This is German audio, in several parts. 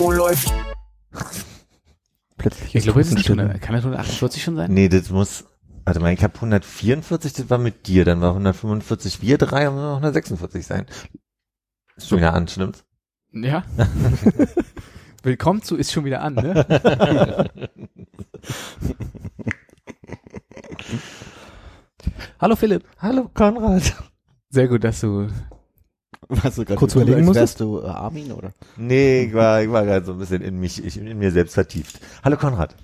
Oh, läuft. Plötzlich Ich glaube, es ist. 100. Kann das 148 schon sein? Nee, das muss, warte mal, ich habe 144, das war mit dir, dann war 145 wir drei und noch 146 sein. Ist schon wieder an, stimmt's? Ja. Willkommen zu ist schon wieder an, ne? Hallo Philipp. Hallo Konrad. Sehr gut, dass du. Warst du gerade Kurz so, überlegen musstest? wärst du äh, Armin, oder? Nee, ich war, ich war gerade so ein bisschen in mich, ich, in mir selbst vertieft. Hallo Konrad.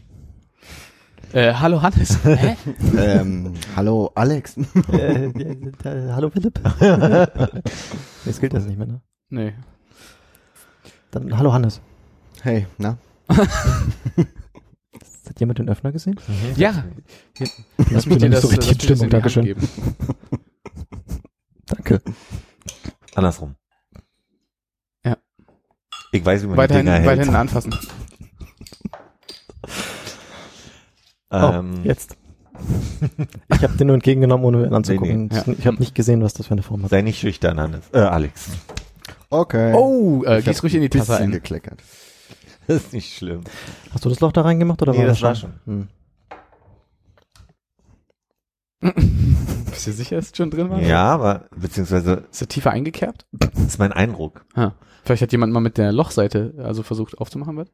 Äh, hallo Hannes. Hä? ähm, hallo Alex. Äh, äh, hallo Philipp. Jetzt gilt das nicht mehr, ne? Nee. Dann hallo Hannes. Hey, na? Hat jemand den Öffner gesehen? Ja, Lass mich dir das, so das richtig in Stimmung, Stimmung, Dankeschön. Danke. Andersrum. Ja. Ich weiß, wie man Weiterhin, die Dinger hält. weiterhin anfassen. Ähm, oh, jetzt. Ich habe den nur entgegengenommen, ohne ihn anzugucken. Nee, nee. Ich habe nicht gesehen, was das für eine Form hat. Sei nicht schüchtern, Hannes. Äh, Alex. Okay. Oh, äh, gieß ruhig in die Tasse ein. gekleckert. Das ist nicht schlimm. Hast du das Loch da reingemacht oder Nee, war das war schon. Hm. Bist du sicher, dass es schon drin war? Ja, aber, beziehungsweise, Ist er tiefer eingekerbt? das ist mein Eindruck. Ha. Vielleicht hat jemand mal mit der Lochseite also versucht aufzumachen, was?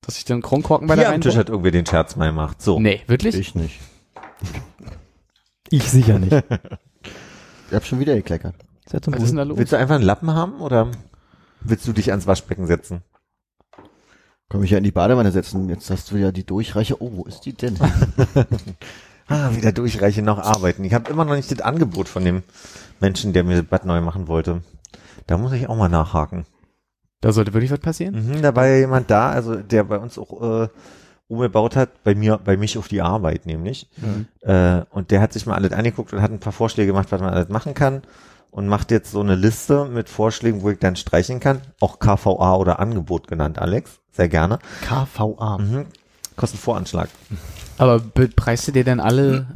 Dass ich den Kronkorken bei Hier der am Tisch hat irgendwer den Scherz mal gemacht. So. Nee, wirklich? Ich nicht. Ich sicher nicht. Ich hab schon wieder gekleckert. Was ist denn da los? Willst du einfach einen Lappen haben oder willst du dich ans Waschbecken setzen? Komm ich ja in die Badewanne setzen. Jetzt hast du ja die Durchreiche. Oh, wo ist die denn? Ah, wieder durchreichen noch arbeiten. Ich habe immer noch nicht das Angebot von dem Menschen, der mir das Bad neu machen wollte. Da muss ich auch mal nachhaken. Da sollte wirklich was passieren? Mhm, da war ja jemand da, also der bei uns auch äh, umgebaut hat, bei mir, bei mich auf die Arbeit nämlich. Mhm. Äh, und der hat sich mal alles angeguckt und hat ein paar Vorschläge gemacht, was man alles machen kann. Und macht jetzt so eine Liste mit Vorschlägen, wo ich dann streichen kann. Auch KVA oder Angebot genannt, Alex. Sehr gerne. KVA. Mhm. Kostet Voranschlag. Aber bepreist du dir denn alle,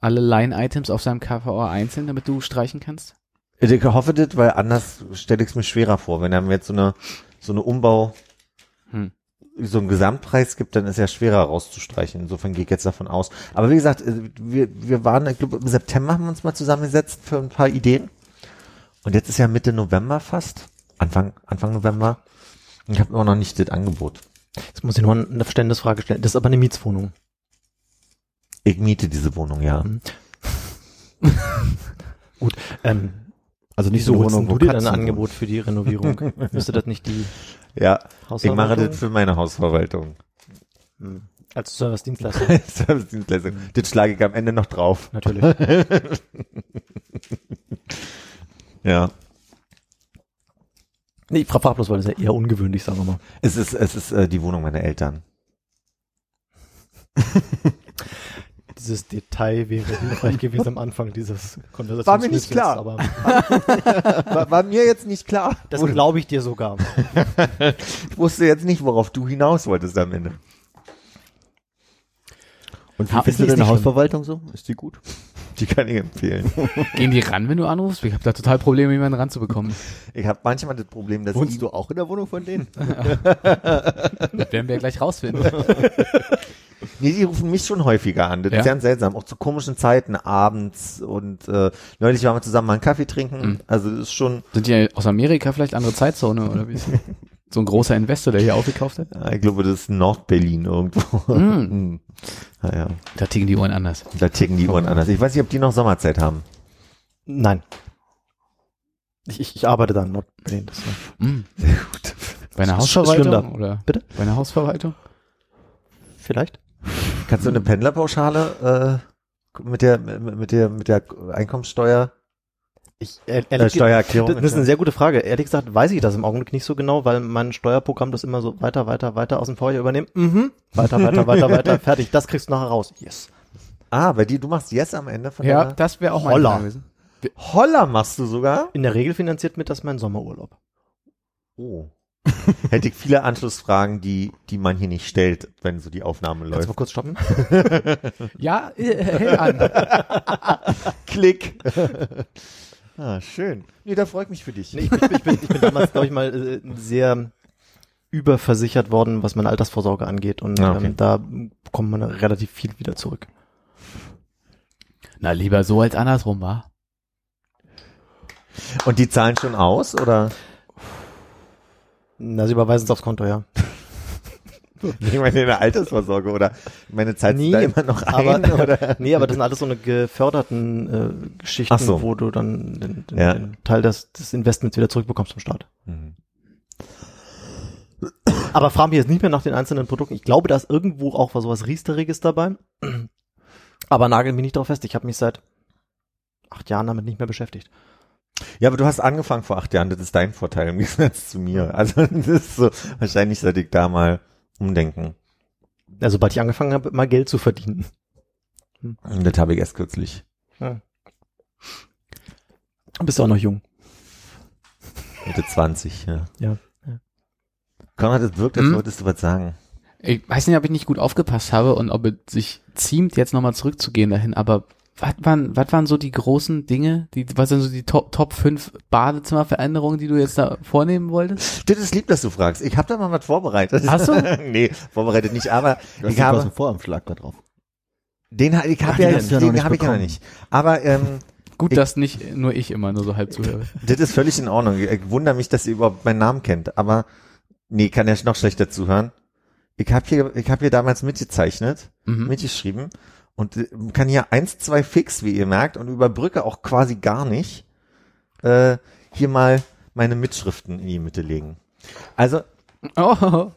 alle Line-Items auf seinem KVA einzeln, damit du streichen kannst? Ich hoffe das, weil anders stelle ich es mir schwerer vor. Wenn er mir jetzt so eine, so eine Umbau, Hm. so einen Gesamtpreis gibt, dann ist er schwerer rauszustreichen. Insofern gehe ich jetzt davon aus. Aber wie gesagt, äh, wir, wir waren, ich glaube, im September haben wir uns mal zusammengesetzt für ein paar Ideen. Und jetzt ist ja Mitte November fast. Anfang, Anfang November. Und Ich habe immer noch nicht das Angebot. Jetzt muss ich noch eine Verständnisfrage stellen. Das ist aber eine Mietswohnung. Ich miete diese Wohnung, ja. Mhm. Gut. Ähm, Also nicht so holst Wohnung, wo du dir dann ein. Angebot für die Renovierung? Müsste das nicht die Ja, ich mache das für meine Hausverwaltung. Hm. Als Service-Dienstleister. Servicedienstleistung. Das schlage ich am Ende noch drauf. Natürlich. Ja. Nee, ich frage bloß, weil das ist ja eher ungewöhnlich, sagen wir mal. Es ist, es ist äh, die Wohnung meiner Eltern. Dieses Detail wäre hilfreich gewesen am Anfang dieses Konversations. War mir nicht klar. Aber War, war mir jetzt nicht klar. das glaube ich dir sogar. Ich wusste jetzt nicht, worauf du hinaus wolltest am Ende. Und Ha, wie findest ist du deine. Hausverwaltung so? Ist die gut? Die kann ich empfehlen. Gehen die ran, wenn du anrufst? Ich habe da total Probleme, jemanden ranzubekommen. Ich habe manchmal das Problem, dass Wohnst du auch in der Wohnung von denen? Das werden wir ja gleich rausfinden. nee, die rufen mich schon häufiger an. Das Ja? ist ganz seltsam. Auch zu komischen Zeiten, abends und äh, neulich waren wir zusammen mal einen Kaffee trinken. Mhm. Also das ist schon, Sind die aus Amerika vielleicht andere Zeitzone oder wie? So ein großer Investor, der hier aufgekauft hat? ich glaube, das ist Nordberlin irgendwo. Mhm. Hm. Naja, Da ticken die Uhren anders. da ticken die Uhren anders. Ich weiß nicht, ob die noch Sommerzeit haben. Nein. Ich, ich, ich arbeite da in Nordberlin. Das war Mhm. Sehr gut. Bei einer Hausverwaltung oder Bitte? bei einer Hausverwaltung? vielleicht. Kannst du eine Pendlerpauschale äh, mit der mit der mit der Einkommenssteuer Ich, äh, Äh, ehrlich, Steuererklärung. das ist eine sehr gute Frage. Ehrlich gesagt weiß ich das im Augenblick nicht so genau, weil mein Steuerprogramm das immer so weiter, weiter, weiter aus dem Vorjahr übernimmt. Mhm. Weiter, weiter, weiter, weiter, fertig. Das kriegst du nachher raus. Yes. ah, bei dir, du machst Yes am Ende von Ja, das wäre auch mein Holla. Plan gewesen. Holla machst du sogar? In der Regel finanziert mit das mein Sommerurlaub. Oh. Hätte ich viele Anschlussfragen, die, die man hier nicht stellt, wenn so die Aufnahme Kannst du läuft. mal kurz stoppen? Ja, äh, hält an. Klick. Ah, schön. Nee, da freue ich mich für dich. Nee, ich, bin, ich, bin, ich bin damals, glaube ich, mal äh, sehr überversichert worden, was meine Altersvorsorge angeht. Und Ah, okay. ähm, da kommt man relativ viel wieder zurück. Na, lieber so als andersrum, war. Und die zahlen schon aus, oder? Na, sie überweisen es aufs Konto, ja. Ich meine in der Altersvorsorge, oder? Meine Zeit Nee, da immer noch ein, aber, oder? nee, aber das sind alles so eine geförderten äh, Geschichten, so. wo du dann den, den, Ja. den Teil des, des Investments wieder zurückbekommst vom Staat. Mhm. Aber frag mich jetzt nicht mehr nach den einzelnen Produkten. Ich glaube, da ist irgendwo auch was sowas Riesteriges dabei. Aber nagel mich nicht darauf fest. Ich habe mich seit acht Jahren damit nicht mehr beschäftigt. Ja, aber du hast angefangen vor acht Jahren, das ist dein Vorteil im Gegensatz zu mir. Also das ist so, wahrscheinlich sollte ich da mal umdenken. Also, sobald ich angefangen habe, mal Geld zu verdienen. Und das habe ich erst kürzlich. Du bist auch noch jung. Mitte 20, ja. Ja. Konrad, es wirkt, als Hm? wolltest du was sagen. Ich weiß nicht, ob ich nicht gut aufgepasst habe und ob es sich ziemt, jetzt nochmal zurückzugehen dahin, aber was waren, was waren so die großen Dinge, die, was sind so die Top, Top 5 Badezimmerveränderungen, die du jetzt da vornehmen wolltest? Das ist lieb, dass du fragst. Ich habe da mal was vorbereitet. Hast du? nee, vorbereitet nicht, aber Du ich den habe, Kosten vor am Schlag da drauf. den, ich Ach, habe den ja, du ja noch den nicht habe ich ja noch nicht. Aber ähm, Gut, Ich- dass nicht nur ich immer nur so halb zuhöre. das ist völlig in Ordnung. Ich wundere mich, dass ihr überhaupt meinen Namen kennt. Aber nee, kann ja noch schlechter zuhören. Ich habe hier, ich habe hier damals mitgezeichnet, Mhm. mitgeschrieben und äh, kann hier eins, zwei fix, wie ihr merkt, und überbrücke auch quasi gar nicht. Äh, hier mal meine Mitschriften in die Mitte legen. Also Oh,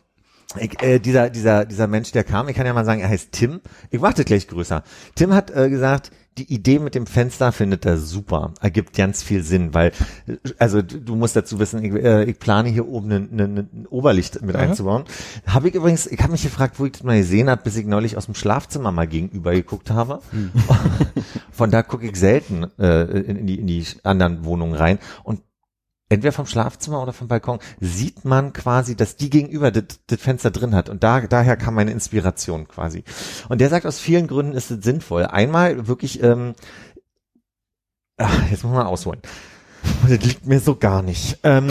Ich, äh, dieser, dieser, dieser Mensch, der kam, ich kann ja mal sagen, er heißt Tim. Ich mach das gleich größer. Tim hat äh, gesagt, die Idee mit dem Fenster findet er super. Ergibt ganz viel Sinn, weil, äh, also du musst dazu wissen, ich, äh, ich plane hier oben ein, Oberlicht mit einzubauen. Habe ich übrigens, ich habe mich gefragt, wo ich das mal gesehen habe, bis ich neulich aus dem Schlafzimmer mal gegenüber geguckt habe. Von da gucke ich selten äh, in, in, die, in die anderen Wohnungen rein. Und entweder vom Schlafzimmer oder vom Balkon, sieht man quasi, dass die gegenüber das, das Fenster drin hat. Und da, daher kam meine Inspiration quasi. Und der sagt, aus vielen Gründen ist es sinnvoll. Einmal wirklich, ähm, ach, jetzt muss man ausholen. Das liegt mir so gar nicht. Ähm,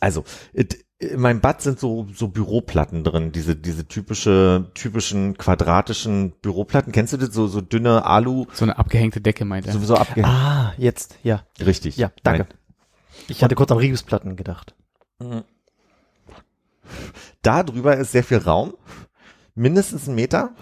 also, it, in meinem Bad sind so, so Büroplatten drin, diese, diese typische, typischen quadratischen Büroplatten. Kennst du das? So, so dünne Alu, so eine abgehängte Decke meint er. sowieso abgehängt. Ah, jetzt, ja. Richtig. Ja, danke. Ich hatte kurz an Riebesplatten gedacht. Da drüber ist sehr viel Raum, mindestens ein Meter.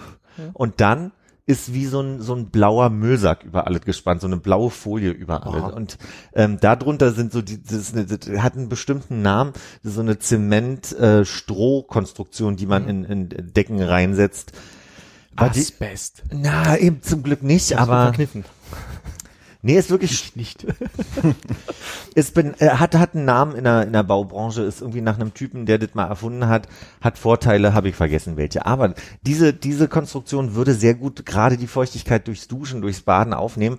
Und dann ist wie so ein, so ein blauer Müllsack über alles gespannt, so eine blaue Folie über alles. Aha. Und ähm, darunter sind so die, das, eine, das hat einen bestimmten Namen, das ist so eine Zement-Stroh-Konstruktion, die man in, in Decken reinsetzt. War die, Asbest. na, eben zum Glück nicht, aber verkniffen. Nee, ist wirklich Nicht. ist bin, äh, hat hat einen Namen in der in der Baubranche ist irgendwie nach einem Typen der das mal erfunden hat hat Vorteile habe ich vergessen welche. Aber diese diese Konstruktion würde sehr gut gerade die Feuchtigkeit durchs Duschen durchs Baden aufnehmen.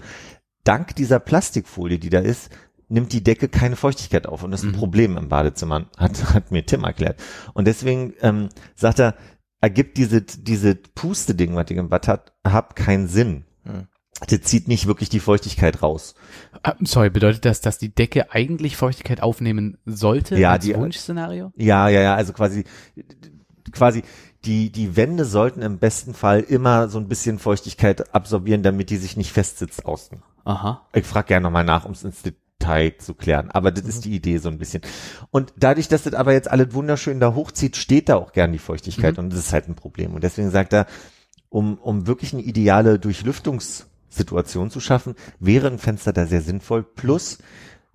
Dank dieser Plastikfolie die da ist nimmt die Decke keine Feuchtigkeit auf und das ist ein Problem im Badezimmer hat hat mir Tim erklärt. Und deswegen ähm, sagt er ergibt diese diese Puste Ding was ich im Bad hat hab keinen Sinn Das zieht nicht wirklich die Feuchtigkeit raus Ah, Sorry, bedeutet das, dass die Decke eigentlich Feuchtigkeit aufnehmen sollte? Ja, als die- Wunschszenario? Ja, ja, ja, also quasi, quasi die, die Wände sollten im besten Fall immer so ein bisschen Feuchtigkeit absorbieren, damit die sich nicht festsitzt außen. Aha. Ich frage gerne nochmal nach, um es ins Detail zu klären, aber das ist die Idee so ein bisschen. Und dadurch, dass das aber jetzt alles wunderschön da hochzieht, steht da auch gern die Feuchtigkeit und das ist halt ein Problem. Und deswegen sagt er, um, um wirklich eine ideale Durchlüftungssituation zu schaffen, wäre ein Fenster da sehr sinnvoll. Plus,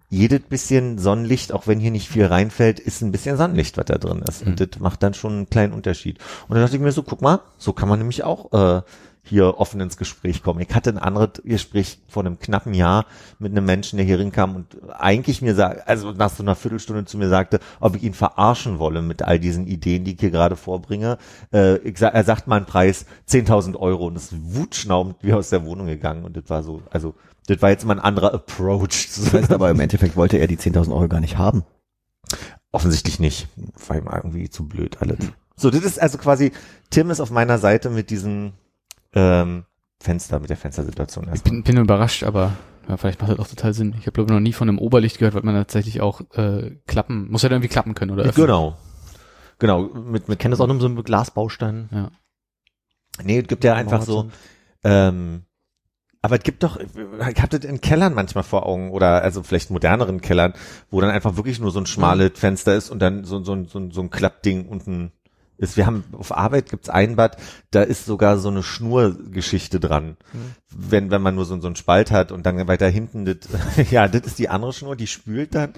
jedes bisschen Sonnenlicht, auch wenn hier nicht viel reinfällt, ist ein bisschen Sonnenlicht, was da drin ist. Und das macht dann schon einen kleinen Unterschied. Und da dachte ich mir so, guck mal, so kann man nämlich auch äh, hier offen ins Gespräch kommen. Ich hatte ein anderes Gespräch vor einem knappen Jahr mit einem Menschen, der hier hinkam und eigentlich mir sagt, also nach so einer Viertelstunde zu mir sagte, ob ich ihn verarschen wolle mit all diesen Ideen, die ich hier gerade vorbringe. Äh, sag, er sagt mal einen Preis 10.000 Euro und ist wutschnaubend wie aus der Wohnung gegangen und das war so, also das war jetzt mal ein anderer Approach. Das heißt aber im Endeffekt wollte er die 10.000 Euro gar nicht haben. Offensichtlich nicht. War ihm irgendwie zu blöd alles. So, das ist also quasi, Tim ist auf meiner Seite mit diesem ähm, Fenster, mit der Fenstersituation Ich erstmal. bin, bin überrascht, aber ja, vielleicht macht das auch total Sinn. Ich habe glaube noch nie von einem Oberlicht gehört, weil man tatsächlich auch äh, klappen, muss ja irgendwie klappen können oder öffnen. Genau. Genau, mit, mit Ich kenne das auch nur so mit Glasbausteinen. Ja. Nee, es gibt ja einfach so, ähm, aber es gibt doch, ich hatte in Kellern manchmal vor Augen oder also vielleicht moderneren Kellern, wo dann einfach wirklich nur so ein schmales Fenster ist und dann so, so, ein- so, ein- so ein Klappding unten ist. Wir haben auf Arbeit gibt's ein Bad, da ist sogar so eine Schnurgeschichte dran. Wenn, wenn man nur so, so einen Spalt hat und dann weiter hinten, das, ja, das ist die andere Schnur, die spült dann.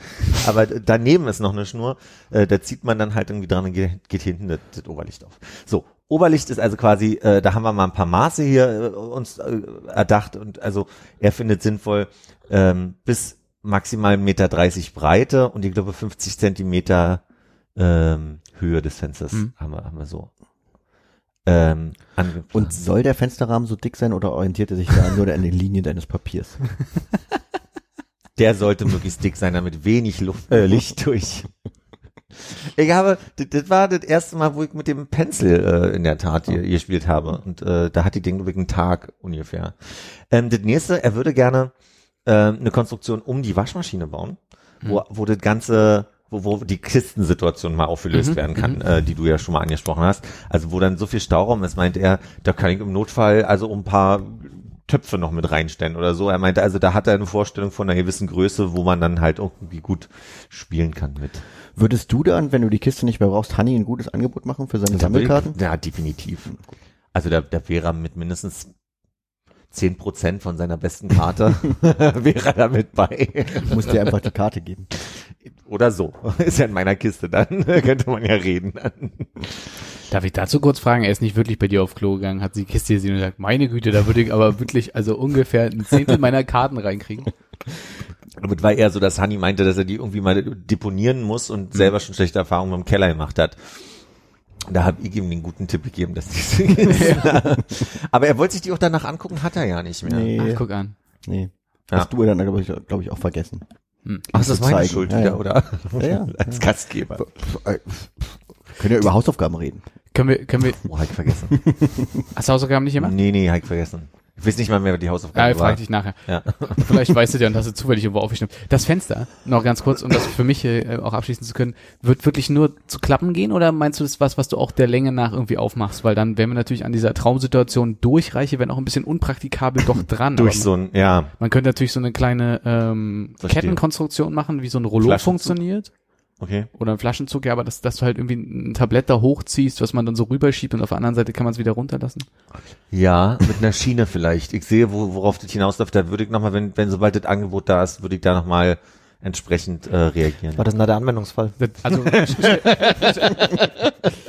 Aber daneben ist noch eine Schnur, äh, da zieht man dann halt irgendwie dran und geht, geht hinten das, das Oberlicht auf. So, Oberlicht ist also quasi, äh, da haben wir mal ein paar Maße hier äh, uns äh, erdacht und also er findet sinnvoll ähm, bis maximal 1,30 Meter Breite und ich glaube 50 Zentimeter ähm, Höhe des Fensters Mhm. haben, wir, haben wir so. Ähm, angeplant. Und soll der Fensterrahmen so dick sein oder orientiert er sich da nur an den Linien deines Papiers? der sollte möglichst dick sein, damit wenig Luft, äh, Licht durch. Ich habe, das, das war das erste Mal, wo ich mit dem Pencil äh, in der Tat hier, gespielt habe. Und äh, da hat die Ding wirklich einen Tag ungefähr. Ähm, das nächste, er würde gerne ähm, eine Konstruktion um die Waschmaschine bauen, wo, wo das ganze, wo, wo die Kistensituation mal aufgelöst Mhm, werden kann, äh, die du ja schon mal angesprochen hast. Also wo dann so viel Stauraum ist, meint er, da kann ich im Notfall also um ein paar Töpfe noch mit reinstellen oder so. Er meinte, also da hat er eine Vorstellung von einer gewissen Größe, wo man dann halt irgendwie gut spielen kann mit. Würdest du dann, wenn du die Kiste nicht mehr brauchst, Hanni ein gutes Angebot machen für seine Sammelkarten? Ja, definitiv. Also da, da wäre er mit mindestens zehn Prozent von seiner besten Karte wäre er damit bei. Du musst dir einfach die Karte geben. Oder so. Ist ja in meiner Kiste dann. Könnte man ja reden. Darf ich dazu kurz fragen? Er ist nicht wirklich bei dir auf Klo gegangen, hat die Kiste gesehen und gesagt, meine Güte, da würde ich aber wirklich also ungefähr ein Zehntel meiner Karten reinkriegen. Damit war eher so, dass Hani meinte, dass er die irgendwie mal deponieren muss und selber schon schlechte Erfahrungen mit dem Keller gemacht hat. Da habe ich ihm den guten Tipp gegeben, dass die Aber er wollte sich die auch danach angucken, hat er ja nicht mehr. Nee, Ach, guck an. nee. Ja. Hast du dann, glaube ich, glaub ich, auch vergessen. Ach, ist das zu meine. Schuld Ja, wieder, oder? Ja, ja. Als Gastgeber. Äh, Können ja über Hausaufgaben reden. Können wir, können wir, Oh, hab ich vergessen. hast du Hausaufgaben nicht gemacht? nee, nee, hab ich vergessen. Ich weiß nicht mal mehr, die Ja, Hausaufgabe ich war. frage dich nachher. Ja. Vielleicht weißt du ja und hast du zufällig irgendwo aufgeschnappt. Das Fenster, noch ganz kurz, um das für mich äh, auch abschließen zu können, wird wirklich nur zu klappen gehen oder meinst du das ist was, was du auch der Länge nach irgendwie aufmachst? Weil dann wären wir natürlich an dieser Traumsituation durchreiche, wenn auch ein bisschen unpraktikabel doch dran. Durch Aber so ein, ja, Man könnte natürlich so eine kleine ähm. Kettenkonstruktion machen, wie so ein Rollo funktioniert. Okay. Oder ein Flaschenzug, ja, aber dass, dass du halt irgendwie ein Tablett da hochziehst, was man dann so rüberschiebt und auf der anderen Seite kann man es wieder runterlassen. Ja, mit einer Schiene vielleicht. Ich sehe, wo, worauf das hinausläuft. Da würde ich nochmal, wenn, wenn sobald das Angebot da ist, würde ich da nochmal entsprechend äh, reagieren. War das denn da der Anwendungsfall? Also,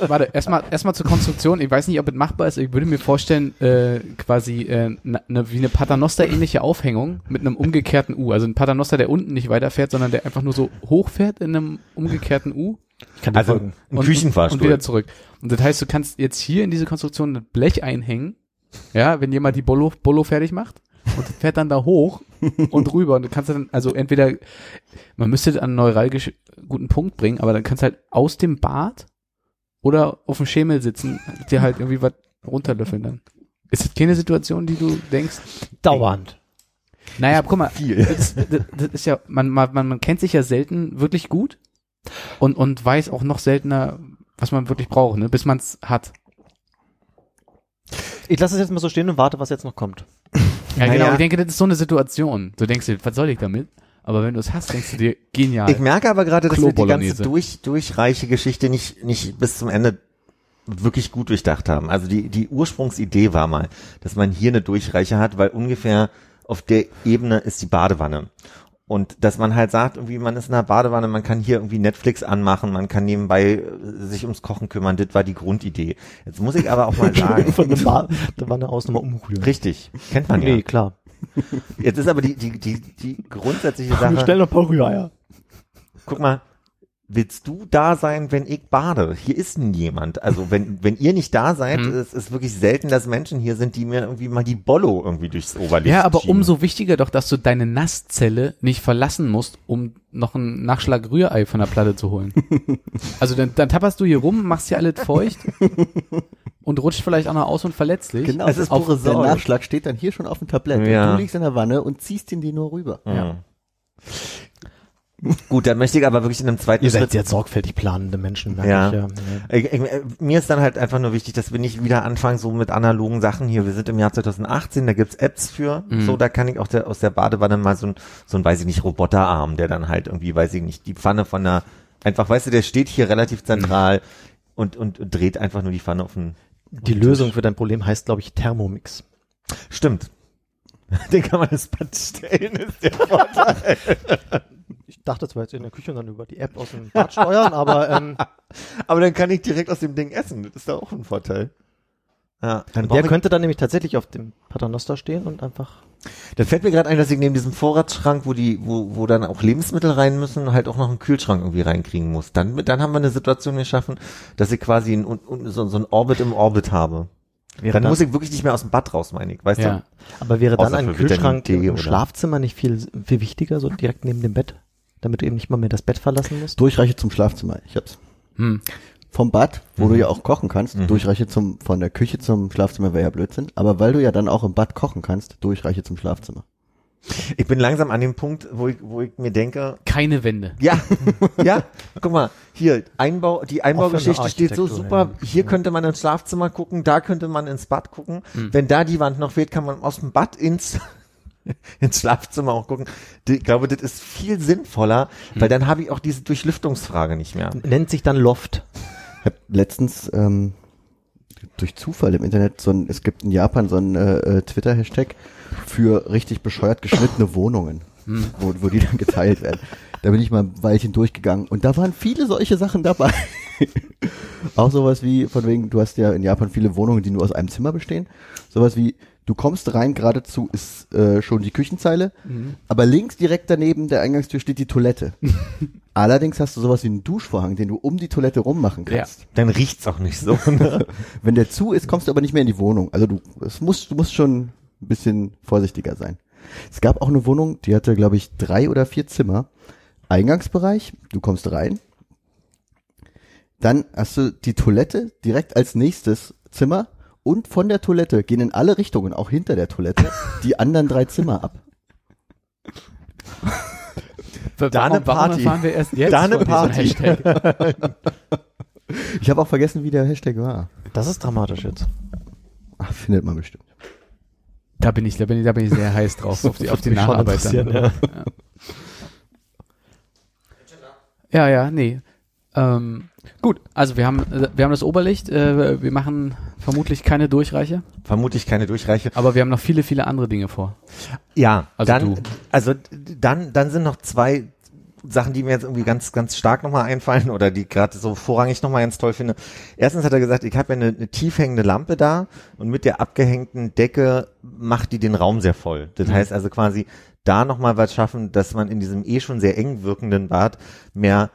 warte, erstmal erstmal zur Konstruktion. Ich weiß nicht, ob es machbar ist. Ich würde mir vorstellen, äh, quasi äh, ne, ne, wie eine Paternoster-ähnliche Aufhängung mit einem umgekehrten U. Also ein Paternoster, der unten nicht weiterfährt, sondern der einfach nur so hochfährt in einem umgekehrten U Ich kann dir Also folgen. ein und, Küchenfahrstuhl. und wieder zurück. Und das heißt, du kannst jetzt hier in diese Konstruktion ein Blech einhängen, ja, wenn jemand die Bolo, Bolo fertig macht und fährt dann da hoch und rüber und du kannst dann, also entweder, man müsste an einen neuralgisch guten Punkt bringen, aber dann kannst du halt aus dem Bad oder auf dem Schemel sitzen, dir halt irgendwie was runterlöffeln dann. Ist das keine Situation, die du denkst? Dauernd. Naja, guck mal, Viel. das, das, das ist ja, man, man, man kennt sich ja selten wirklich gut und, und weiß auch noch seltener, was man wirklich braucht, ne, bis man es hat. Ich lasse es jetzt mal so stehen und warte, was jetzt noch kommt. Ja, Naja. genau, ich denke, das ist so eine Situation. Du denkst dir, was soll ich damit? Aber wenn du es hast, denkst du dir, genial. Ich merke aber gerade, dass wir die ganze durch, durchreiche Geschichte nicht, nicht bis zum Ende wirklich gut durchdacht haben. Also die, die Ursprungsidee war mal, dass man hier eine Durchreiche hat, weil ungefähr auf der Ebene ist die Badewanne. Und dass man halt sagt, irgendwie, man ist in der Badewanne, man kann hier irgendwie Netflix anmachen, man kann nebenbei äh, sich ums Kochen kümmern, das war die Grundidee. Jetzt muss ich aber auch mal sagen, Von der eine aus nochmal umrühren. richtig, kennt man ja. Nee, klar. Jetzt ist aber die, die, die, die grundsätzliche Sache, stellen noch ein paar Rühreier. guck mal, willst du da sein, wenn ich bade? Hier ist niemand. Also wenn, wenn ihr nicht da seid, Hm. es ist wirklich selten, dass Menschen hier sind, die mir irgendwie mal die Bollo irgendwie durchs Oberlicht Ja, aber schieben. umso wichtiger doch, dass du deine Nasszelle nicht verlassen musst, um noch einen Nachschlag Rührei von der Platte zu holen. Also dann, dann tapperst du hier rum, machst hier alles feucht und rutscht vielleicht auch noch aus und verletzt dich. Genau, Es ist auf, der Sorge. Nachschlag steht dann hier schon auf dem Tablett. Ja. Du liegst in der Wanne und ziehst ihn dir nur rüber. Ja. Gut, dann möchte ich aber wirklich in einem zweiten Ihr seid Schritt sehr sorgfältig planende Menschen. Ja. Ich, ja. Ich, ich, äh, mir ist dann halt einfach nur wichtig, dass wir nicht wieder anfangen so mit analogen Sachen hier. Wir sind im Jahr 2018, da gibt's Apps für. Mhm. So, da kann ich auch der, aus der Badewanne mal so ein, so ein, weiß ich nicht, Roboterarm, der dann halt irgendwie, weiß ich nicht, die Pfanne von der, einfach, weißt du, der steht hier relativ zentral und, und, und dreht einfach nur die Pfanne auf den, Die Lösung für dein Problem heißt, glaube ich, Thermomix. stimmt. Den kann man ins Bad stellen, ist der Vorteil. Ich dachte zwar jetzt in der Küche und dann über die App aus dem Bad steuern, aber ähm, Aber dann kann ich direkt aus dem Ding essen. Das ist da auch ein Vorteil. Ja, dann der könnte dann nämlich tatsächlich auf dem Paternoster stehen und einfach Da fällt mir gerade ein, dass ich neben diesem Vorratsschrank, wo die, wo, wo dann auch Lebensmittel rein müssen, halt auch noch einen Kühlschrank irgendwie reinkriegen muss. Dann, dann haben wir eine Situation geschaffen, dass ich quasi ein, un- so, so ein Orbit im Orbit habe. Wäre Dann dann, muss ich wirklich nicht mehr aus dem Bad raus, meine ich, weißt Ja. aber wäre dann außer ein Kühlschrank im oder- Schlafzimmer nicht viel, viel wichtiger, so direkt neben dem Bett, damit du eben nicht mal mehr das Bett verlassen musst? Durchreiche zum Schlafzimmer. Ich hab's. Hm. Vom Bad, wo Mhm. du ja auch kochen kannst, Mhm. Durchreiche zum, von der Küche zum Schlafzimmer wäre ja Blödsinn. Aber weil du ja dann auch im Bad kochen kannst, Durchreiche zum Schlafzimmer. Ich bin langsam an dem Punkt, wo ich, wo ich mir denke, Keine Wände. ja, ja, guck mal, hier, Einbau, die Einbaugeschichte steht so super, ja. hier könnte man ins Schlafzimmer gucken, da könnte man ins Bad gucken. Mhm. Wenn da die Wand noch fehlt, kann man aus dem Bad ins, ins Schlafzimmer auch gucken. Ich glaube, das ist viel sinnvoller, Mhm. weil dann habe ich auch diese Durchlüftungsfrage nicht mehr. Nennt sich dann Loft. Ich habe letztens ähm, durch Zufall im Internet so ein, es gibt in Japan so ein äh, äh, Twitter-Hashtag für richtig bescheuert geschnittene Wohnungen, wo, wo die dann geteilt werden. Da bin ich mal ein Weilchen durchgegangen und da waren viele solche Sachen dabei. Auch sowas wie, von wegen, du hast ja in Japan viele Wohnungen, die nur aus einem Zimmer bestehen. Sowas wie, du kommst rein, geradezu ist äh, schon die Küchenzeile, aber links direkt daneben der Eingangstür steht die Toilette. Allerdings hast du sowas wie einen Duschvorhang, den du um die Toilette rummachen kannst. Dann riecht's auch nicht so. Ne? Wenn der zu ist, kommst du aber nicht mehr in die Wohnung. Also du, es muss, du musst schon ein bisschen vorsichtiger sein. Es gab auch eine Wohnung, die hatte, glaube ich, drei oder vier Zimmer. Eingangsbereich, du kommst rein. Dann hast du die Toilette direkt als nächstes Zimmer und von der Toilette gehen in alle Richtungen, auch hinter der Toilette, die anderen drei Zimmer ab. Warum, Da eine warum Party. erfahren wir erst jetzt Da eine Party. Hashtag? Ich habe auch vergessen, wie der Hashtag war. Das ist dramatisch jetzt. Ach, findet man bestimmt. Da bin ich, da bin ich, da bin ich sehr heiß drauf, auf die, auf die Nacharbeit interessieren, Ja, ja, nee. Ähm, gut, also wir haben, äh, wir haben das Oberlicht, äh, wir machen vermutlich keine Durchreiche, Vermutlich keine Durchreiche. aber wir haben noch viele, viele andere Dinge vor. Ja, Also dann, du. also dann, dann sind noch zwei Sachen, die mir jetzt irgendwie ganz, ganz stark nochmal einfallen oder die gerade so vorrangig nochmal ganz toll finde. Erstens hat er gesagt, ich habe ja eine, eine tief hängende Lampe da und mit der abgehängten Decke macht die den Raum sehr voll. Das Mhm. heißt also quasi da nochmal was schaffen, dass man in diesem eh schon sehr eng wirkenden Bad mehr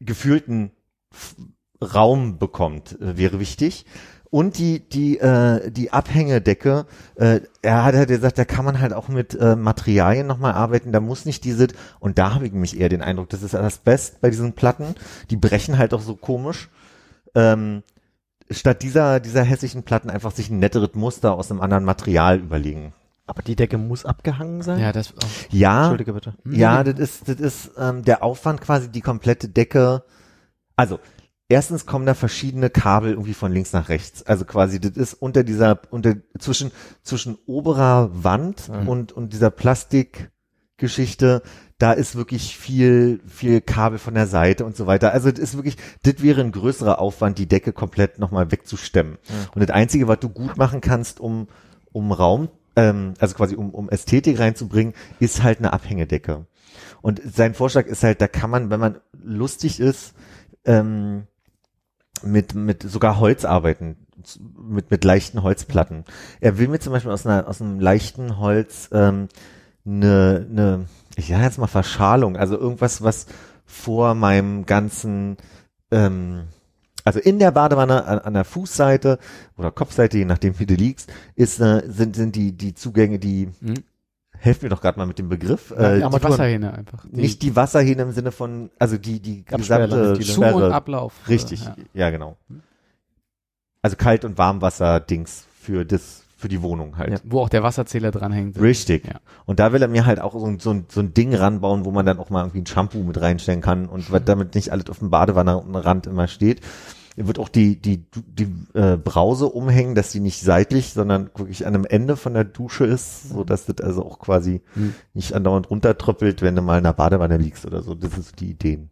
gefühlten Raum bekommt, äh, wäre wichtig. Und die, die, äh, die Abhängedecke, äh, er hat halt gesagt, da kann man halt auch mit äh, Materialien nochmal arbeiten, da muss nicht diese, und da habe ich nämlich eher den Eindruck, das ist das Best bei diesen Platten, die brechen halt auch so komisch. Ähm, statt dieser, dieser hässlichen Platten einfach sich ein netteres Muster aus einem anderen Material überlegen. Aber die Decke muss abgehangen sein? Ja, das, oh. Ja, Entschuldige bitte. ja, das ist, das ist ähm, der Aufwand quasi die komplette Decke. Also erstens kommen da verschiedene Kabel irgendwie von links nach rechts. Also quasi das ist unter dieser unter zwischen zwischen oberer Wand Mhm. und und dieser Plastikgeschichte. Da ist wirklich viel viel Kabel von der Seite und so weiter. Also das ist wirklich, das wäre ein größerer Aufwand, die Decke komplett nochmal wegzustemmen. Und das einzige, was du gut machen kannst, um um Raum ähm, also quasi um, um Ästhetik reinzubringen, ist halt eine Abhängedecke. Und sein Vorschlag ist halt, da kann man, wenn man lustig ist, ähm, mit, mit sogar Holz arbeiten, mit, mit leichten Holzplatten. Er will mir zum Beispiel aus, einer, aus einem leichten Holz ähm, eine, eine, ich sag jetzt mal Verschalung, also irgendwas, was vor meinem ganzen, ähm, also in der Badewanne an, an der Fußseite oder Kopfseite, je nachdem wie du liegst, ist, äh, sind, sind die, die Zugänge, die, Mhm. helfen mir doch gerade mal mit dem Begriff, Ja, äh, die Armaturen. Wasserhähne einfach. Die nicht die Wasserhähne im Sinne von, also die, die gesamte. Zu- und. Ablauf. Richtig, Ja. ja. genau. Also Kalt- und Warmwasser-Dings für das, für die Wohnung halt. Ja. Wo auch der Wasserzähler dranhängt. Richtig. Ja. Und da will er mir halt auch so, ein- so, so ein Ding ranbauen, wo man dann auch mal irgendwie ein Shampoo mit reinstellen kann und was damit nicht alles auf dem Badewannenrand immer steht. Er wird auch die, die, die äh, Brause umhängen, dass die nicht seitlich, sondern wirklich an einem Ende von der Dusche ist, so dass das also auch quasi Mhm. nicht andauernd runtertröppelt, wenn du mal in der Badewanne liegst oder so. Das ist die Ideen.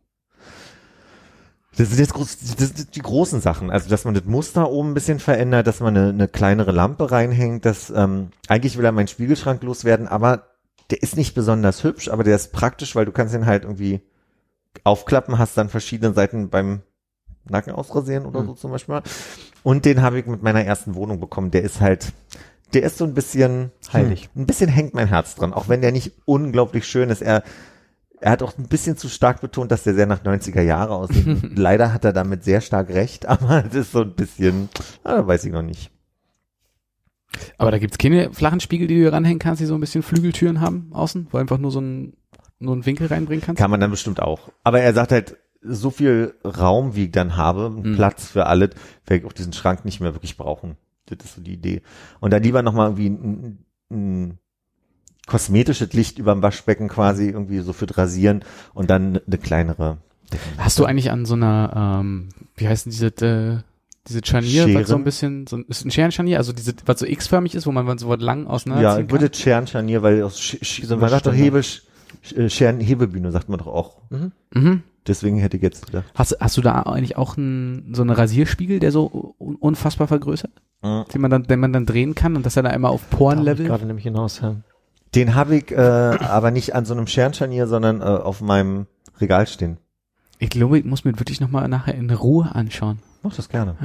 Das sind jetzt groß, das sind die großen Sachen. Also, dass man das Muster oben ein bisschen verändert, dass man eine, eine kleinere Lampe reinhängt, dass, ähm, eigentlich will er meinen Spiegelschrank loswerden, aber der ist nicht besonders hübsch, aber der ist praktisch, weil du kannst ihn halt irgendwie aufklappen, hast dann verschiedene Seiten beim Nacken ausrasieren oder so zum Beispiel. Und den habe ich mit meiner ersten Wohnung bekommen. Der ist halt, der ist so ein bisschen Heilig. Hm, ein bisschen hängt mein Herz dran, auch wenn der nicht unglaublich schön ist. Er, er hat auch ein bisschen zu stark betont, dass der sehr nach 90er Jahre aussieht. Leider hat er damit sehr stark recht, aber das ist so ein bisschen, ah, weiß ich noch nicht. Aber da gibt's keine flachen Spiegel, die du hier ranhängen kannst, die so ein bisschen Flügeltüren haben außen, wo einfach nur so ein nur einen Winkel reinbringen kannst. Kann man dann bestimmt auch. Aber er sagt halt, so viel Raum, wie ich dann habe, Mhm. Platz für alles, werde ich auch diesen Schrank nicht mehr wirklich brauchen. Das ist so die Idee. Und dann lieber nochmal irgendwie ein, ein kosmetisches Licht über dem Waschbecken quasi, irgendwie so für das Rasieren und dann eine kleinere. Hast du eigentlich an so einer, ähm, wie heißt denn diese, äh, diese Scharnier, was so ein bisschen, so ein, ist ein Scherenscharnier, also diese, was so x-förmig ist, wo man so was lang Ja, auseinanderziehen ich kann? würde Scherenscharnier, weil aus Sch Sch so ein man sagt doch. Hebel, Sch äh, Scheren, Hebebühne sagt man doch auch. Mhm. Deswegen hätte ich jetzt gedacht. Hast, hast du da eigentlich auch ein, so einen Rasierspiegel, der so un unfassbar vergrößert, Mhm. den man dann, den man dann drehen kann und dass er da immer auf Porenlevel? gerade nämlich hinaus, ja. Den habe ich äh, aber nicht an so einem Scherenscharnier, sondern äh, auf meinem Regal stehen. Ich glaube, ich muss mir wirklich nochmal nachher in Ruhe anschauen. Mach das gerne.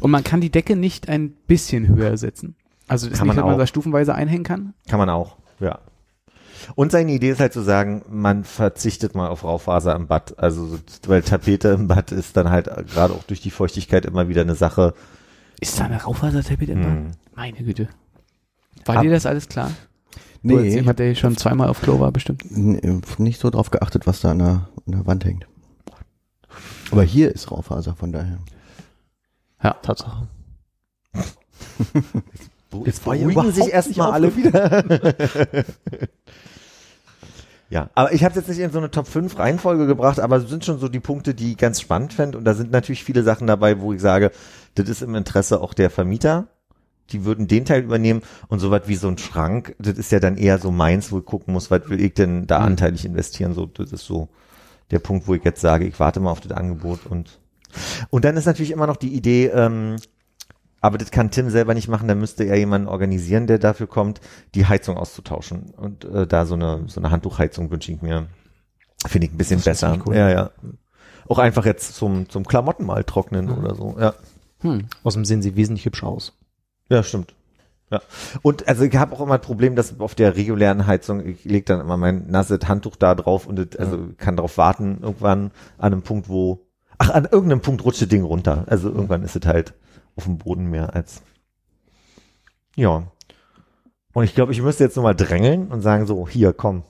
Und man kann die Decke nicht ein bisschen höher setzen. Also ist Kann nicht, man dass man auch. da stufenweise einhängen kann. Kann man auch, ja. Und seine Idee ist halt zu sagen, man verzichtet mal auf Raufaser im Bad. Also, so- weil Tapete im Bad ist dann halt gerade auch durch die Feuchtigkeit immer wieder eine Sache. Ist da eine Raufasertapete im Bad? Hm. Meine Güte. War Ab- dir das alles klar? Nee, als ich hier schon zweimal auf Klo war, bestimmt. nicht so drauf geachtet, was da an der, an der Wand hängt. Aber hier ist Raufaser, von daher. Tatsache. Jetzt ja beruhigen sich erstmal alle wieder. ja, aber ich habe es jetzt nicht in so eine Top 5 Reihenfolge gebracht, aber es sind schon so die Punkte, die ich ganz spannend fände. Und da sind natürlich viele Sachen dabei, wo ich sage, das ist im Interesse auch der Vermieter. Die würden den Teil übernehmen und so was wie so ein Schrank, das ist ja dann eher so meins, wo ich gucken muss, was will ich denn da anteilig investieren. So, das ist so der Punkt, wo ich jetzt sage, ich warte mal auf das Angebot und und dann ist natürlich immer noch die Idee, ähm, aber das kann Tim selber nicht machen, da müsste er jemanden organisieren, der dafür kommt, die Heizung auszutauschen. Und äh, da so eine so eine Handtuchheizung wünsche ich mir. Finde ich ein bisschen besser. cool. Ja, ja. Auch einfach jetzt zum, zum Klamotten mal trocknen Mhm. oder so. Ja. Hm. Außerdem sehen sie wesentlich hübsch aus. Ja, stimmt. Ja. Und also ich habe auch immer ein Problem, dass auf der regulären Heizung, ich lege dann immer mein nasses Handtuch da drauf und das, also kann darauf warten, irgendwann an einem Punkt, wo, ach, an irgendeinem Punkt rutscht das Ding runter. Also irgendwann ist es halt auf dem Boden mehr als, ja. Und ich glaube, ich müsste jetzt nur mal drängeln und sagen so, hier, komm,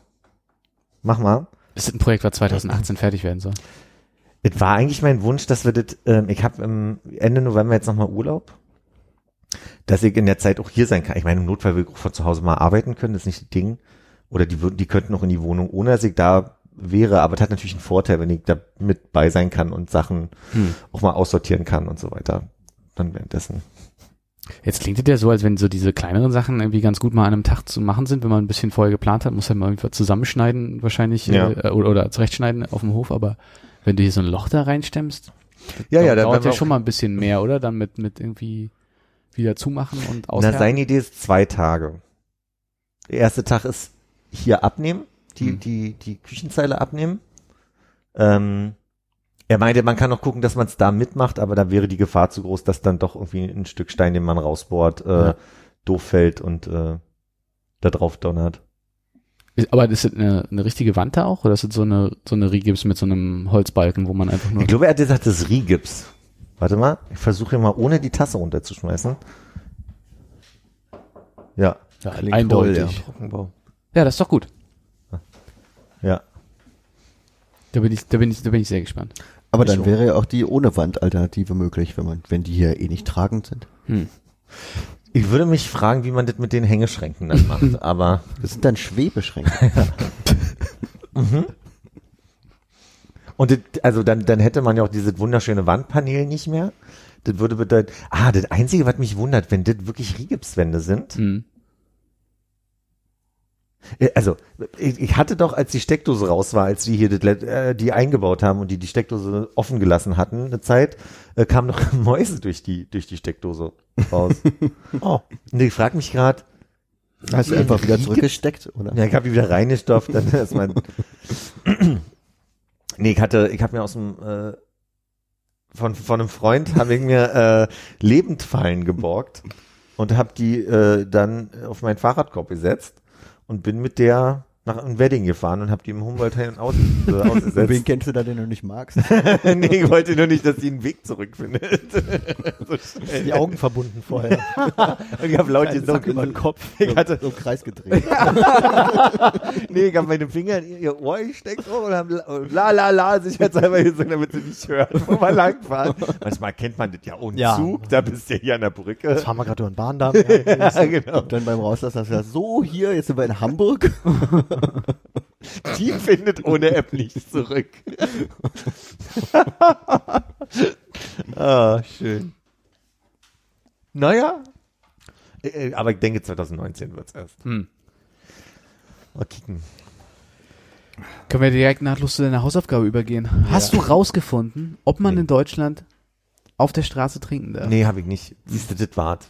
mach mal. Das ist ein Projekt, was 2018 fertig werden soll. Es war eigentlich mein Wunsch, dass wir das, ähm, ich habe im Ende November jetzt nochmal Urlaub, dass ich in der Zeit auch hier sein kann. Ich meine, im Notfall will ich auch von zu Hause mal arbeiten können, das ist nicht das Ding. Oder die würden, die könnten noch in die Wohnung, ohne dass ich da wäre, aber es hat natürlich einen Vorteil, wenn ich da mit bei sein kann und Sachen Hm. auch mal aussortieren kann und so weiter. Dann währenddessen. Jetzt klingt es ja so, als wenn so diese kleineren Sachen irgendwie ganz gut mal an einem Tag zu machen sind, wenn man ein bisschen vorher geplant hat, muss halt mal irgendwie zusammenschneiden wahrscheinlich Ja. äh, oder, oder zurechtschneiden auf dem Hof, aber wenn du hier so ein Loch da reinstemmst, Ja, ja, dauert ja schon auch- mal ein bisschen mehr, oder? Dann mit, mit irgendwie wieder zumachen und Na, aushärten. seine Idee ist zwei Tage. Der erste Tag ist hier abnehmen die, Hm. die, die Küchenzeile abnehmen. Ähm, er meinte, man kann noch gucken, dass man es da mitmacht, aber da wäre die Gefahr zu groß, dass dann doch irgendwie ein Stück Stein, den man rausbohrt, äh, Ja. doof fällt und äh, da drauf donnert. Ist- Aber ist das eine, eine richtige Wand da auch? Oder ist das so eine, so eine Rigips mit so einem Holzbalken, wo man einfach nur. Ich glaube, er hat gesagt, das ist Rigips. Warte mal, ich versuche mal ohne die Tasse runterzuschmeißen. Ja, ja, eindeutig. toll, ja. Trockenbau. das ist doch gut. ja. Da bin ich, da bin ich, da bin ich sehr gespannt. Aber Ich dann wäre ja auch die ohne Wand-Alternative möglich, wenn man, wenn die hier eh nicht tragend sind. Hm. Ich würde mich fragen, wie man das mit den Hängeschränken dann macht, aber Das sind dann Schwebeschränke. und das, also dann dann hätte man ja auch dieses wunderschöne Wandpanel nicht mehr. Das würde bedeuten, ah, das einzige, was mich wundert, wenn das wirklich Rigipswände sind. Hm. Äh, Also, ich, ich hatte doch, als die Steckdose raus war, als die hier das, äh, die eingebaut haben und die die Steckdose offen gelassen hatten, eine Zeit, äh, kamen noch Mäuse durch die durch die Steckdose raus. Oh, Und ich frage mich gerade, Hast du einfach wieder zurückgesteckt, oder? Ja, ich habe die wieder reingestopft, dann ist mein. Nee, ich hatte, ich habe mir aus dem äh, von von einem Freund habe ich mir äh, Lebendfallen geborgt und habe die äh, dann auf meinen Fahrradkorb gesetzt und bin mit der nach einem Wedding gefahren und habe die im Humboldt-Hain aus, äh, Und wen ausgesetzt. kennst du da, den du nicht magst? nee, ich wollte nur nicht, dass sie einen Weg zurückfindet. so die Augen verbunden vorher. Und ich habe laut gesagt, Sack über den Kopf. ich hatte, so im Kreis gedreht. Nee, ich habe meine Finger in ihr Ohr gesteckt und hab la la la sicherheitshalber gesagt, damit sie nicht hört, wo wir langfahren. Manchmal kennt man das ja ohne Ja. Zug, da bist du ja hier an der Brücke. Jetzt fahren wir gerade über den Bahndamm. Ja, genau. Und dann beim Rauslassen hast du gesagt, so, hier, jetzt sind wir in Hamburg. Die findet ohne App nicht zurück. ah, schön. Naja. Äh, Aber ich denke, 2019 wird's erst. Hm. Mal kicken. Können wir direkt nahtlos zu deiner Hausaufgabe übergehen? Hast du rausgefunden, ob man Nee. in Deutschland auf der Straße trinken darf? Nee, habe ich nicht. Siehst du, das wart.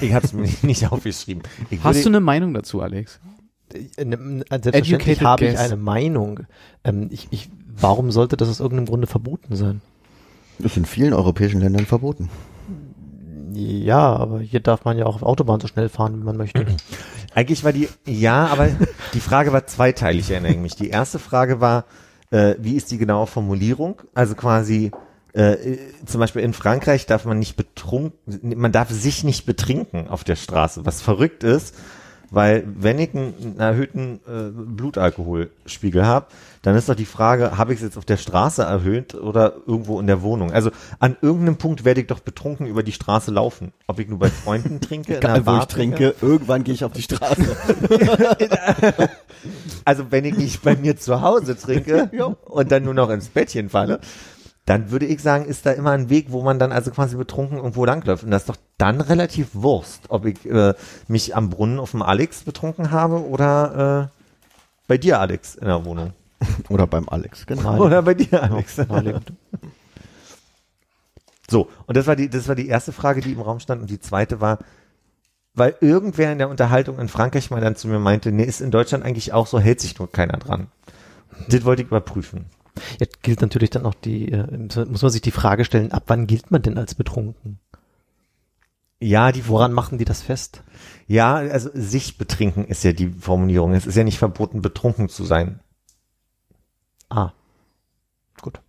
Ich habe es mir nicht aufgeschrieben. Ich Hast würde- du eine Meinung dazu, Alex? Ne, Selbstverständlich Educated habe ich eine Meinung. Ähm, ich, ich, warum sollte das aus irgendeinem Grunde verboten sein? Das ist in vielen europäischen Ländern verboten. Ja, aber hier darf man ja auch auf Autobahn so schnell fahren, wie man möchte. Eigentlich war die, ja, aber die Frage war zweiteilig, erinnere ich mich. Die erste Frage war, äh, wie ist die genaue Formulierung? Also quasi, äh, zum Beispiel in Frankreich darf man nicht betrunken, man darf sich nicht betrinken auf der Straße, was verrückt ist, weil wenn ich einen, erhöhten äh, Blutalkoholspiegel habe, dann ist doch die Frage, habe ich es jetzt auf der Straße erhöht oder irgendwo in der Wohnung? Also an irgendeinem Punkt werde ich doch betrunken über die Straße laufen. Ob ich nur bei Freunden trinke, in einer Egal, wo Bar ich trinke, irgendwann gehe ich auf die Straße. Also wenn ich nicht bei mir zu Hause trinke und dann nur noch ins Bettchen falle, dann würde ich sagen, ist da immer ein Weg, wo man dann also quasi betrunken irgendwo langläuft. Und das ist doch dann relativ Wurst, ob ich äh, mich am Brunnen auf dem Alex betrunken habe oder äh, bei dir, Alex, in der Wohnung. Oder beim Alex, genau. Oder bei dir, Alex. Ja. So, und das war die, das war die erste Frage, die im Raum stand. Und die zweite war, weil irgendwer in der Unterhaltung in Frankreich mal dann zu mir meinte, nee, ist in Deutschland eigentlich auch so, hält sich nur keiner dran. Das wollte ich überprüfen. Jetzt gilt natürlich dann auch die, äh, muss man sich die Frage stellen, ab wann gilt man denn als betrunken? Ja, die Woran machen die das fest? Ja, also sich betrinken ist ja die Formulierung. Es ist ja nicht verboten, betrunken zu sein. Ah. Gut.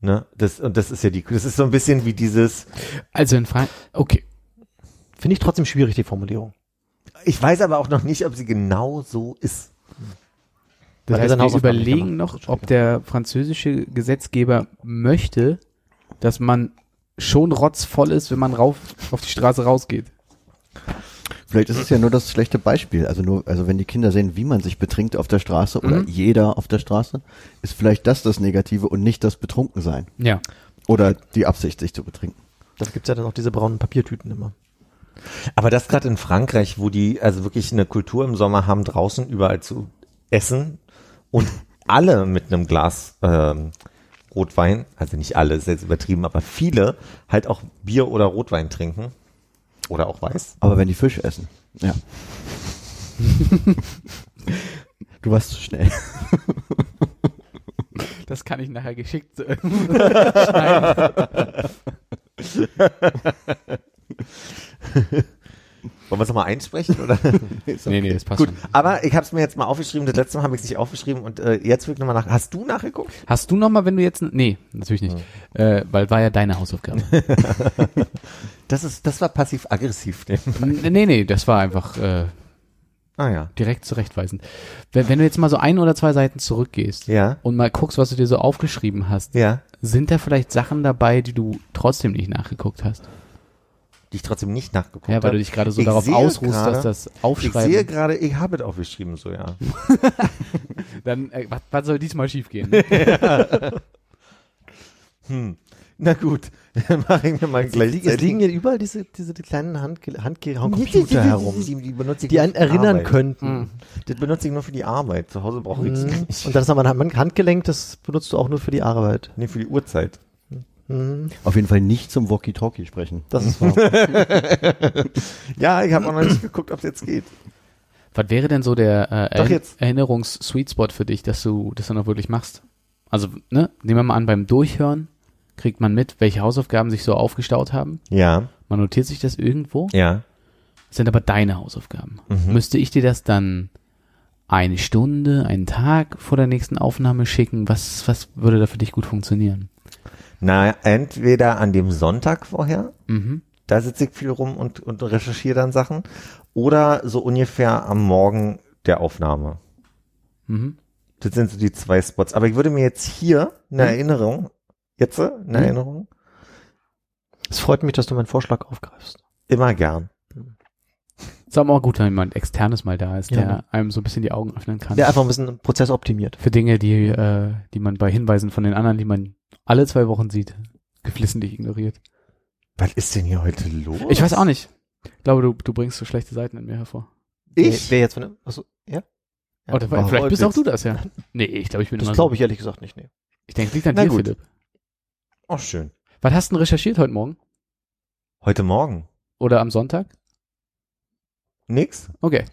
Ne? Das, und das ist ja die, das ist so ein bisschen wie dieses, Also in Frankreich, okay. Finde ich trotzdem schwierig, die Formulierung. ich weiß aber auch noch nicht, ob sie genau so ist. Das Weil heißt, wir überlegen noch, ob der französische Gesetzgeber möchte, dass man schon rotzvoll ist, wenn man rauf auf die Straße rausgeht. Vielleicht ist es ja nur das schlechte Beispiel. Also nur, also wenn die Kinder sehen, wie man sich betrinkt auf der Straße oder Mhm. jeder auf der Straße, ist vielleicht das das Negative und nicht das Betrunkensein. Ja. Oder die Absicht, sich zu betrinken. Das gibt's ja dann auch diese braunen Papiertüten immer. Aber das gerade in Frankreich, wo die also wirklich eine Kultur im Sommer haben, draußen überall zu essen und alle mit einem Glas ähm, Rotwein, also nicht alle, ist jetzt übertrieben, aber viele halt auch Bier oder Rotwein trinken. Oder auch Weiß. Aber wenn die Fisch essen. Ja. Du warst zu schnell. Das kann ich nachher geschickt so schneiden. Wollen wir es nochmal einsprechen? Oder? Nee, nee, das passt Gut, schon. aber ich habe es mir jetzt mal aufgeschrieben. Das letzte Mal habe ich es nicht aufgeschrieben und äh, jetzt will ich nochmal nach. Hast du nachgeguckt? Hast du noch mal, wenn du jetzt... Nee, natürlich nicht. Äh, weil war ja deine Hausaufgabe. Das ist, das war passiv-aggressiv. nee, nee, nee, das war einfach äh, ah ja. direkt zurechtweisend. Wenn, wenn du jetzt mal so ein oder zwei Seiten zurückgehst Ja. und mal guckst, was du dir so aufgeschrieben hast, Ja. sind da vielleicht Sachen dabei, die du trotzdem nicht nachgeguckt hast? Die ich trotzdem nicht nachgeguckt Ja, weil habe. du dich gerade so Ich darauf ausruhst, gerade- dass das Ich Aufschreiben... sehe gerade, ich habe es aufgeschrieben, so ja. Dann, äh, was, was soll diesmal schiefgehen? Hm. Na gut, dann mache ich mir mal gleich. Es liegen hier überall diese, diese kleinen Hand, Handcomputer herum, Die, die benutze ich die einen die erinnern Arbeit. könnten. Das benutze ich nur für die Arbeit. Zu Hause brauche ich es Mhm. nicht. Und dann ist aber ein Handgelenk, das benutzt du auch nur für die Arbeit. Nee, für die Uhrzeit. Mhm. Auf jeden Fall nicht zum Walkie-Talkie sprechen. Das ist wahr. Ja, ich habe auch noch nicht geguckt, ob es jetzt geht. was wäre denn so der äh, jetzt. Erinnerungs-Sweet-Spot für dich, dass du das dann auch wirklich machst? Also, ne, nehmen wir mal an, beim Durchhören kriegt man mit, welche Hausaufgaben sich so aufgestaut haben. Ja, Man notiert sich das irgendwo. ja. Das sind aber deine Hausaufgaben. Mhm. Müsste ich dir das dann eine Stunde, einen Tag vor der nächsten Aufnahme schicken? Was, was würde da für dich gut funktionieren? Na, entweder an dem Sonntag vorher, Mhm. da sitze ich viel rum und, und recherchiere dann Sachen, oder so ungefähr am Morgen der Aufnahme. Mhm. Das sind so die zwei Spots. Aber ich würde mir jetzt hier eine Mhm. Erinnerung, jetzt eine Mhm. Erinnerung, Es freut mich, dass du meinen Vorschlag aufgreifst. immer gern. Ist aber auch gut, wenn jemand externes mal da ist, Ja. der einem so ein bisschen die Augen öffnen kann. Der einfach ein bisschen den Prozess optimiert. Für Dinge, die, äh, die man bei Hinweisen von den anderen, die man alle zwei Wochen sieht, geflissentlich ignoriert. Was ist denn hier heute los? Ich weiß auch nicht. Ich glaube, du, du bringst so schlechte Seiten in mir hervor. Ich? Wer, wer jetzt von der, achso, ja? Ja, Oder warum vielleicht bist auch du das, ja. Nee, ich glaube, ich bin Das glaube ich ehrlich gesagt nicht, nee. Ich denke, liegt an Na dir, gut. Philipp. Oh, schön. Was hast du denn recherchiert heute Morgen? Heute Morgen? Oder am Sonntag? Nix? Okay.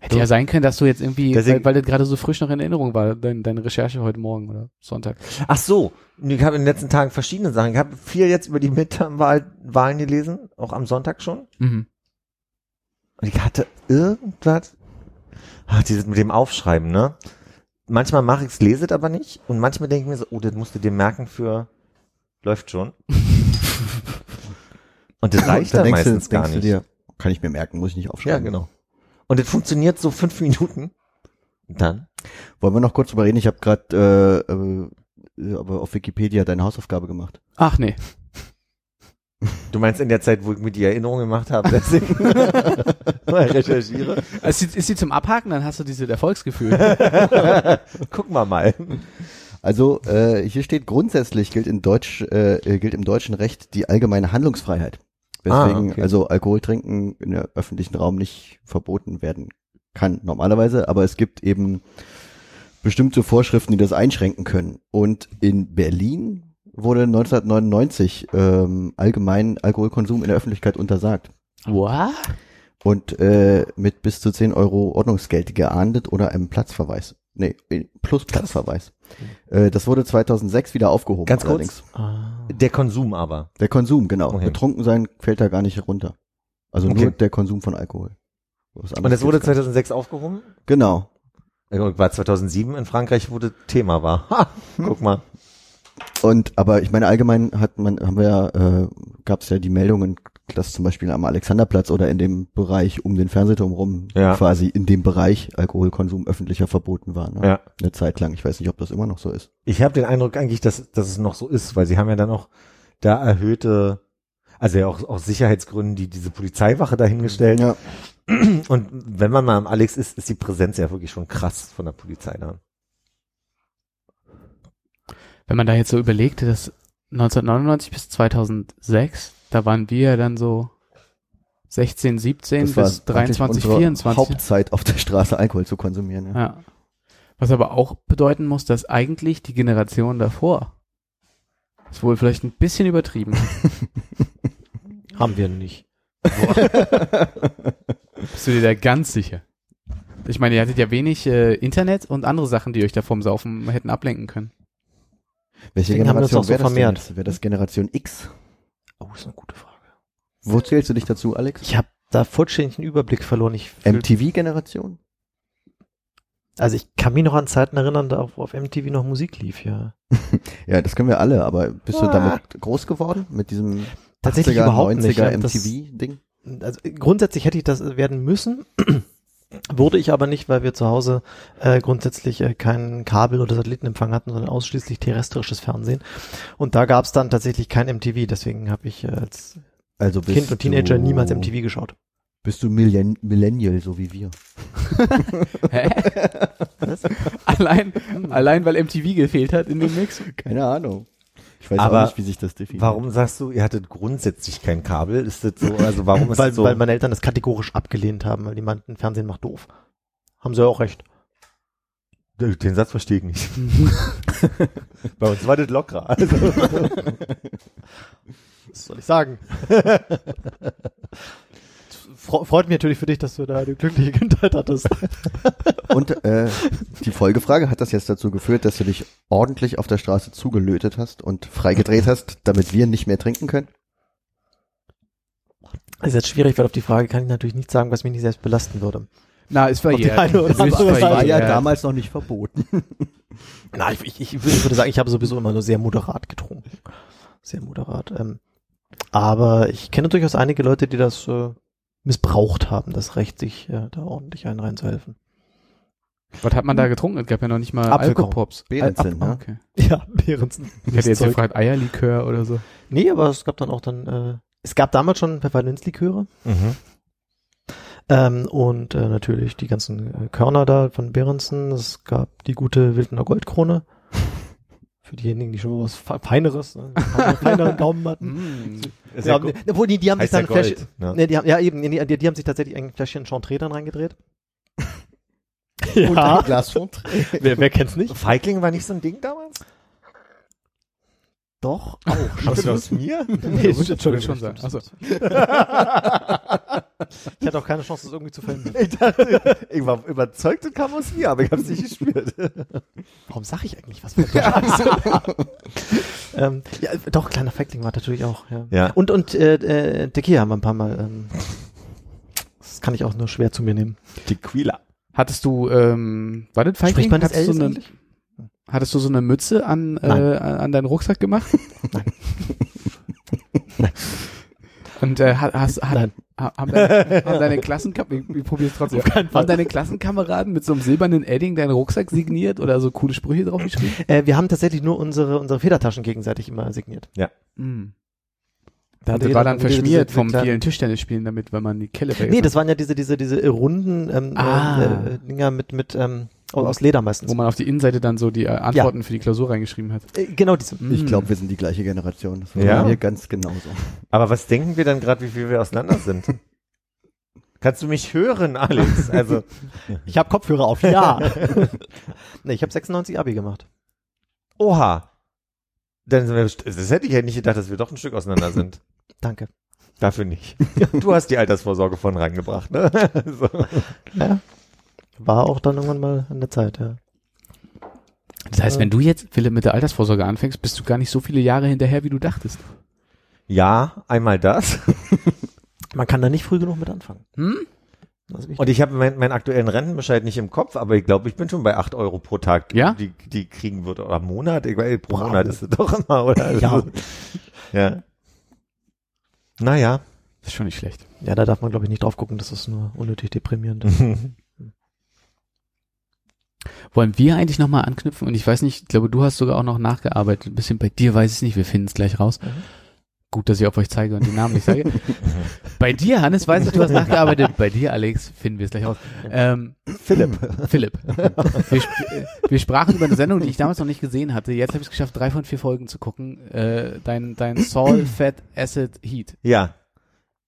Hätte So. ja sein können, dass du jetzt irgendwie, Deswegen- weil, weil das gerade so frisch noch in Erinnerung war, dein, deine Recherche heute Morgen oder Sonntag. Ach so, ich habe in den letzten Tagen verschiedene Sachen. Ich habe viel jetzt über die Midterm-Wahlen gelesen, auch am Sonntag schon. Mhm. Und ich hatte irgendwas, ach, dieses mit dem Aufschreiben, ne? Manchmal mache ich's, lese es aber nicht. Und manchmal denke ich mir so, oh, das musst du dir merken für, läuft schon. Und das reicht Da dann denkst du- meistens gar nicht. Dir, kann ich mir merken, muss ich nicht ja, aufschreiben. genau. Und das funktioniert so fünf Minuten. Und dann? Wollen wir noch kurz drüber reden? Ich habe gerade äh, äh, aber auf Wikipedia deine Hausaufgabe gemacht. Ach nee. Du meinst in der Zeit, wo ich mir die Erinnerung gemacht habe, deswegen mal recherchiere? Ist die, ist die zum Abhaken, dann hast du diese Erfolgsgefühl. Gucken wir mal. Also äh, hier steht grundsätzlich gilt in Deutsch äh, äh, gilt im deutschen Recht die allgemeine Handlungsfreiheit. Weswegen Ah, okay. also Alkohol trinken in der öffentlichen Raum nicht verboten werden kann normalerweise, aber es gibt eben bestimmte Vorschriften, die das einschränken können. Und in Berlin wurde 1999 ähm, allgemein Alkoholkonsum in der Öffentlichkeit untersagt What? und äh, mit bis zu 10 Euro Ordnungsgeld geahndet oder einem Platzverweis. Nee, plus Platzverweis. Äh, das wurde 2006 wieder aufgehoben. Ganz kurz. allerdings. Ah. Der Konsum aber. Der Konsum, genau. Okay. Betrunken sein fällt da gar nicht herunter. Also Okay. nur der Konsum von Alkohol. Und das wurde gibt's gar nicht. 2006 aufgehoben? Genau. War 2007 in Frankreich, wo das Thema war. Ha, guck mal. Und aber ich meine allgemein hat man haben wir ja äh, gab es ja die Meldungen, dass zum Beispiel am Alexanderplatz oder in dem Bereich um den Fernsehturm rum Ja. quasi in dem Bereich Alkoholkonsum öffentlicher verboten war. Ne? Ja. Eine Zeit lang. Ich weiß nicht, ob das immer noch so ist. Ich habe den Eindruck eigentlich, dass, dass es noch so ist, weil sie haben ja dann auch da erhöhte, also ja auch aus Sicherheitsgründen, die diese Polizeiwache dahingestellt. Ja. Und wenn man mal am Alex ist, ist die Präsenz ja wirklich schon krass von der Polizei da. Wenn man da jetzt so überlegt, dass 1999 bis 2006, da waren wir ja dann so 16, 17 Das war bis 23, eigentlich unsere 24. Hauptzeit auf der Straße Alkohol zu konsumieren. Ja. Ja. Was aber auch bedeuten muss, dass eigentlich die Generation davor ist wohl vielleicht ein bisschen übertrieben. Haben wir nicht. Bist du dir da ganz sicher? Ich meine, ihr hattet ja wenig äh, Internet und andere Sachen, die euch da vom Saufen hätten ablenken können. Welche Deswegen haben wir uns Generation auch so das vermehrt. Wäre das Generation X? Oh, ist eine gute Frage. Wo zählst du dich dazu, Alex? Ich habe da vollständig einen Überblick verloren. Ich MTV-Generation? also ich kann mich noch an Zeiten erinnern, da auf, auf MTV noch Musik lief, ja. Ja, das können wir alle, aber bist du Ah. damit groß geworden? Mit diesem Tatsächlich 80er, überhaupt 90er nicht, ja, das- MTV-Ding? Also grundsätzlich hätte ich das werden müssen. Wurde ich aber nicht, weil wir zu Hause äh, grundsätzlich äh, keinen Kabel- oder Satellitenempfang hatten, sondern ausschließlich terrestrisches Fernsehen. Und da gab es dann tatsächlich kein MTV, deswegen habe ich äh, als Also Kind und Teenager du, niemals MTV geschaut. Bist du Millen Millennial, so wie wir? Hä? allein, allein weil MTV gefehlt hat in dem Mix. Keine Ahnung. Ich weiß Aber auch nicht, wie sich das definiert. Warum sagst du, ihr hattet grundsätzlich kein Kabel? Ist das so, also warum ist weil, das so? weil meine Eltern das kategorisch abgelehnt haben, weil die meinten, Fernsehen macht doof. Haben sie ja auch recht. Den Satz verstehe ich nicht. Bei uns war das lockerer. Also, Was soll ich sagen? Fre- Freut mich natürlich für dich, dass du da eine glückliche Kindheit hattest. Und äh, die Folgefrage, hat das jetzt dazu geführt, dass du dich ordentlich auf der Straße zugelötet hast und freigedreht hast, damit wir nicht mehr trinken können? ist jetzt schwierig, weil auf die Frage kann ich natürlich nicht sagen, was mich nicht selbst belasten würde. Na, Es andere Seite. Das war ja damals noch nicht verboten. Na, ich, ich, ich würde sagen, ich habe sowieso immer nur sehr moderat getrunken. Sehr moderat. Ähm, aber ich kenne durchaus einige Leute, die das äh, missbraucht haben, das Recht, sich äh, da ordentlich einen reinzuhelfen. Was hat man da getrunken? Es gab ja noch nicht mal Apfelkorn. Alkopops. Behrensen, Al- ne? Okay. Ja, Behrensen. Ich hätte jetzt Zeug. gefragt, Eierlikör oder so. Nee, aber es gab dann auch dann, äh, es gab damals schon Pfefferminzliköre mhm. ähm, und äh, natürlich die ganzen äh, Körner da von Behrensen. Es gab die gute Wildner Goldkrone. Für diejenigen, die schon was Fe- Feineres, ne, feineren Gaumen hatten. Mm. Ja, ja gut. obwohl die, die haben sich ja dann ein Fläschchen, Gold. Ne? die haben, ja eben, nee, die, die haben sich tatsächlich ein Fläschchen Chantre dann reingedreht. Und ein Glas Fond. wer, wer kennt's nicht? Feigling war nicht so ein Ding damals? Doch, auch. Aus, aus mir? nee, Würde Entschuldigung. schon sein. Achso. Ich hatte auch keine Chance, das irgendwie zu verhindern. Ich dachte, ich war überzeugt und kam aus mir, aber ich habe es nicht gespürt. Warum sage ich eigentlich was? für ähm, ja, doch, kleiner Feigling war natürlich auch, ja. Ja. Und, und äh, äh, Tequila haben wir ein paar Mal, ähm, das kann ich auch nur schwer zu mir nehmen. Tequila. Hattest du, ähm, war das Feigling? Spricht man das hattest, du Ls eine, eigentlich? Hattest du so eine Mütze an, äh, an deinen Rucksack gemacht? Nein. Und äh, ha- hast, hat, haben, deine, haben deine Klassenkameraden, ich, ich probiere es trotzdem, haben deine Klassenkameraden mit so einem silbernen Edding deinen Rucksack signiert oder so coole Sprüche drauf geschrieben? Äh, wir haben tatsächlich nur unsere, unsere Federtaschen gegenseitig immer signiert. Mm. Da Und hatte das war dann verschmiert diese vom vielen Tischtennisspielen damit, weil man die Kelle Nee, das waren ja diese, diese, diese runden ähm, Ah. äh, äh, Dinger mit, mit ähm, aus Leder meistens. wo man auf die Innenseite dann so die äh, Antworten für die Klausur reingeschrieben hat. äh, genau diese. Mm. Ich glaube, wir sind die gleiche Generation. Das war Ja? bei mir ganz genauso. Aber was denken wir dann gerade, wie viel wir auseinander sind? Kannst du mich hören, Alex? Also, Ich habe Kopfhörer auf, ja. nee, ich habe 96 Abi gemacht. oha. Dann sind wir, das hätte ich ja nicht gedacht, dass wir doch ein Stück auseinander sind. Danke. Dafür nicht. Du hast die Altersvorsorge von rangebracht, ne? so. Ja. War auch dann irgendwann mal an der Zeit, ja. Das heißt, wenn du jetzt, Philipp, mit der Altersvorsorge anfängst, bist du gar nicht so viele Jahre hinterher, wie du dachtest. Ja, einmal das. Man kann da nicht früh genug mit anfangen. Hm? Und ich habe meinen, meinen aktuellen Rentenbescheid nicht im Kopf, aber ich glaube, ich bin schon bei 8 Euro pro Tag, Ja? die, die kriegen würde. Oder Monat, ich weiß, pro Bravo. Monat ist es doch immer, oder? Ja. Also, ja. Naja. Das ist schon nicht schlecht. ja, da darf man, glaube ich, nicht drauf gucken, das ist nur unnötig deprimierend. Wollen wir eigentlich nochmal anknüpfen? Und ich weiß nicht, ich glaube, du hast sogar auch noch nachgearbeitet. Ein bisschen bei dir weiß ich es nicht, wir finden es gleich raus. Mhm. Gut, dass ich auf euch zeige und die Namen nicht sage. bei dir, Hannes, weiß ich, du hast nachgearbeitet. Bei dir, Alex, finden wir es gleich raus. Ähm, Philipp. Philipp. Wir, sp wir sprachen über eine Sendung, die ich damals noch nicht gesehen hatte. Jetzt habe ich es geschafft, drei von vier Folgen zu gucken. Äh, dein, dein Saul Fat Acid Heat. Ja.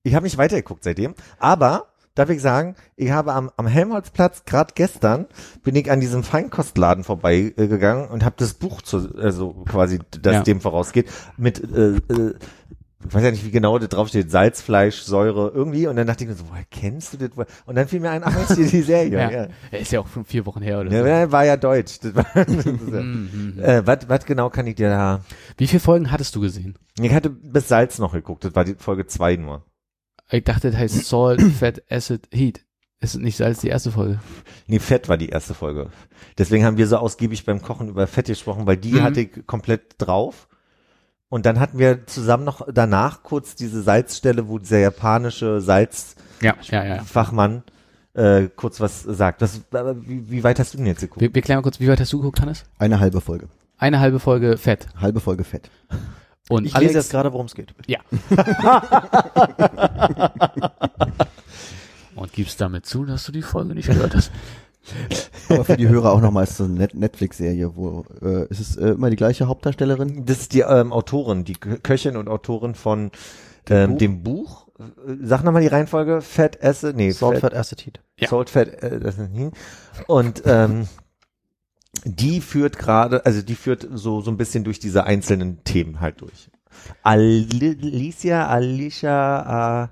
Ich habe nicht weitergeguckt seitdem. Aber, darf ich sagen, ich habe am, am Helmholtzplatz, gerade gestern, bin ich an diesem Feinkostladen vorbeigegangen gegangen und habe das Buch, zu, also quasi, das Ja. dem vorausgeht, mit äh, äh, ich weiß ja nicht, wie genau das draufsteht, Salz, Fleisch, Säure, irgendwie. Und dann dachte ich mir so, woher kennst du das? Und dann fiel mir ein, ach, Mensch, die, die Serie. Ja. ja. Er ist ja auch schon vier Wochen her oder Ja, so. war ja deutsch. Das war, das ist ja. Mhm, mhm. äh, was, was genau kann ich dir da? Wie viele Folgen hattest du gesehen? Ich hatte bis Salz noch geguckt. Das war die Folge zwei nur. Ich dachte, das heißt Salt, Fat, Acid, Heat. Ist es nicht Salz die erste Folge? Nee, Fett war die erste Folge. Deswegen haben wir so ausgiebig beim Kochen über Fett gesprochen, weil die Mhm. hatte ich komplett drauf. Und dann hatten wir zusammen noch danach kurz diese Salzstelle, wo dieser japanische Salzfachmann Ja, ja, ja. äh, kurz was sagt. Das, wie, wie weit hast du denn jetzt geguckt? Wir, wir klären mal kurz, wie weit hast du geguckt, Hannes? Eine halbe Folge. Eine halbe Folge Fett. Halbe Folge Fett. Und Ich Alex, lese jetzt gerade, worum es geht. Ja. Und gibst damit zu, dass du die Folge nicht gehört hast. Aber für die Hörer auch nochmals so eine Net Netflix-Serie, wo äh, ist es äh, immer die gleiche Hauptdarstellerin? Das ist die ähm, Autorin, die Kö- Köchin und Autorin von ähm, Buch? dem Buch. Äh, Sag nochmal die Reihenfolge. Fett, Acid, nee, Salt, Fett, Fat, Acid, Heat. Ja. Salt, Fett, äh, ist. Und ähm, die führt gerade, also die führt so so ein bisschen durch diese einzelnen Themen halt durch. Alicia, Alicia, äh,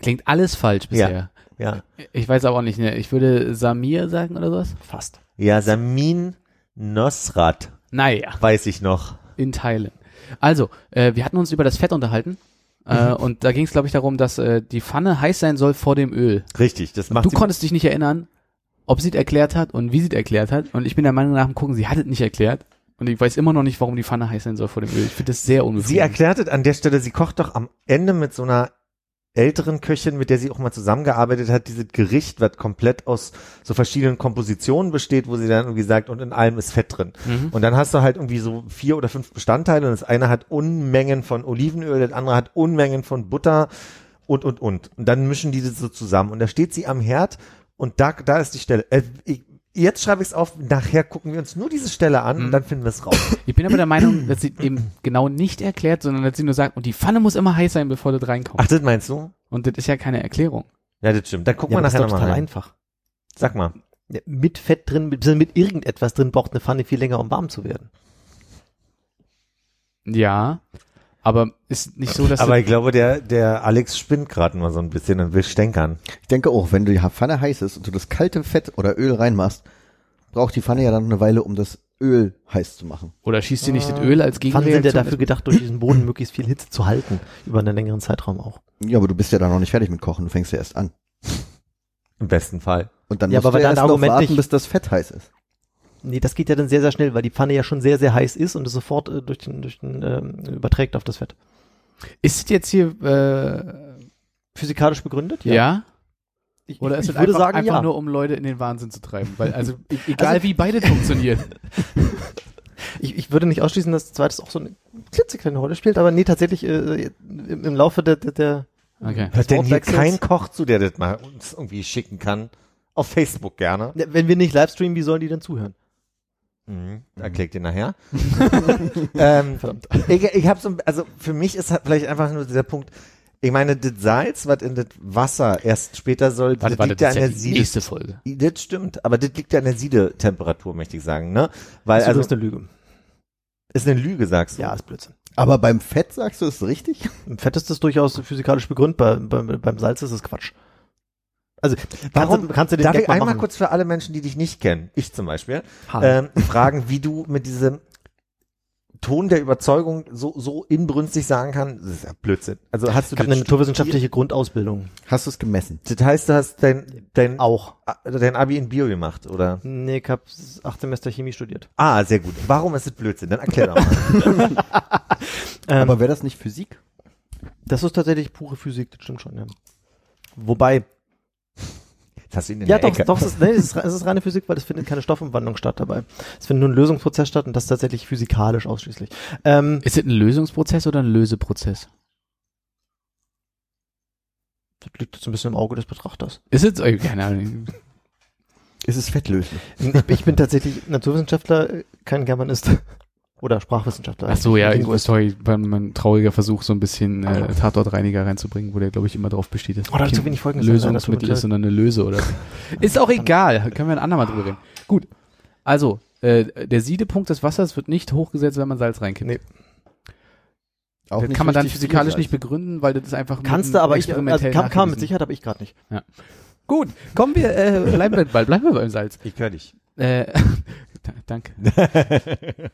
Klingt alles falsch bisher. ja, Ich weiß aber auch nicht, ne? Ich würde Samir sagen oder sowas? Fast. ja, Samin Nosrat, Naja, weiß ich noch. in Thailand. Also, äh, wir hatten uns über das Fett unterhalten. Äh, und da ging es, glaube ich, darum, dass äh, die Pfanne heiß sein soll vor dem Öl. Richtig, das macht Du konntest dich nicht erinnern, ob sie es erklärt hat und wie sie es erklärt hat. Und ich bin der Meinung nach dem Gucken, sie hat es nicht erklärt. Und ich weiß immer noch nicht, warum die Pfanne heiß sein soll vor dem Öl. Ich finde das sehr Sie unbefriedigend. erklärt es an der Stelle, sie kocht doch am Ende mit so einer älteren Köchin, mit der sie auch mal zusammengearbeitet hat, dieses Gericht, was komplett aus so verschiedenen Kompositionen besteht, wo sie dann irgendwie sagt, und in allem ist Fett drin. Mhm. Und dann hast du halt irgendwie so vier oder fünf Bestandteile und das eine hat Unmengen von Olivenöl, das andere hat Unmengen von Butter und, und, und. Und dann mischen die das so zusammen. Und da steht sie am Herd und da, da ist die Stelle. Äh, ich, jetzt schreibe ich es auf, nachher gucken wir uns nur diese Stelle an und Mhm. dann finden wir es raus. Ich bin aber der Meinung, dass sie eben genau nicht erklärt, sondern dass sie nur sagt, und die Pfanne muss immer heiß sein, bevor das reinkommt. Ach, das meinst du? Und das ist ja keine Erklärung. Ja, das stimmt. Dann gucken Ja, wir aber das ist nachher nochmal total rein. einfach. Sag mal. Ja, Mit Fett drin, mit, mit irgendetwas drin braucht eine Pfanne viel länger, um warm zu werden. Ja, aber ist nicht so, dass Aber ich glaube, der, der Alex spinnt gerade mal so ein bisschen und will stänkern. Ich denke auch, wenn die Pfanne heiß ist und du das kalte Fett oder Öl reinmachst, braucht die Pfanne ja dann eine Weile, um das Öl heiß zu machen. oder schießt sie nicht das Öl als Pfannen sind ja Gegenreaktion? dafür gedacht, durch diesen Boden möglichst viel Hitze zu halten, über einen längeren Zeitraum auch. Ja, aber du bist ja dann noch nicht fertig mit Kochen, du fängst ja erst an. Im besten Fall. Und dann Ja, musst aber du dein erst noch Argument warten, nicht- bis das Fett heiß ist. Nee, das geht ja dann sehr, sehr schnell, weil die Pfanne ja schon sehr, sehr heiß ist und es sofort äh, durch den, durch den ähm, überträgt auf das Fett. Ist es jetzt hier, äh, Physikalisch begründet? ja? Ich, Oder ich, ist ich es würde einfach, sagen, einfach ja. nur, um Leute in den Wahnsinn zu treiben? Weil, also, e- egal wie beide funktionieren. Ich, ich würde nicht ausschließen, dass zweites auch so eine klitzekleine Rolle spielt, aber nee, tatsächlich äh, im, im Laufe der, der, der Okay. Hört denn hier kein Koch zu, der das mal uns irgendwie schicken kann? Auf Facebook gerne. Ja, wenn wir nicht livestreamen, wie sollen die denn zuhören? Mhm. Erklärt dir nachher. ähm, Verdammt. ich ich habe so, also für mich ist halt vielleicht einfach nur dieser Punkt, ich meine, das Salz, was in das Wasser erst später soll, Warte, das warte, liegt ja das an ist ja der die Siede. nächste Folge. Das stimmt, aber das liegt ja an der Siedetemperatur, möchte ich sagen, ne? Weil, Das ist also, übrigens eine Lüge. ist eine Lüge, sagst du? Ja, ist Blödsinn. Aber beim Fett sagst du, ist es richtig? Im Fett ist das durchaus physikalisch begründet, bei, bei, beim Salz ist es Quatsch. Also, Warum? kannst du, kannst du den Darf Gag ich mal einmal machen? kurz für alle Menschen, die dich nicht kennen, ich zum Beispiel, ähm, fragen, wie du mit diesem Ton der Überzeugung so, so inbrünstig sagen kann, das ist ja Blödsinn. Also hast du ich das eine naturwissenschaftliche Grundausbildung. Hast du es gemessen? Das heißt, du hast dein, dein, Auch. dein Abi in Bio gemacht, oder? Nee, ich habe acht Semester Chemie studiert. Ah, sehr gut. Warum ist es Blödsinn? Dann erklär doch mal. Ähm, Aber wäre das nicht Physik? das ist tatsächlich pure Physik, das stimmt schon, ja. Wobei, Jetzt hast du in ja der doch, Ecke. doch, es ist, nee, es ist, es ist reine Physik, weil es findet keine Stoffumwandlung statt dabei. Es findet nur ein Lösungsprozess statt und das tatsächlich physikalisch ausschließlich. Ähm, Ist es ein Lösungsprozess oder ein Löseprozess? das liegt jetzt ein bisschen im Auge des Betrachters. Ist es, äh, keine Ahnung. Ist es fettlöslich? Ich, ich bin tatsächlich Naturwissenschaftler, kein Germanist. Oder Sprachwissenschaftler. Ach so, ja, sorry, war mein trauriger Versuch, so ein bisschen äh, Tatortreiniger reinzubringen, wo der, glaube ich, immer drauf besteht, dass Oh, ich kein zu wenig Folgen Lösungsmittel ist, sondern eine Löse oder so. Ist auch egal, können wir ein andermal drüber reden. Gut, also, äh, der Siedepunkt des Wassers wird nicht hochgesetzt, wenn man Salz reinkippt. Nee. Auch das nicht kann man dann physikalisch nicht begründen, weil das ist einfach Kannst du, aber ich, also kann, kann mit. Sicherheit, aber ich gerade nicht. Gut, kommen wir, äh, bleiben wir, bleiben wir beim Salz. Ich höre dich. Äh, danke.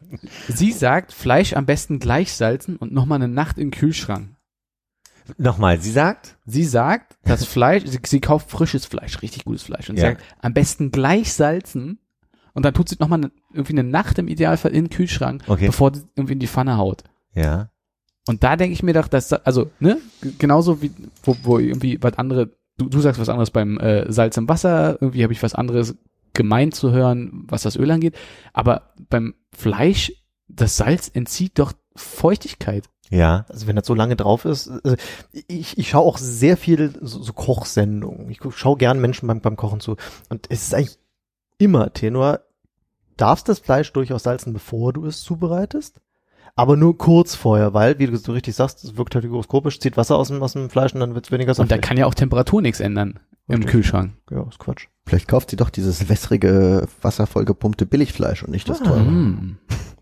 Sie sagt, Fleisch am besten gleich salzen und nochmal eine Nacht im Kühlschrank. Nochmal, sie sagt? Sie sagt, das Fleisch, sie, sie kauft frisches Fleisch, richtig gutes Fleisch und Ja. sagt, am besten gleich salzen und dann tut sie nochmal irgendwie eine Nacht im Idealfall in den Kühlschrank, Okay. bevor sie irgendwie in die Pfanne haut. Ja. Und da denke ich mir doch, dass, da- also, ne, genauso wie, wo, wo irgendwie was andere, du, du sagst was anderes beim äh, Salz im Wasser, irgendwie habe ich was anderes gemeint zu hören, was das Öl angeht, aber beim Fleisch, das Salz entzieht doch Feuchtigkeit. Ja. Also wenn das so lange drauf ist, also ich, ich schaue auch sehr viel so, so Kochsendungen. Ich schaue gern Menschen beim, beim Kochen zu. Und es ist eigentlich immer Tenor, darfst das Fleisch durchaus salzen, bevor du es zubereitest, aber nur kurz vorher, weil, wie du so richtig sagst, es wirkt halt hygroskopisch, zieht Wasser aus dem, aus dem Fleisch und dann wird es weniger Und da saftig. kann ja auch Temperatur nichts ändern im Richtig. Kühlschrank. Ja, ist Quatsch. Vielleicht kauft sie doch dieses wässrige, wasservollgepumpte Billigfleisch und nicht das teure. Mm.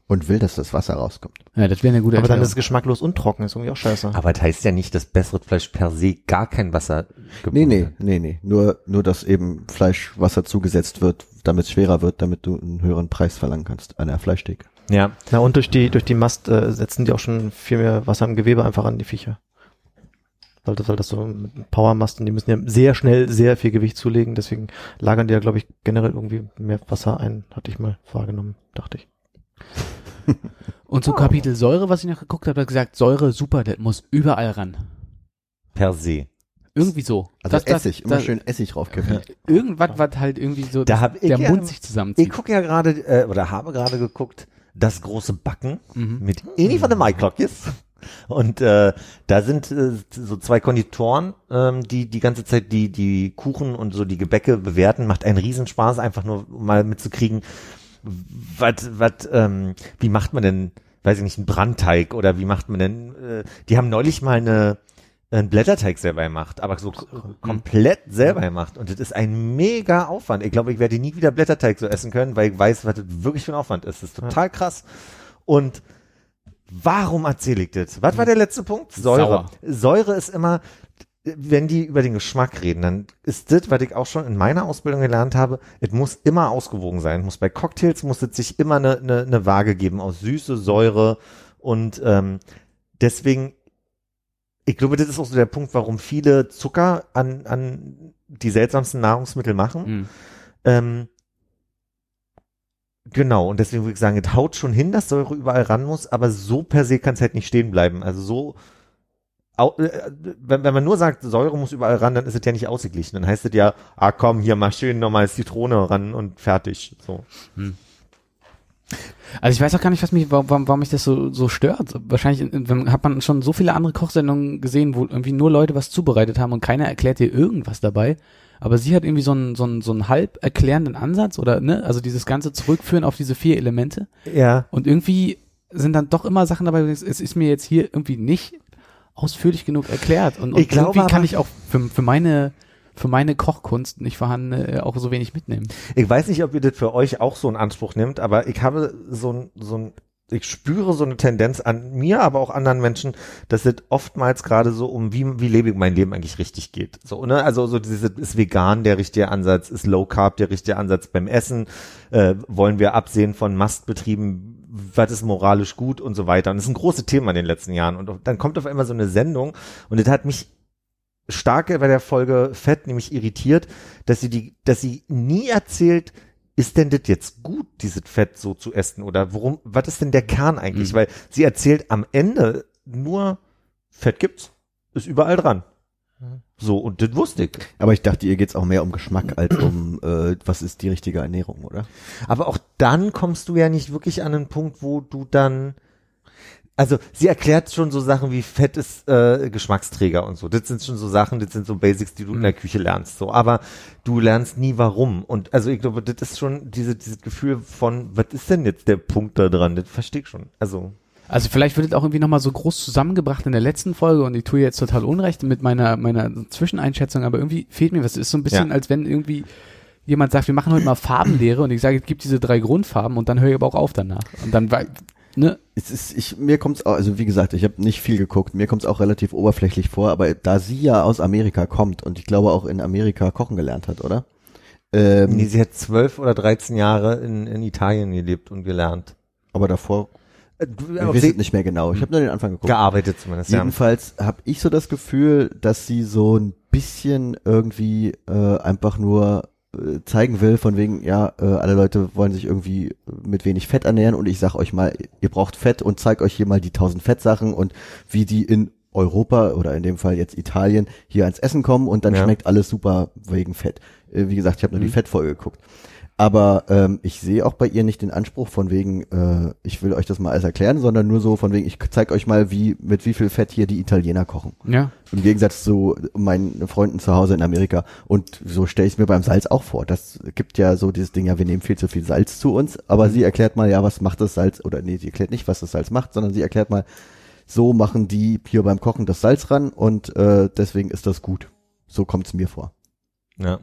Und will, dass das Wasser rauskommt. Ja, das wäre eine gute Aber dann ist es geschmacklos und trocken, ist irgendwie auch scheiße. Aber das heißt ja nicht, dass besseres Fleisch per se gar kein Wasser Nee, nee, hat. nee, nee. Nur, nur, dass eben Fleisch Wasser zugesetzt wird, damit es schwerer wird, damit du einen höheren Preis verlangen kannst an der Fleischtheke. Ja. Na und durch die, durch die Mast äh, setzen die auch schon viel mehr Wasser im Gewebe einfach an die Viecher. Weil das, weil das so mit Powermasten, die müssen ja sehr schnell sehr viel Gewicht zulegen, deswegen lagern die ja, glaube ich, generell irgendwie mehr Wasser ein, hatte ich mal wahrgenommen, dachte ich. Und zu Kapitel Säure, was ich noch geguckt habe, hat gesagt, Säure, super, das muss überall ran. Per se. Irgendwie so. Also Das- das- Essig, immer das- schön Essig draufkippen. Irgendwas, was halt irgendwie so Da hab ich der ja- Mund sich Ich zusammenzieht. gucke ja gerade, äh, oder habe gerade geguckt, das große Backen Mhm. mit Eni von der Maiklockjes. Und äh, da sind äh, so zwei Konditoren, ähm, die die ganze Zeit die die Kuchen und so die Gebäcke bewerten. Macht einen Riesenspaß, einfach nur mal mitzukriegen, was was ähm, wie macht man denn, weiß ich nicht, einen Brandteig oder wie macht man denn? Äh, die haben neulich mal eine einen Blätterteig selber gemacht, aber so k- komplett selber gemacht. Und das ist ein mega Aufwand. Ich glaube, ich werde nie wieder Blätterteig so essen können, weil ich weiß, was das wirklich für ein Aufwand ist. Das ist total krass. Und warum erzähle ich das? Was war der letzte Punkt? Säure. Sauer. Säure ist immer, wenn die über den Geschmack reden, dann ist das, was ich auch schon in meiner Ausbildung gelernt habe, es muss immer ausgewogen sein. Muss bei Cocktails muss es sich immer eine, eine, eine Waage geben aus Süße, Säure und ähm, deswegen, ich glaube, das ist auch so der Punkt, warum viele Zucker an, an die seltsamsten Nahrungsmittel machen. Mhm. Ähm, genau, und deswegen würde ich sagen, es haut schon hin, dass Säure überall ran muss, aber so per se kann es halt nicht stehen bleiben. Also so, äh, wenn, wenn man nur sagt, Säure muss überall ran, dann ist es ja nicht ausgeglichen. Dann heißt es ja, ah komm, hier mal schön nochmal Zitrone ran und fertig. So. Also ich weiß auch gar nicht, was mich, warum, warum mich das so, so stört. Wahrscheinlich wenn, hat man schon so viele andere Kochsendungen gesehen, wo irgendwie nur Leute was zubereitet haben und keiner erklärt dir irgendwas dabei. Aber sie hat irgendwie so einen, so einen, so einen halb erklärenden Ansatz oder, ne, also dieses ganze Zurückführen auf diese vier Elemente. Ja. Und irgendwie sind dann doch immer Sachen dabei, es ist mir jetzt hier irgendwie nicht ausführlich genug erklärt. Und, und Ich glaube irgendwie kann ich auch für, für meine, für meine Kochkunst nicht vorhandene auch so wenig mitnehmen. Ich weiß nicht, ob ihr das für euch auch so in Anspruch nimmt, aber ich habe so ein, so ein, ich spüre so eine Tendenz an mir, aber auch anderen Menschen, dass es oftmals gerade so um wie, wie lebe ich mein Leben eigentlich richtig geht. So, ne? Also so dieses ist vegan der richtige Ansatz, ist Low Carb der richtige Ansatz beim Essen, äh, wollen wir absehen von Mastbetrieben, was ist moralisch gut und so weiter. Und das ist ein großes Thema in den letzten Jahren. Und dann kommt auf einmal so eine Sendung und das hat mich stark bei der Folge Fett nämlich irritiert, dass sie die, dass sie nie erzählt, ist denn das jetzt gut, dieses Fett so zu essen oder worum, was ist denn der Kern eigentlich? Mhm. Weil sie erzählt am Ende nur Fett gibt's, ist überall dran. So, und das wusste ich. Aber ich dachte, ihr geht's auch mehr um Geschmack als um, äh, was ist die richtige Ernährung, oder? Aber auch dann kommst du ja nicht wirklich an einen Punkt, wo du dann, also sie erklärt schon so Sachen wie Fett ist äh, Geschmacksträger und so. Das sind schon so Sachen, das sind so Basics, die du in der Küche lernst. So, aber du lernst nie warum. Und also ich glaube, das ist schon diese, dieses Gefühl von, was ist denn jetzt der Punkt da dran? Das verstehe ich schon. Also Also vielleicht wird es auch irgendwie nochmal so groß zusammengebracht in der letzten Folge und ich tue jetzt total Unrecht mit meiner, meiner Zwischeneinschätzung, aber irgendwie fehlt mir was. Es ist so ein bisschen, Ja. als wenn irgendwie jemand sagt, wir machen heute mal Farbenlehre und ich sage, es gibt diese drei Grundfarben und dann höre ich aber auch auf danach. Und dann, ne, Es ist, ich, mir kommt's auch, also wie gesagt, ich habe nicht viel geguckt, mir kommt's auch relativ oberflächlich vor, aber da sie ja aus Amerika kommt und ich glaube auch in Amerika kochen gelernt hat, oder? Ähm, Nee, sie hat zwölf oder 13 Jahre in, in Italien gelebt und gelernt. aber davor, Äh, ich weiß es nicht mehr genau. Ich habe nur den Anfang geguckt. Gearbeitet zumindest, ja. Jedenfalls habe ich so das Gefühl, dass sie so ein bisschen irgendwie äh, einfach nur zeigen will, von wegen, ja, äh, alle Leute wollen sich irgendwie mit wenig Fett ernähren und ich sag euch mal, ihr braucht Fett und zeig euch hier mal die 1000 Fettsachen und wie die in Europa oder in dem Fall jetzt Italien hier ans Essen kommen und dann Ja. schmeckt alles super wegen Fett. Äh, wie gesagt, ich habe nur Mhm. die Fettfolge geguckt. Aber ähm, ich sehe auch bei ihr nicht den Anspruch von wegen, äh, ich will euch das mal alles erklären, sondern nur so von wegen, ich zeig euch mal, wie mit wie viel Fett hier die Italiener kochen. ja. Im Gegensatz zu meinen Freunden zu Hause in Amerika. Und so stelle ich es mir beim Salz auch vor. Das gibt ja so dieses Ding, ja, wir nehmen viel zu viel Salz zu uns, aber sie erklärt mal, ja, was macht das Salz, oder nee, sie erklärt nicht, was das Salz macht, sondern sie erklärt mal, so machen die hier beim Kochen das Salz ran und äh, deswegen ist das gut. So kommt es mir vor. ja.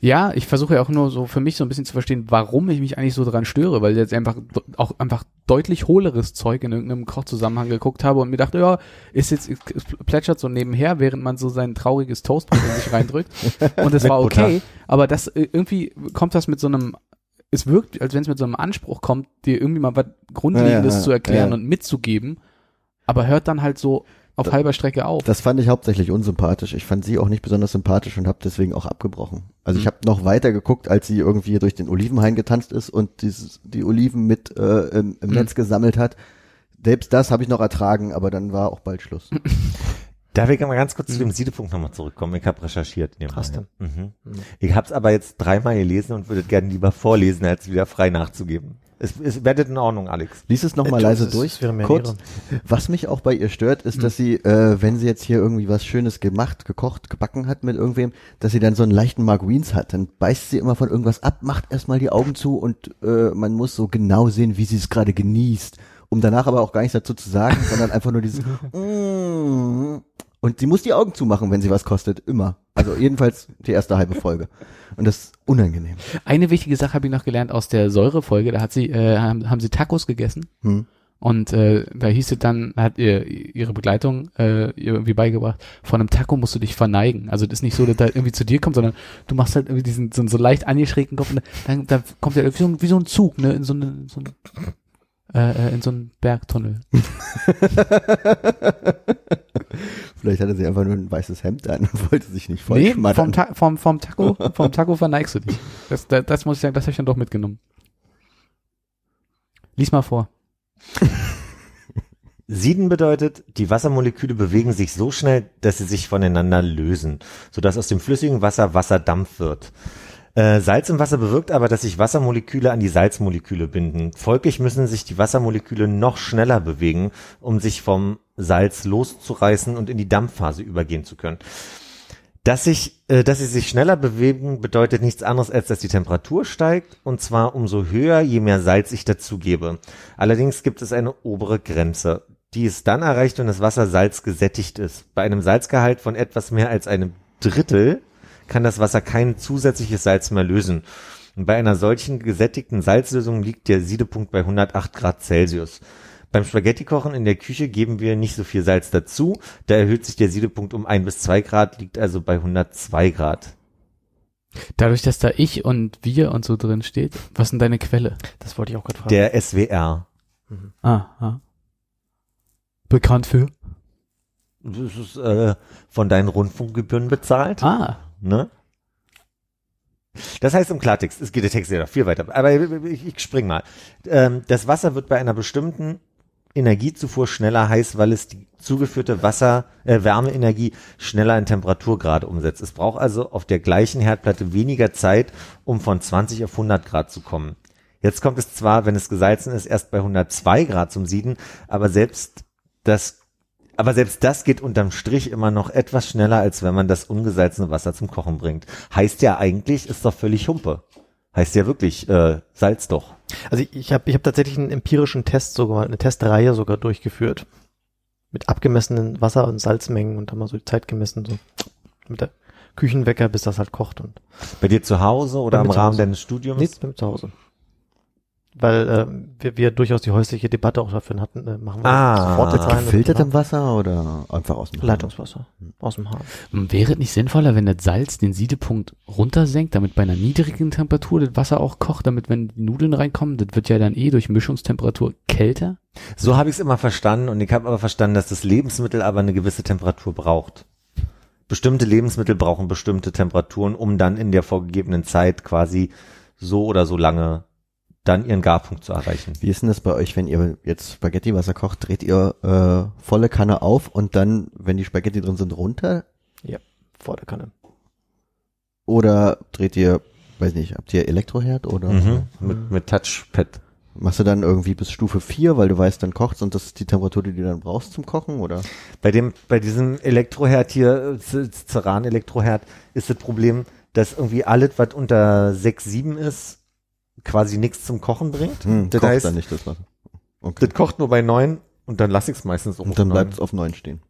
Ja, ich versuche ja auch nur so für mich so ein bisschen zu verstehen, warum ich mich eigentlich so dran störe, weil ich jetzt einfach auch einfach deutlich hohleres Zeug in irgendeinem Kochzusammenhang geguckt habe und mir dachte, ja, ist jetzt, es plätschert so nebenher, während man so sein trauriges Toastbrot in sich reindrückt. Und es war okay, aber das äh, irgendwie kommt das mit so einem, es wirkt, als wenn es mit so einem Anspruch kommt, dir irgendwie mal was Grundlegendes Ja, ja, zu erklären ja. und mitzugeben, aber hört dann halt so auf halber Strecke auf. Das fand ich hauptsächlich unsympathisch. Ich fand sie auch nicht besonders sympathisch und habe deswegen auch abgebrochen. Also ich Hm. habe noch weiter geguckt, als sie irgendwie durch den Olivenhain getanzt ist und dieses, die Oliven mit äh, im, im Hm. Netz gesammelt hat. Selbst das habe ich noch ertragen, aber dann war auch bald Schluss. Darf ich mal ganz kurz Mhm. zu dem Siedepunkt nochmal zurückkommen? Ich habe recherchiert. Hast du? Mhm. Ich habe es aber jetzt dreimal gelesen und würde gerne lieber vorlesen, als wieder frei nachzugeben. Es, es werdet in Ordnung, Alex. Lies es nochmal Äh, leise das durch. Kurz. Was mich auch bei ihr stört, Hm. ist, dass sie, äh, wenn sie jetzt hier irgendwie was Schönes gemacht, gekocht, gebacken hat mit irgendwem, dass sie dann so einen leichten Marguins hat. Dann beißt sie immer von irgendwas ab, macht erstmal die Augen zu und äh, man muss so genau sehen, wie sie es gerade genießt. Um danach aber auch gar nichts dazu zu sagen, sondern einfach nur dieses mm. Und sie muss die Augen zumachen, wenn sie was kostet. Immer. Also jedenfalls die erste halbe Folge. Und das ist unangenehm. Eine wichtige Sache habe ich noch gelernt aus der Säurefolge, da hat sie, äh, haben, haben sie Tacos gegessen. Hm. Und äh, da hieß es dann, hat ihr ihre Begleitung äh, ihr irgendwie beigebracht, von einem Taco musst du dich verneigen. Also das ist nicht so, dass da irgendwie zu dir kommt, sondern du machst halt irgendwie diesen so, so leicht angeschrägten Kopf und dann, dann kommt er wie so, ein- wie so ein Zug, ne, in so eine, so ein, äh, äh, in so einen Bergtunnel. Vielleicht hatte sie einfach nur ein weißes Hemd an und wollte sich nicht voll Nee, vom, Ta vom, vom Taco, vom Taco verneigst du dich. Das, das, das muss ich sagen, das habe ich dann doch mitgenommen. Lies mal vor. Sieden bedeutet, die Wassermoleküle bewegen sich so schnell, dass sie sich voneinander lösen, sodass aus dem flüssigen Wasser Wasserdampf wird. Äh, Salz im Wasser bewirkt aber, dass sich Wassermoleküle an die Salzmoleküle binden. Folglich müssen sich die Wassermoleküle noch schneller bewegen, um sich vom Salz loszureißen und in die Dampfphase übergehen zu können. Dass sich, äh, dass sie sich schneller bewegen, bedeutet nichts anderes, als dass die Temperatur steigt, und zwar umso höher, je mehr Salz ich dazugebe. Allerdings gibt es eine obere Grenze. Die ist dann erreicht, wenn das Wasser salzgesättigt ist. Bei einem Salzgehalt von etwas mehr als einem Drittel kann das Wasser kein zusätzliches Salz mehr lösen. Und bei einer solchen gesättigten Salzlösung liegt der Siedepunkt bei 108 Grad Celsius. Beim Spaghetti-Kochen in der Küche geben wir nicht so viel Salz dazu. Da erhöht sich der Siedepunkt um ein bis zwei Grad, liegt also bei 102 Grad. Dadurch, dass da ich und wir und so drin steht, was ist denn deine Quelle? Das wollte ich auch gerade fragen. Der SWR. Ah, ah. Bekannt für? Das ist äh, von deinen Rundfunkgebühren bezahlt. Ah. Ne? Das heißt im Klartext, es geht der Text ja noch viel weiter, aber ich, ich spring mal. Ähm, das Wasser wird bei einer bestimmten Energiezufuhr schneller heiß, weil es die zugeführte Wasser, äh, Wärmeenergie schneller in Temperaturgrade umsetzt. Es braucht also auf der gleichen Herdplatte weniger Zeit, um von 20 auf 100 Grad zu kommen. Jetzt kommt es zwar, wenn es gesalzen ist, erst bei 102 Grad zum Sieden, aber selbst das aber selbst das geht unterm Strich immer noch etwas schneller, als wenn man das ungesalzene Wasser zum Kochen bringt. Heißt ja eigentlich, ist doch völlig Humpe. Heißt ja wirklich, äh, Salz doch. Also ich, ich habe ich hab tatsächlich einen empirischen Test sogar, eine Testreihe sogar durchgeführt. Mit abgemessenen Wasser- und Salzmengen und haben mal so die Zeit gemessen, so mit der Küchenwecker, bis das halt kocht und Bei dir zu Hause oder Bei im mir Rahmen deines Studiums? nichts mit zu Hause. Weil äh, wir, wir durchaus die häusliche Debatte auch dafür hatten, äh, machen wir Ah, sofort jetzt rein. Gefiltertem Wasser oder einfach aus dem Hahn? Leitungswasser aus dem Hahn. Wäre es nicht sinnvoller, wenn das Salz den Siedepunkt runtersenkt, damit bei einer niedrigen Temperatur das Wasser auch kocht, damit wenn die Nudeln reinkommen, das wird ja dann eh durch Mischungstemperatur kälter? So habe ich es immer verstanden und ich habe aber verstanden, dass das Lebensmittel aber eine gewisse Temperatur braucht. Bestimmte Lebensmittel brauchen bestimmte Temperaturen, um dann in der vorgegebenen Zeit quasi so oder so lange dann ihren Garpunkt zu erreichen. Wie ist denn das bei euch, wenn ihr jetzt Spaghetti-Wasser kocht, dreht ihr äh, volle Kanne auf und dann, wenn die Spaghetti drin sind, runter? Vor der Kanne. Oder dreht ihr, weiß nicht, habt ihr Elektroherd oder Mhm. Mit, mit Touchpad. machst du dann irgendwie bis Stufe 4, weil du weißt, dann kocht's und das ist die Temperatur, die du dann brauchst zum Kochen, oder? Bei dem, bei diesem Elektroherd hier, Ceran-Elektroherd, ist das Problem, dass irgendwie alles, was unter 6, 7 ist, quasi nichts zum Kochen bringt. Hm, das kocht heißt, dann nicht das Wasser. Okay. das kocht nur bei 9 und dann lasse ich es meistens auch Und dann 9. bleibt es auf 9 stehen.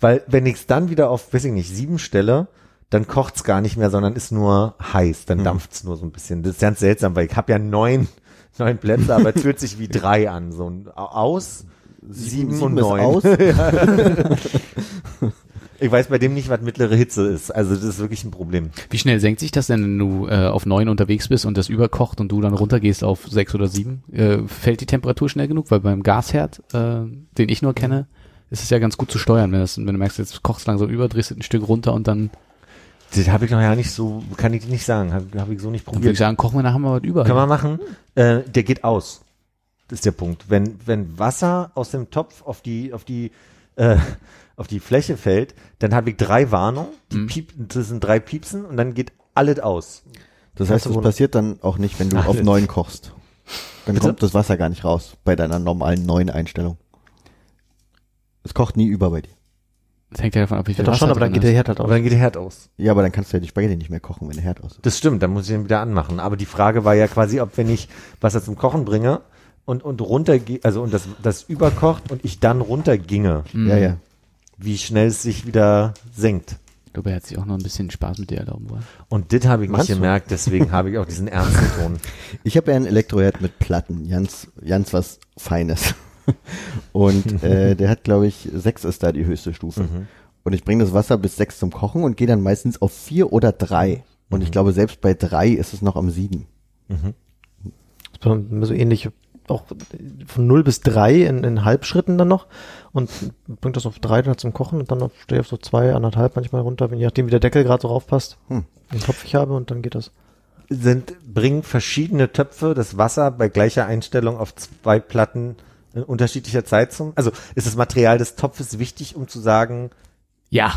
Weil wenn ich es dann wieder auf, weiß ich nicht, 7 stelle, dann kocht's gar nicht mehr, sondern ist nur heiß, dann Mhm. dampft's nur so ein bisschen. Das ist ganz seltsam, weil ich habe ja neun, neun Plätze, aber es fühlt sich wie drei an. So ein aus, sieben, und sieben ist neun. Ich weiß bei dem nicht, was mittlere Hitze ist. Also das ist wirklich ein Problem. Wie schnell senkt sich das denn, wenn du äh, auf neun unterwegs bist und das überkocht und du dann runtergehst auf sechs oder sieben? Äh, fällt die Temperatur schnell genug? Weil beim Gasherd, äh, den ich nur kenne, ist es ja ganz gut zu steuern. Wenn, das, wenn du merkst, jetzt kochst langsam über, drehst du ein Stück runter und dann, Das habe ich noch ja nicht so, kann ich nicht sagen, habe hab ich so nicht dann würde probiert. ich sagen, kochen wir nachher mal was über. Können wir machen. Äh, der geht aus. Das ist der Punkt. Wenn, wenn Wasser aus dem Topf auf die, auf die, äh, auf die Fläche fällt, dann habe ich drei Warnungen. Die Mhm. Piep, das sind drei Piepsen und dann geht alles aus. Das heißt, das Wohnung. passiert dann auch nicht, wenn du auf Alles. 9 kochst. Dann Bitte? kommt das Wasser gar nicht raus bei deiner normalen 9 Einstellung. Es kocht nie über bei dir. Das hängt ja davon ab, wie Ja, viel doch Wasser schon, aber dann geht der. Herd halt Aber aus. dann geht der Herd aus. Ja, aber dann kannst du ja die Spaghetti nicht mehr kochen, wenn der Herd aus ist. Das stimmt, dann muss ich ihn wieder anmachen. Aber die Frage war ja quasi, ob wenn ich Wasser zum Kochen bringe und, und runter, also und das, das überkocht und ich dann runterginge, Mhm. Ja, ja. Wie schnell es sich wieder senkt. Ich glaube, er hat sich auch noch ein bisschen Spaß mit dir erlauben wollen. Und das habe ich nicht Meinst du? gemerkt, deswegen habe ich auch diesen ernsten Ton. Ich habe ja einen Elektroherd mit Platten, ganz, ganz was Feines. Und äh, der hat, glaube ich, 6 ist da die höchste Stufe. Mhm. Und ich bringe das Wasser bis 6 zum Kochen und gehe dann meistens auf 4 oder 3. Und Mhm. ich glaube, selbst bei 3 ist es noch am Sieden. Das ist bei mir so ähnlich, auch von 0 bis 3 in, in Halbschritten dann noch und bringt das auf 3 dann zum Kochen und dann auf, stehe ich auf so 2, anderthalb manchmal runter, wenn je nachdem wie der Deckel gerade so raufpasst, Hm. den Topf ich habe und dann geht das. sind, bringen verschiedene Töpfe das Wasser bei gleicher Einstellung auf zwei Platten in unterschiedlicher Zeit zum, also ist das Material des Topfes wichtig, um zu sagen, Ja,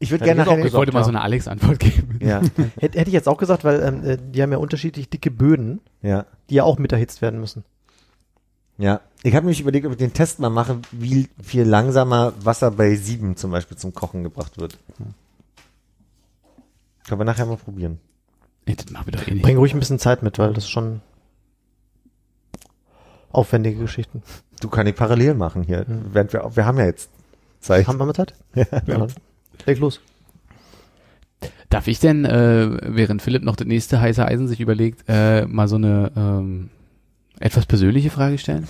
ich würde gerne ich nachher, ich wollte mal ja. so eine Alex-Antwort geben. ja, Hätte, hätte ich jetzt auch gesagt, weil ähm, äh, die haben ja unterschiedlich dicke Böden, ja, die ja auch mit erhitzt werden müssen. Ja. Ich habe mich überlegt, ob ich den Test mal mache, wie viel langsamer Wasser bei sieben zum Beispiel zum Kochen gebracht wird. Können wir nachher mal probieren. Nee, das machen wir doch eh nicht. Bring ruhig ein bisschen Zeit mit, weil das ist schon aufwendige Geschichten. Du kann ich parallel machen hier, Mhm. während wir, wir haben ja jetzt Zeit. Haben wir mit Zeit? Ja. Dann leg los. Darf ich denn, äh, während Philipp noch das nächste heiße Eisen sich überlegt, äh, mal so eine ähm, etwas persönliche Frage stellen?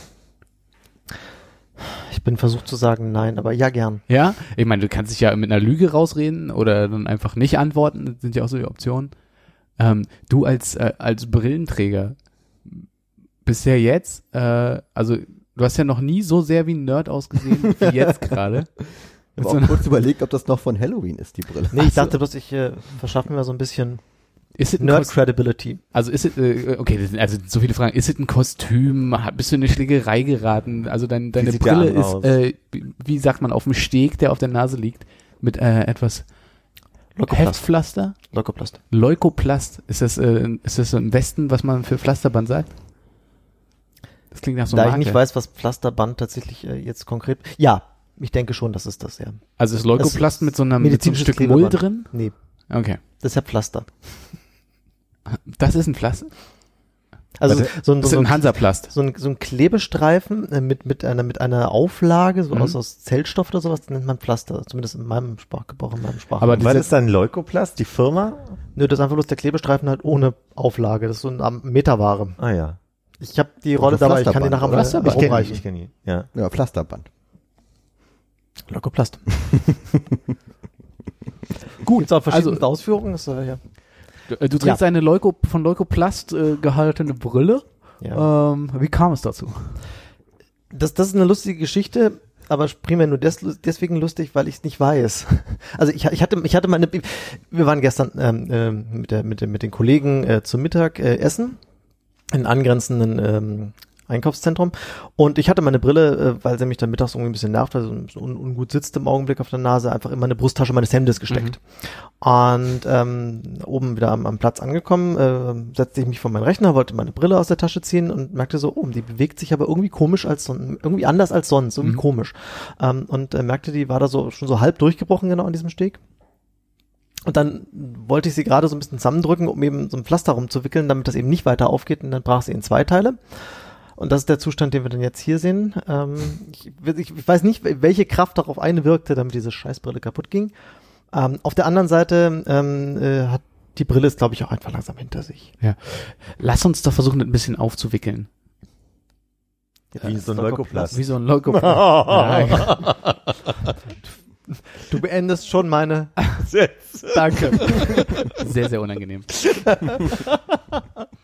Ich bin versucht zu sagen nein, aber ja gern. Ja? Ich meine, du kannst dich ja mit einer Lüge rausreden oder dann einfach nicht antworten, das sind ja auch so die Optionen. Ähm, du als, äh, als Brillenträger, bisher jetzt, äh, also du hast ja noch nie so sehr wie ein Nerd ausgesehen wie jetzt gerade. Ich habe so auch einer- kurz überlegt, ob das noch von Halloween ist, die Brille. Nee, ich dachte bloß, ich äh, verschaffe mir so ein bisschen Ist es ein Nerd? Credibility. Also ist es, äh, okay, also so viele Fragen. Ist es ein Kostüm? Bist du in eine Schlägerei geraten? Also dein, deine Brille ist, äh, wie- sagt man, auf dem Steg, der auf der Nase liegt, mit äh, etwas Leukoplast. Heftpflaster? Leukoplast. Leukoplast. Ist das, äh, ist das im Westen, was man für Pflasterband sagt? Das klingt nach so da einer ich nicht Marke. weiß, was Pflasterband tatsächlich äh, jetzt konkret. Ja, ich denke schon, das ist das, ja. Also ist Leukoplast ist mit so einem, mit so einem Stück Mull Klebeband. drin? Nee, Okay. das ist ja Pflaster. Das ist ein Pflaster? Also Warte, so ein, Das so ist ein Hansaplast. so ein, so ein Klebestreifen äh, mit, mit einer, mit einer Auflage, so Mhm. aus, aus Zellstoff oder sowas, das nennt man Pflaster. Zumindest in meinem Sprachgebrauch, in meinem Sprachgebrauch. Aber Was diese- ist dann Leukoplast, die Firma? Nö, das ist einfach bloß der Klebestreifen halt ohne Auflage. Das ist so eine Meterware. Ah ja. Ich habe die Rolle so dabei, ich kann die Pflasterband, nachher mal Pflasterband. Ich kenne die, kenn die. Ja. Ja, Pflasterband. Leukoplast. Gut, Gibt's auch verschiedene also- Ausführungen. Das, äh, ja. Du, äh, du trägst eine Leuko, von Leukoplast äh, gehaltene Brille. Ja. Ähm, wie kam es dazu? Das, das ist eine lustige Geschichte, aber primär nur des, deswegen lustig, weil ich es nicht weiß. Also ich, ich hatte, ich hatte meine, wir waren gestern ähm, ähm, mit, der, mit, der, mit den Kollegen äh, zum Mittag äh, essen in angrenzenden ähm, Einkaufszentrum und ich hatte meine Brille, äh, weil sie mich dann mittags irgendwie ein bisschen nervt, also so un, ungut sitzt im Augenblick auf der Nase, einfach in meine Brusttasche meines Hemdes gesteckt. Und ähm, oben wieder am, am Platz angekommen, äh, setzte ich mich vor meinen Rechner, wollte meine Brille aus der Tasche ziehen und merkte so, oh, die bewegt sich aber irgendwie komisch als sonst, irgendwie anders als sonst, irgendwie Mhm. komisch. Ähm, und äh, merkte, die war da so schon so halb durchgebrochen genau an diesem Steg. Und dann wollte ich sie gerade so ein bisschen zusammendrücken, um eben so ein Pflaster rumzuwickeln, damit das eben nicht weiter aufgeht und dann brach sie in zwei Teile. Und das ist der Zustand, den wir dann jetzt hier sehen. Ähm, ich, ich weiß nicht, welche Kraft darauf einwirkte, damit diese Scheißbrille kaputt ging. Ähm, auf der anderen Seite ähm, äh, hat die Brille ist, glaube ich, auch einfach langsam hinter sich. Lass uns doch versuchen, das ein bisschen aufzuwickeln. Wie so ein Leukoplast. Wie so ein Leukoplast. Du beendest schon meine. Danke. Sehr, sehr unangenehm.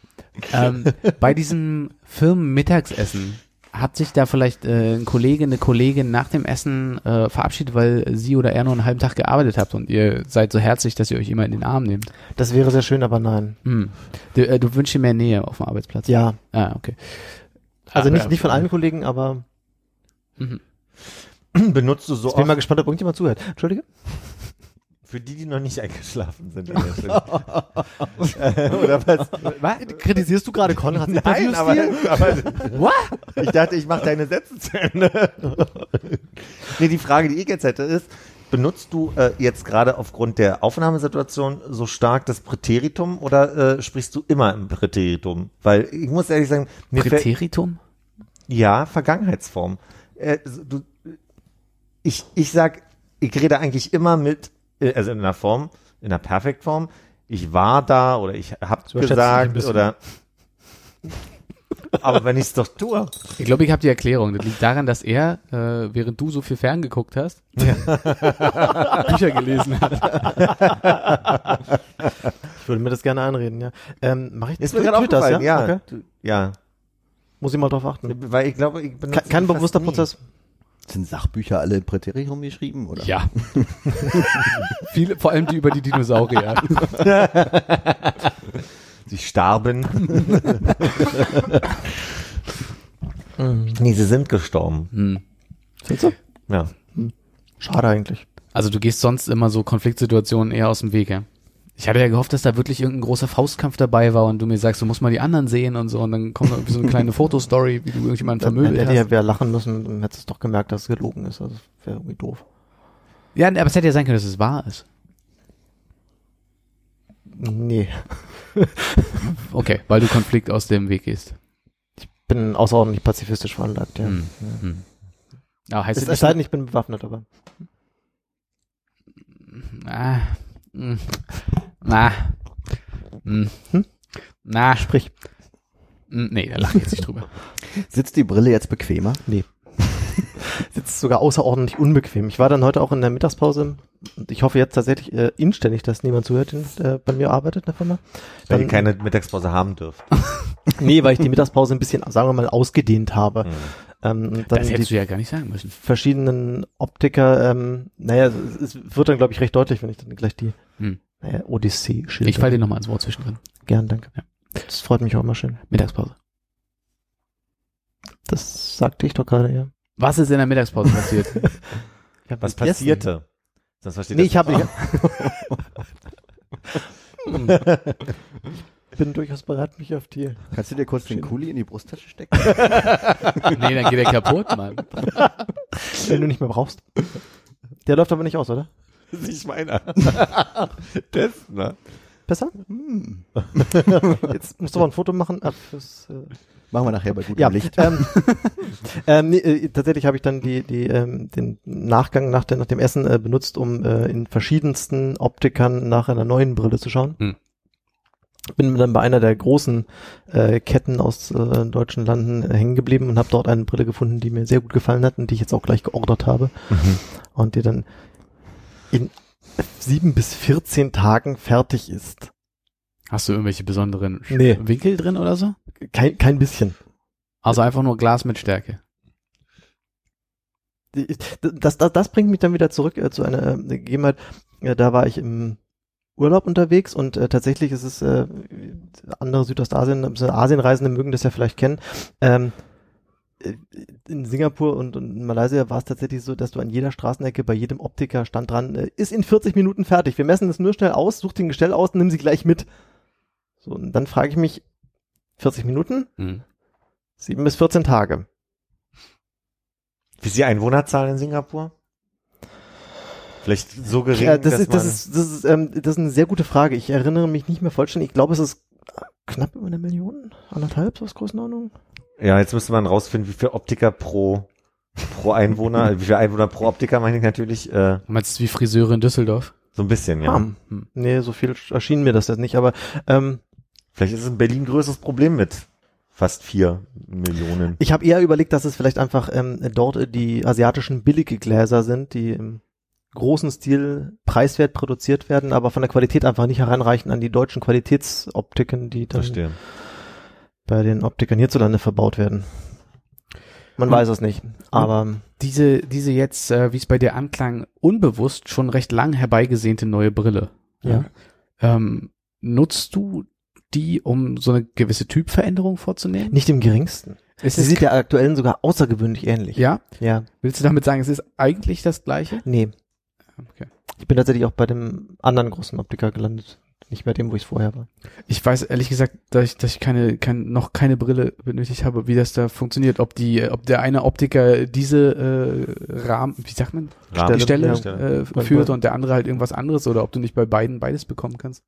ähm, bei diesem Firmenmittagsessen hat sich da vielleicht äh, ein Kollege, eine Kollegin nach dem Essen äh, verabschiedet, weil sie oder er nur einen halben Tag gearbeitet habt und ihr seid so herzlich, dass ihr euch immer in den Arm nehmt. Das wäre sehr schön, aber nein. Hm. Du, äh, du wünschst dir mehr Nähe auf dem Arbeitsplatz. Ja, Ah, okay. also Aber- nicht, nicht von allen Kollegen, aber Mhm. Benutzt du so ich bin mal gespannt, ob irgendjemand zuhört. Entschuldige? Für die, die noch nicht eingeschlafen sind. an der Stelle. Oder was? Was? Kritisierst du gerade Konrad? Nein, aber, aber ich dachte, ich mache deine Sätze zu Ende. nee, die Frage, die ich jetzt hätte, ist, benutzt du äh, jetzt gerade aufgrund der Aufnahmesituation so stark das Präteritum oder äh, sprichst du immer im Präteritum? Weil ich muss ehrlich sagen, mir Präteritum? ja, Vergangenheitsform. Äh, du, ich, ich sag, ich rede eigentlich immer mit, also in einer Form, in einer Perfektform. Ich war da oder ich hab überschätzt dich ein gesagt oder. Aber wenn ich es doch tue. Ich glaube, ich habe die Erklärung. Das liegt daran, dass er, äh, während du so viel ferngeguckt hast, Bücher gelesen hat. Ich würde mir das gerne einreden, ja. Ähm, mach ich Ist mir gerade tut das, aufgefallen, ja. Okay. Ja. Muss ich mal drauf achten. Weil ich glaube, ich Ke kein fast bewusster nie. Prozess. Sind Sachbücher alle in Präteritum geschrieben? Oder? Ja. Viele, vor allem die über die Dinosaurier. Sie starben. nee, sie sind gestorben. Hm. Sind sie? Ja. Schade eigentlich. Also du gehst sonst immer so Konfliktsituationen eher aus dem Weg, ja? Ich hatte ja gehofft, dass da wirklich irgendein großer Faustkampf dabei war und du mir sagst, du musst mal die anderen sehen und so und dann kommt irgendwie so eine kleine Fotostory, wie du irgendjemanden vermöbelt hätte hast. ja wer lachen müssen, dann hättest du doch gemerkt, dass es gelogen ist. Also, das wäre irgendwie doof. Ja, aber es hätte ja sein können, dass es wahr ist. Nee. Okay, weil du Konflikt aus dem Weg gehst. Bin außerordentlich pazifistisch veranlagt, ja. Hm. Hm. Ja, heißt Es, es es sei denn, ich bin bewaffnet, aber. Ah. Hm. Na. Hm. Na. Sprich. Hm, Nee, da lache ich jetzt nicht drüber. Sitzt die Brille jetzt bequemer? Sitzt sogar außerordentlich unbequem. Ich war dann heute auch in der Mittagspause und ich hoffe jetzt tatsächlich äh, inständig, dass niemand zuhört, der äh, bei mir arbeitet in der Firma. Weil Dann- ihr keine Mittagspause haben dürft. Nee, weil ich die Mittagspause ein bisschen, sagen wir mal, ausgedehnt habe. Hm. Ähm, Das hättest du ja gar nicht sagen müssen. verschiedenen Optiker, ähm, naja, es, es wird dann, glaube ich, recht deutlich, wenn ich dann gleich die Hm. naja, Odyssee schilder. Ich falle dir nochmal ins Wort zwischendrin. Gern, danke. Ja. Das freut mich auch immer schön. Mittagspause. Das sagte ich doch gerade, ja. Was ist in der Mittagspause passiert? Was passierte? Sonst versteht Nee, das ich habe bin durchaus bereit, mich auf die. Kannst du dir kurz den Kuli in die Brusttasche stecken? nee, dann geht er kaputt, Mann. Wenn du nicht mehr brauchst. Der läuft aber nicht aus, oder? Das ist nicht meiner. das, ne? Besser? Hm. Jetzt musst du mal ein Foto machen. Fürs, äh, Machen wir nachher bei gutem ja, Licht. Ähm, ähm, nee, äh, tatsächlich habe ich dann die, die, ähm, den Nachgang nach, der, nach dem Essen äh, benutzt, um äh, in verschiedensten Optikern nach einer neuen Brille zu schauen. Hm. Bin dann bei einer der großen äh, Ketten aus äh, deutschen Landen äh, hängen geblieben und habe dort eine Brille gefunden, die mir sehr gut gefallen hat und die ich jetzt auch gleich geordert habe und die dann in sieben bis 14 Tagen fertig ist. Hast du irgendwelche besonderen Nee. Winkel drin oder so? Kein, kein bisschen. Also einfach nur Glas mit Stärke. Das, das, das bringt mich dann wieder zurück äh, zu einer äh, Gegebenheit. Äh, da war ich im Urlaub unterwegs und äh, tatsächlich ist es äh, andere Südostasien, also Asienreisende mögen das ja vielleicht kennen. Ähm, äh, in Singapur und, und in Malaysia war es tatsächlich so, dass du an jeder Straßenecke bei jedem Optiker stand dran, äh, ist in 40 Minuten fertig. Wir messen das nur schnell aus, such den Gestell aus und nimm sie gleich mit. So, und dann frage ich mich, 40 Minuten, Hm. sieben bis 14 Tage. Wie ist die Einwohnerzahl in Singapur? Vielleicht so gering, Ja, das, dass ist, das, ist, das, ist, ähm, das ist eine sehr gute Frage. Ich erinnere mich nicht mehr vollständig. Ich glaube, es ist knapp über eine Million, anderthalb, so was Größenordnung. Ja, jetzt müsste man rausfinden, wie viel Optiker pro, pro Einwohner, wie viel Einwohner pro Optiker meine ich natürlich, äh, Du meinst wie Friseure in Düsseldorf? so ein bisschen, ja. Ah, Hm. nee, so viel erschien mir das jetzt nicht, aber ähm, Vielleicht ist es in Berlin ein größeres Problem mit fast vier Millionen. ich habe eher überlegt, dass es vielleicht einfach ähm, dort die asiatischen billige Gläser sind, die im großen Stil preiswert produziert werden, aber von der Qualität einfach nicht heranreichen an die deutschen Qualitätsoptiken, die dann Verstehe. bei den Optikern hierzulande verbaut werden. Man Und- weiß es nicht, aber Diese, diese jetzt, äh, wie es bei dir anklang, unbewusst schon recht lang herbeigesehnte neue Brille. Ja. Ähm, nutzt du die, um so eine gewisse Typveränderung vorzunehmen? nicht im geringsten. Ist Sie es sieht der aktuellen sogar außergewöhnlich ähnlich. ja? Ja. Willst du damit sagen, es ist eigentlich das gleiche? Nee. Okay. Ich bin tatsächlich auch bei dem anderen großen Optiker gelandet. Nicht bei dem, wo ich vorher war. Ich weiß ehrlich gesagt, dass ich, dass ich keine, kein, noch keine Brille benötigt habe, wie das da funktioniert. Ob die, ob der eine Optiker diese äh, Rahmen, wie sagt man, Rahmen- die Stelle ja. äh, führt und der andere halt irgendwas anderes oder ob du nicht bei beiden beides bekommen kannst.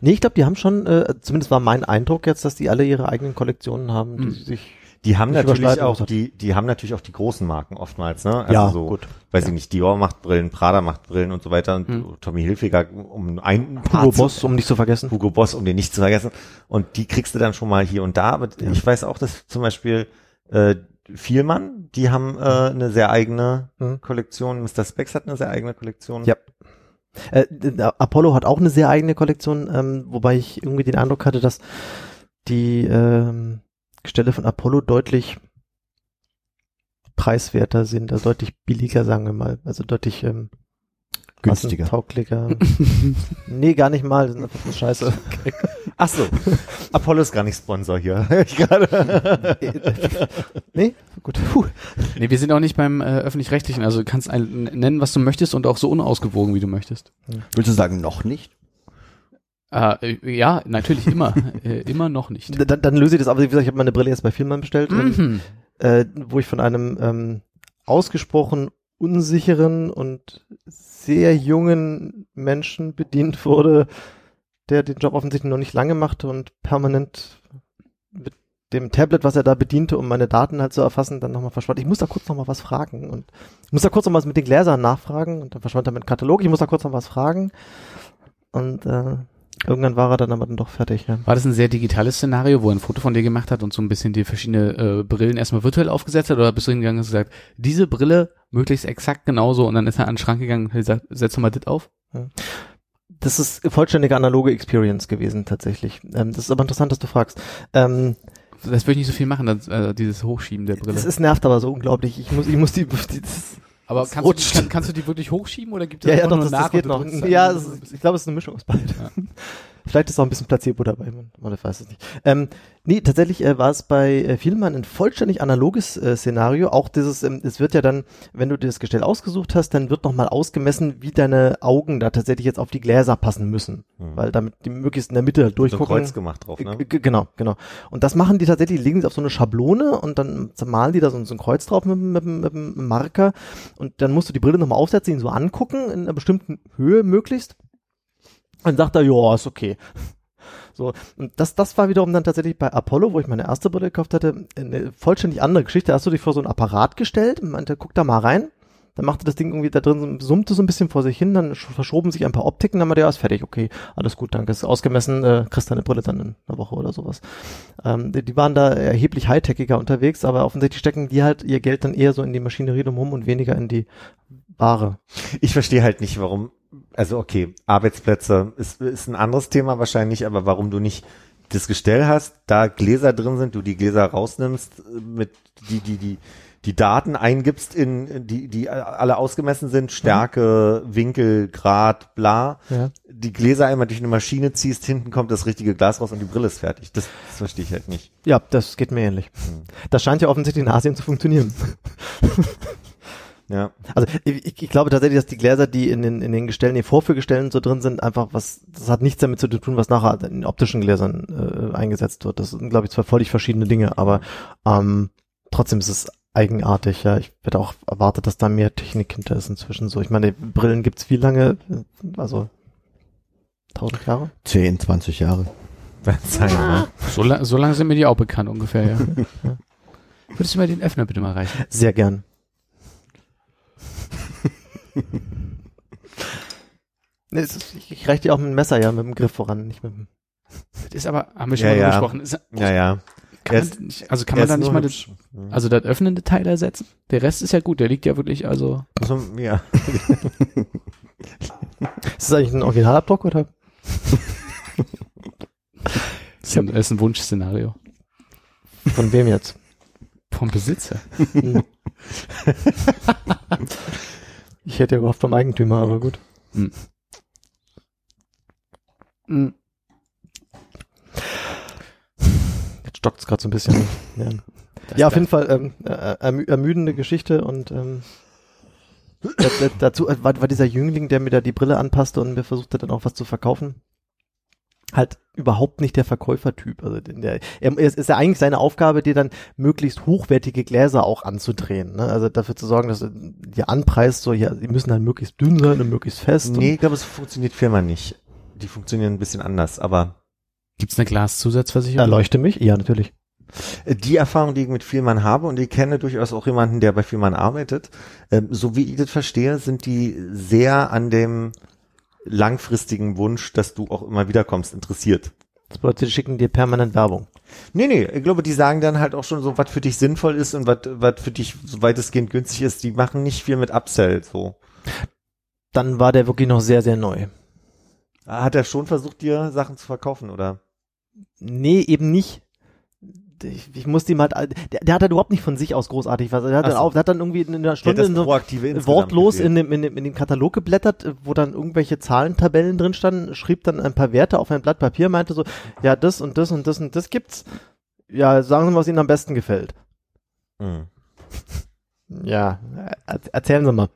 Nee, ich glaube, die haben schon, äh, zumindest war mein Eindruck jetzt, dass die alle ihre eigenen Kollektionen haben, die Hm. sich Die haben natürlich auch er. die, die haben natürlich auch die großen Marken oftmals, ne? Also Ja, so, gut. Weiß ich nicht, Dior macht Brillen, Prada macht Brillen und so weiter und Hm. Tommy Hilfiger, um ein paar Hugo zu- Boss, um nicht zu vergessen. Hugo Boss, um den nicht zu vergessen. Und die kriegst du dann schon mal hier und da. Aber ich weiß auch, dass zum Beispiel äh, Vielmann, die haben äh, eine sehr eigene Mhm. Kollektion. Mr. Specs hat eine sehr eigene Kollektion. Ja. Äh, Apollo hat auch eine sehr eigene Kollektion, ähm, wobei ich irgendwie den Eindruck hatte, dass die ähm, Gestelle von Apollo deutlich preiswerter sind, also deutlich billiger, sagen wir mal, also deutlich ähm, Günstiger. tauglicher. nee, gar nicht mal, das ist einfach so scheiße. Ach so. Apollo ist gar nicht Sponsor hier. ich gerade. nee, gut. Puh. Nee, wir sind auch nicht beim äh, öffentlich-rechtlichen, also du kannst ein, nennen, was du möchtest und auch so unausgewogen, wie du möchtest. Willst du sagen, noch nicht? Äh, ja, natürlich immer. äh, immer noch nicht. Dann, dann löse ich das, aber wie gesagt, ich habe meine Brille jetzt bei Filmern bestellt, Mhm. äh, wo ich von einem ähm, ausgesprochen unsicheren und sehr jungen Menschen bedient wurde, der den Job offensichtlich noch nicht lange machte und permanent mit dem Tablet, was er da bediente, um meine Daten halt zu erfassen, dann nochmal verschwand. Ich muss da kurz nochmal was fragen und ich muss da kurz noch was mit den Gläsern nachfragen und dann verschwand er mit dem Katalog. Ich muss da kurz noch was fragen und äh, irgendwann war er dann aber dann doch fertig. Ja. War das ein sehr digitales Szenario, wo er ein Foto von dir gemacht hat und so ein bisschen die verschiedene äh, Brillen erstmal virtuell aufgesetzt hat? Oder bist du hingegangen und hast gesagt, diese Brille möglichst exakt genauso und dann ist er an den Schrank gegangen und hat gesagt, setz doch mal das auf? Das ist vollständige analoge Experience gewesen tatsächlich. Ähm, das ist aber interessant, dass du fragst. Ähm, Das würde ich nicht so viel machen, das, äh, dieses Hochschieben der Brille. das ist nervt aber so unglaublich. Ich muss, ich muss die, die das, Aber das kannst du, die, kann, kannst du die wirklich hochschieben oder gibt es ja, ja, doch, nur das, das nach geht und du noch. Ja, es ich glaube, es ist eine Mischung aus beiden. Vielleicht ist auch ein bisschen Placebo dabei, man, man weiß es nicht. Ähm, nee, tatsächlich äh, war es bei äh, Vielmann ein vollständig analoges äh, Szenario. Auch dieses, ähm, es wird ja dann, wenn du dir das Gestell ausgesucht hast, dann wird nochmal ausgemessen, wie deine Augen da tatsächlich jetzt auf die Gläser passen müssen. Hm. Weil damit die möglichst in der Mitte halt so ein durchgucken. Kreuz gemacht drauf, ne? Genau, genau. Und das machen die tatsächlich, legen sie auf so eine Schablone und dann malen die da so, so ein Kreuz drauf mit, mit, mit, mit einem Marker und dann musst du die Brille nochmal aufsetzen, ihn so angucken, in einer bestimmten Höhe möglichst. Dann sagt er, ja, ist okay. So, und das, das war wiederum dann tatsächlich bei Apollo, wo ich meine erste Brille gekauft hatte, eine vollständig andere Geschichte. Hast du dich vor so ein Apparat gestellt und meinte, guck da mal rein. Dann machte das Ding irgendwie da drin, summte so ein bisschen vor sich hin, dann sch- verschoben sich ein paar Optiken, dann war der, ja, ist fertig, okay, alles gut, danke, ist ausgemessen, äh, kriegst deine Brille dann in einer Woche oder sowas. Ähm, die, die waren da erheblich high-techiger unterwegs, aber offensichtlich stecken die halt ihr Geld dann eher so in die Maschinerie drumherum und weniger in die Ware. Ich verstehe halt nicht, warum, also okay, Arbeitsplätze ist, ist ein anderes Thema wahrscheinlich, aber warum du nicht das Gestell hast, da Gläser drin sind, du die Gläser rausnimmst, äh, mit die, die, die, die Daten eingibst in, die, die alle ausgemessen sind, Stärke, Winkel, Grad, bla, Ja. die Gläser einmal durch eine Maschine ziehst, hinten kommt das richtige Glas raus und die Brille ist fertig. Das, das verstehe ich halt nicht. Ja, das geht mir ähnlich. Das scheint ja offensichtlich in Asien zu funktionieren. Ja. Also ich, ich glaube tatsächlich, dass die Gläser, die in den, in den Gestellen, die Vorführgestellen so drin sind, einfach was, das hat nichts damit zu tun, was nachher in optischen Gläsern äh, eingesetzt wird. Das sind, glaube ich, zwei völlig verschiedene Dinge, aber ähm, trotzdem ist es eigenartig, ja. Ich hätte auch erwartet, dass da mehr Technik hinter ist inzwischen so. Ich meine, die Brillen gibt's wie lange? Also tausend Jahre? 10, 20 Jahre. Sein, ne? So, la so lange sind mir die auch bekannt ungefähr, ja. Würdest du mir den Öffner bitte mal reichen? Sehr gern. Nee, es ist, ich, ich reiche dir auch mit dem Messer ja mit dem Griff voran, nicht mit dem. Das ist aber, haben wir schon Ja, mal ja. drüber gesprochen. Ist, Ja, ja. kann man, ist- nicht, also kann man da nicht mal das, also das öffnende Teil ersetzen? Der Rest ist ja gut, der liegt ja wirklich, also, Also, ja. Ist das eigentlich ein Originalabdruck oder? das ist ein, ist ein Wunschszenario. Von wem jetzt? Vom Besitzer. Ich hätte ja gehofft vom Eigentümer, aber gut. Hm. Hm. Jetzt stockt es gerade so ein bisschen. ja, Das ja auf jeden Fall ähm, äh, ermü ermüdende Geschichte und ähm, da, da, dazu äh, war, war dieser Jüngling, der mir da die Brille anpasste und mir versuchte dann auch was zu verkaufen. Halt überhaupt nicht der Verkäufertyp. Also der, er, es ist ja eigentlich seine Aufgabe, dir dann möglichst hochwertige Gläser auch anzudrehen. Ne? Also dafür zu sorgen, dass du dir anpreist, so ja, die müssen dann möglichst dünn sein und möglichst fest. Nee, ich glaube, es funktioniert Firma nicht. Die funktionieren ein bisschen anders, aber Gibt's eine Glaszusatzversicherung? Erleuchte mich? Ja, natürlich. äh, die Erfahrung, die ich mit Vielmann habe und ich kenne durchaus auch jemanden, der bei Vielmann arbeitet, ähm, so wie ich das verstehe, sind die sehr an dem langfristigen Wunsch, dass du auch immer wiederkommst, interessiert. Das bedeutet, die schicken dir permanent Werbung. Nee, nee, ich glaube, die sagen dann halt auch schon so, was für dich sinnvoll ist und was was für dich so weitestgehend günstig ist. Die machen nicht viel mit Upsell, so. Dann war der wirklich noch sehr, sehr neu. Hat er schon versucht, dir Sachen zu verkaufen, oder? Nee, eben nicht. Ich, ich musste ihm halt, der, der hat halt überhaupt nicht von sich aus großartig was. Der hat, Ach dann so. auch, der hat dann irgendwie in einer Stunde in so wortlos in dem, in, dem, in dem Katalog geblättert, äh, wo dann irgendwelche Zahlentabellen drin standen, schrieb dann ein paar Werte auf ein Blatt Papier, meinte so, ja, das und das und das und das gibt's. Ja, sagen Sie mal, was Ihnen am besten gefällt. Mhm. Ja, er, erzählen Sie mal.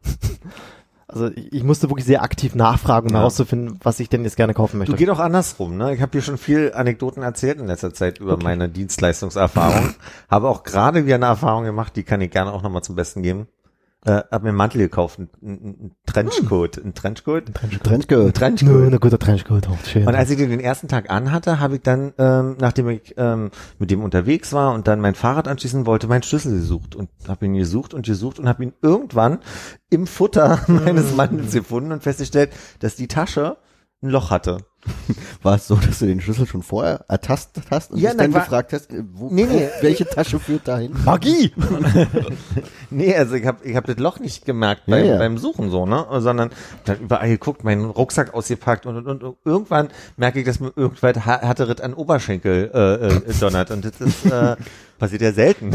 Also ich, ich musste wirklich sehr aktiv nachfragen, um Ja. herauszufinden, was ich denn jetzt gerne kaufen möchte. Du geht auch andersrum, ne? Ich habe hier schon viel Anekdoten erzählt in letzter Zeit über meine Dienstleistungserfahrung. habe auch gerade wieder eine Erfahrung gemacht, die kann ich gerne auch nochmal zum Besten geben. Äh, hab mir einen Mantel gekauft, einen, einen einen Trenchcoat, einen Trenchcoat, Trenchcoat. Nö, Trenchcoat. eine gute Trenchcoat, oh, schön. Und als ich den den ersten Tag anhatte, habe ich dann, ähm, nachdem ich ähm, mit dem unterwegs war und dann mein Fahrrad anschließen wollte, meinen Schlüssel gesucht und habe ihn gesucht und gesucht und habe ihn irgendwann im Futter meines Mantels gefunden und festgestellt, dass die Tasche ein Loch hatte. War es so, dass du den Schlüssel schon vorher ertastet hast und Ja, dich nein, dann war- gefragt hast, äh, wo, Nee, nee. welche Tasche führt dahin? Magie! Nee, also ich habe ich hab das Loch nicht gemerkt beim, Ja, ja. beim Suchen so, ne? Sondern dann überall geguckt, meinen Rucksack ausgepackt und, und, und irgendwann merke ich, dass mir irgendwann ha- härteres an Oberschenkel äh, äh, donnert. Und das ist äh, passiert ja selten.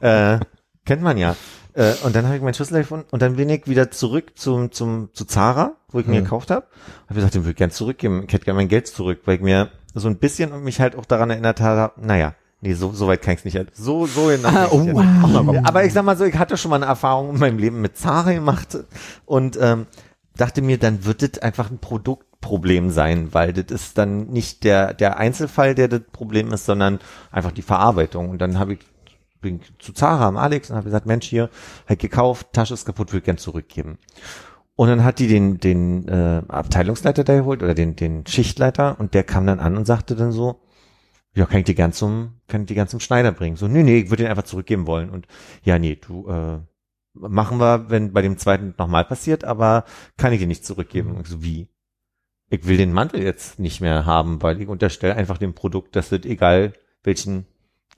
äh, kennt man ja. Äh, und dann habe ich meinen Schlüssel gefunden und dann bin ich wieder zurück zum, zum, zu Zara, wo ich ihn Mhm. gekauft habe. Habe gesagt, den würde ich gern zurückgeben. Ich hätte gern mein Geld zurück, weil ich mir so ein bisschen und mich halt auch daran erinnert habe, naja, nee, so, so weit kann ich es nicht. So, so genau. Ah, oh, wow. Aber ich sag mal so, ich hatte schon mal eine Erfahrung in meinem Leben mit Zara gemacht und ähm, dachte mir, dann wird das einfach ein Produktproblem sein, weil das ist dann nicht der, der Einzelfall, der das Problem ist, sondern einfach die Verarbeitung. Und dann habe ich bin zu Zara am Alex und habe gesagt, Mensch, hier, halt gekauft, Tasche ist kaputt, will gern zurückgeben. Und dann hat die den, den äh, Abteilungsleiter da geholt oder den, den Schichtleiter und der kam dann an und sagte dann so, ja, kann ich die ganz zum, kann ich die ganz zum Schneider bringen? So, nee, nee, ich würde den einfach zurückgeben wollen. Und ja, nee, du, äh, machen wir, wenn bei dem zweiten nochmal passiert, aber kann ich den nicht zurückgeben. Und ich so, wie? Ich will den Mantel jetzt nicht mehr haben, weil ich unterstelle einfach dem Produkt, dass das egal welchen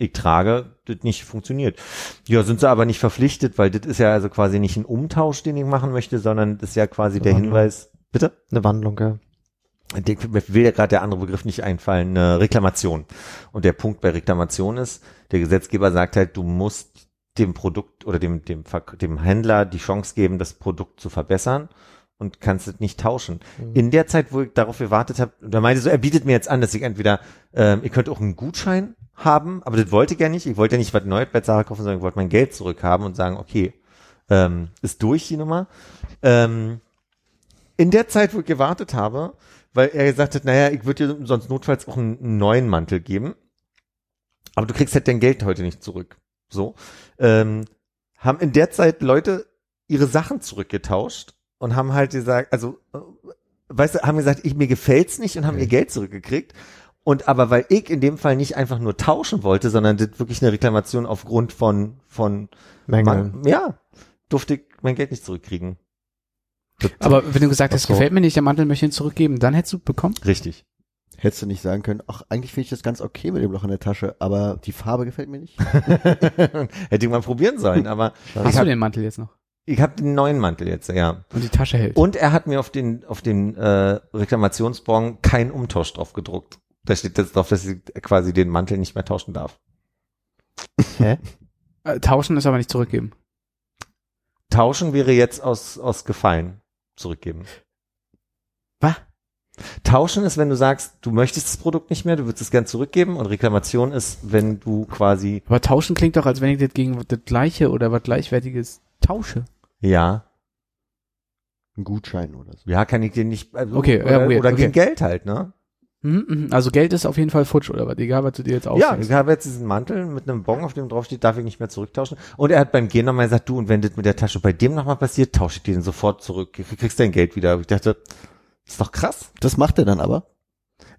ich trage, das nicht funktioniert. Ja, sind sie aber nicht verpflichtet, weil das ist ja also quasi nicht ein Umtausch, den ich machen möchte, sondern das ist ja quasi der Wandlung. Hinweis. Bitte? Eine Wandlung, ja. Mir will ja gerade der andere Begriff nicht einfallen, eine Reklamation. Und der Punkt bei Reklamation ist, der Gesetzgeber sagt halt, du musst dem Produkt oder dem, dem, dem Händler die Chance geben, das Produkt zu verbessern und kannst es nicht tauschen. In der Zeit, wo ich darauf gewartet habe, da meinte so, er bietet mir jetzt an, dass ich entweder, ähm, ihr könnt auch einen Gutschein haben, aber das wollte ich ja nicht. Ich wollte ja nicht was Neues bei Zara kaufen, sondern ich wollte mein Geld zurückhaben und sagen, okay, ähm, ist durch die Nummer. Ähm, in der Zeit, wo ich gewartet habe, weil er gesagt hat, naja, ich würde dir sonst notfalls auch einen, einen neuen Mantel geben, aber du kriegst halt dein Geld heute nicht zurück. So, ähm, haben in der Zeit Leute ihre Sachen zurückgetauscht und haben halt gesagt, also, weißt du, haben gesagt, ich, mir gefällt's nicht und haben ihr Geld zurückgekriegt. Und aber weil ich in dem Fall nicht einfach nur tauschen wollte, sondern das wirklich eine Reklamation aufgrund von, von, Mängel. Man, ja, durfte ich mein Geld nicht zurückkriegen. Das- Aber wenn du gesagt hast, so. gefällt mir nicht, der Mantel möchte ihn zurückgeben, dann hättest du bekommen? Richtig. Hättest du nicht sagen können, ach, eigentlich finde ich das ganz okay mit dem Loch in der Tasche, aber die Farbe gefällt mir nicht. Hätte ich mal probieren sollen, aber Hast ich du habe den Mantel jetzt noch? Hab den neuen Mantel jetzt, ja. Und die Tasche hält. Und er hat mir auf den, auf den äh, Reklamationsbon keinen Umtausch drauf gedruckt. Da steht jetzt drauf, dass ich quasi den Mantel nicht mehr tauschen darf. Hä? Äh, tauschen ist aber nicht zurückgeben. Tauschen wäre jetzt aus, aus Gefallen zurückgeben. Was? Tauschen ist, wenn du sagst, du möchtest das Produkt nicht mehr, du würdest es gern zurückgeben und Reklamation ist, wenn du quasi, Aber tauschen klingt doch, als wenn ich das gegen das gleiche oder was gleichwertiges tausche. Ja, Ein Gutschein oder so. ja, kann ich dir nicht, also, Okay, ja, oder, weird, oder okay. gegen Geld halt, ne? Mhm, mhm. Also Geld ist auf jeden Fall futsch oder was, egal was du dir jetzt Ja, ausdenkst. ich habe jetzt diesen Mantel mit einem Bon, auf dem drauf steht, darf ich nicht mehr zurücktauschen. Und er hat beim Gehen nochmal gesagt, du, und wenn das mit der Tasche bei dem nochmal passiert, tausche ich dir den sofort zurück. Du kriegst dein Geld wieder. Ich dachte, das ist doch krass. Das macht er dann aber.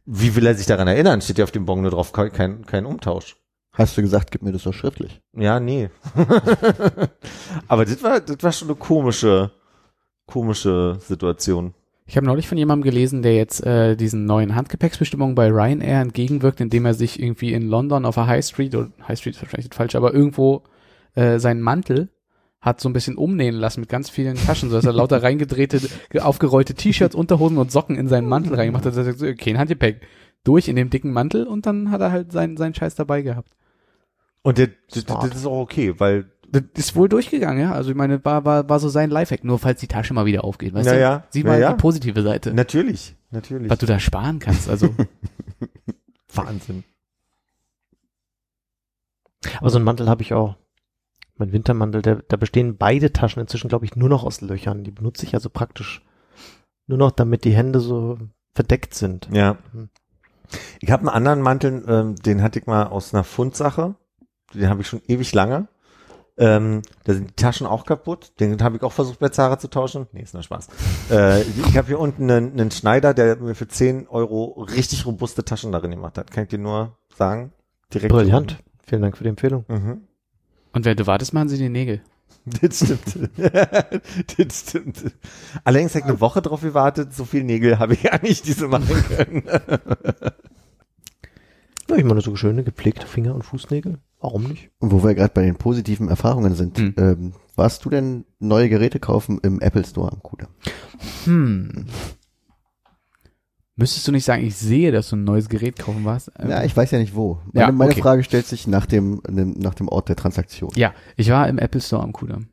Wie will er sich daran erinnern? Steht ja auf dem Bon nur drauf, kein, kein Umtausch. Hast du gesagt, gib mir das doch schriftlich. Ja, nee. Aber das war, das war schon eine komische, komische Situation. Ich habe neulich von jemandem gelesen, der jetzt äh, diesen neuen Handgepäcksbestimmungen bei Ryanair entgegenwirkt, indem er sich irgendwie in London auf der High Street, oder High Street ist wahrscheinlich falsch, aber irgendwo äh, seinen Mantel hat so ein bisschen umnähen lassen mit ganz vielen Taschen, so dass er lauter reingedrehte, ge- aufgerollte T-Shirts, Unterhosen und Socken in seinen Mantel reingemacht hat. Er so, kein Handgepäck. Durch in dem dicken Mantel und dann hat er halt seinen, seinen Scheiß dabei gehabt. Und das, das, das ist auch okay, weil, Das ist wohl durchgegangen, ja. Also ich meine, war, war, war so sein Lifehack, nur falls die Tasche mal wieder aufgeht. Weißt Ja, du? ja. Sieh Ja, mal ja. die positive Seite. natürlich, natürlich. was du da sparen kannst. Also Wahnsinn. Aber so einen Mantel habe ich auch. Mein Wintermantel, der, da bestehen beide Taschen inzwischen, glaube ich, nur noch aus Löchern. Die benutze ich also praktisch nur noch, damit die Hände so verdeckt sind. Ja. Hm. Ich habe einen anderen Mantel, ähm, den hatte ich mal aus einer Fundsache. Den habe ich schon ewig lange. Ähm, da sind die Taschen auch kaputt. Den habe ich auch versucht bei Zara zu tauschen. Nee, ist nur Spaß. äh, ich habe hier unten einen, einen Schneider, der mir für 10 Euro richtig robuste Taschen darin gemacht hat. Kann ich dir nur sagen. Direkt Brillant. Vielen Dank für die Empfehlung. Mhm. Und wenn du wartest, machen sie die Nägel. Das stimmt. das stimmt. Allerdings habe ich eine Woche drauf gewartet. So viel Nägel habe ich ja nicht, diese machen können. Ja, ich meine, so schöne gepflegte Finger- und Fußnägel. Warum nicht? Und wo wir gerade bei den positiven Erfahrungen sind, Hm. ähm, warst du denn neue Geräte kaufen im Apple Store am Kudamm? Hm. Müsstest du nicht sagen, ich sehe, dass du ein neues Gerät kaufen warst? Ähm, Ja, ich weiß ja nicht wo. Meine, Ja, meine okay. Frage stellt sich nach dem, nach dem Ort der Transaktion. ja, ich war im Apple Store am Kudamm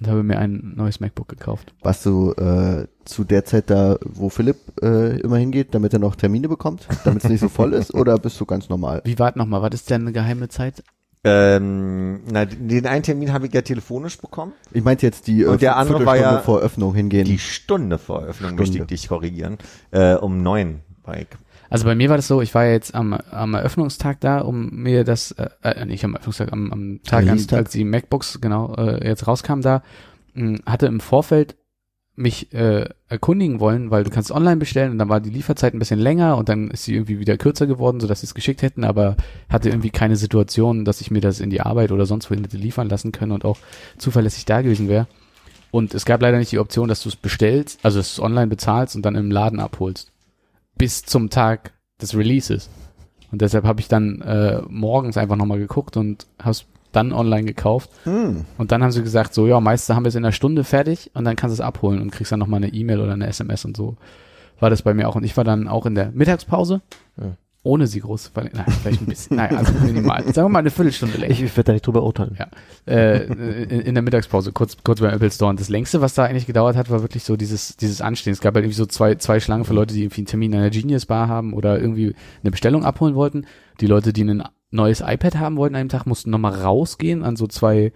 und habe mir ein neues MacBook gekauft. Warst du äh, zu der Zeit da, wo Philipp äh, immer hingeht, damit er noch Termine bekommt, damit es nicht so voll ist, oder bist du ganz normal? Wie wart nochmal? War das denn eine geheime Zeit? Ähm, na, den einen Termin habe ich ja telefonisch bekommen. Ich meinte jetzt die äh, Und der andere war ja vor Öffnung hingehen. Die Stunde vor Eröffnung Stunde. möchte ich dich korrigieren. Äh, um neun war ich. Also bei mir war das so, ich war jetzt am, am Eröffnungstag da, um mir das, äh, äh, nicht am Eröffnungstag, am, am Tag, an, als die MacBooks genau äh, jetzt rauskamen da, mh, hatte im Vorfeld mich äh, erkundigen wollen, weil du kannst online bestellen und dann war die Lieferzeit ein bisschen länger und dann ist sie irgendwie wieder kürzer geworden, sodass sie es geschickt hätten, aber hatte irgendwie keine Situation, dass ich mir das in die Arbeit oder sonst wohin hätte liefern lassen können und auch zuverlässig da gewesen wäre. Und es gab leider nicht die Option, dass du es bestellst, also es online bezahlst und dann im Laden abholst. Bis zum Tag des Releases. Und deshalb habe ich dann äh, morgens einfach nochmal geguckt und hab's dann online gekauft. Hm. Und dann haben sie gesagt, so ja, meistens haben wir es in einer Stunde fertig und dann kannst du es abholen und kriegst dann nochmal eine E-Mail oder eine SMS und so. War das bei mir auch. Und ich war dann auch in der Mittagspause, Ja. ohne sie groß, zu verlängern. nein, vielleicht ein bisschen, naja, also minimal. Sagen wir mal eine Viertelstunde länger. Ich, ich werde da nicht drüber urteilen. Ja. äh, in, in der Mittagspause, kurz, kurz beim Apple Store. Und das längste, was da eigentlich gedauert hat, war wirklich so dieses, dieses Anstehen. Es gab halt irgendwie so zwei, zwei Schlangen für Leute, die irgendwie einen Termin in einer Genius Bar haben oder irgendwie eine Bestellung abholen wollten. Die Leute, die ein neues iPad haben wollten an einem Tag, mussten nochmal rausgehen an so zwei,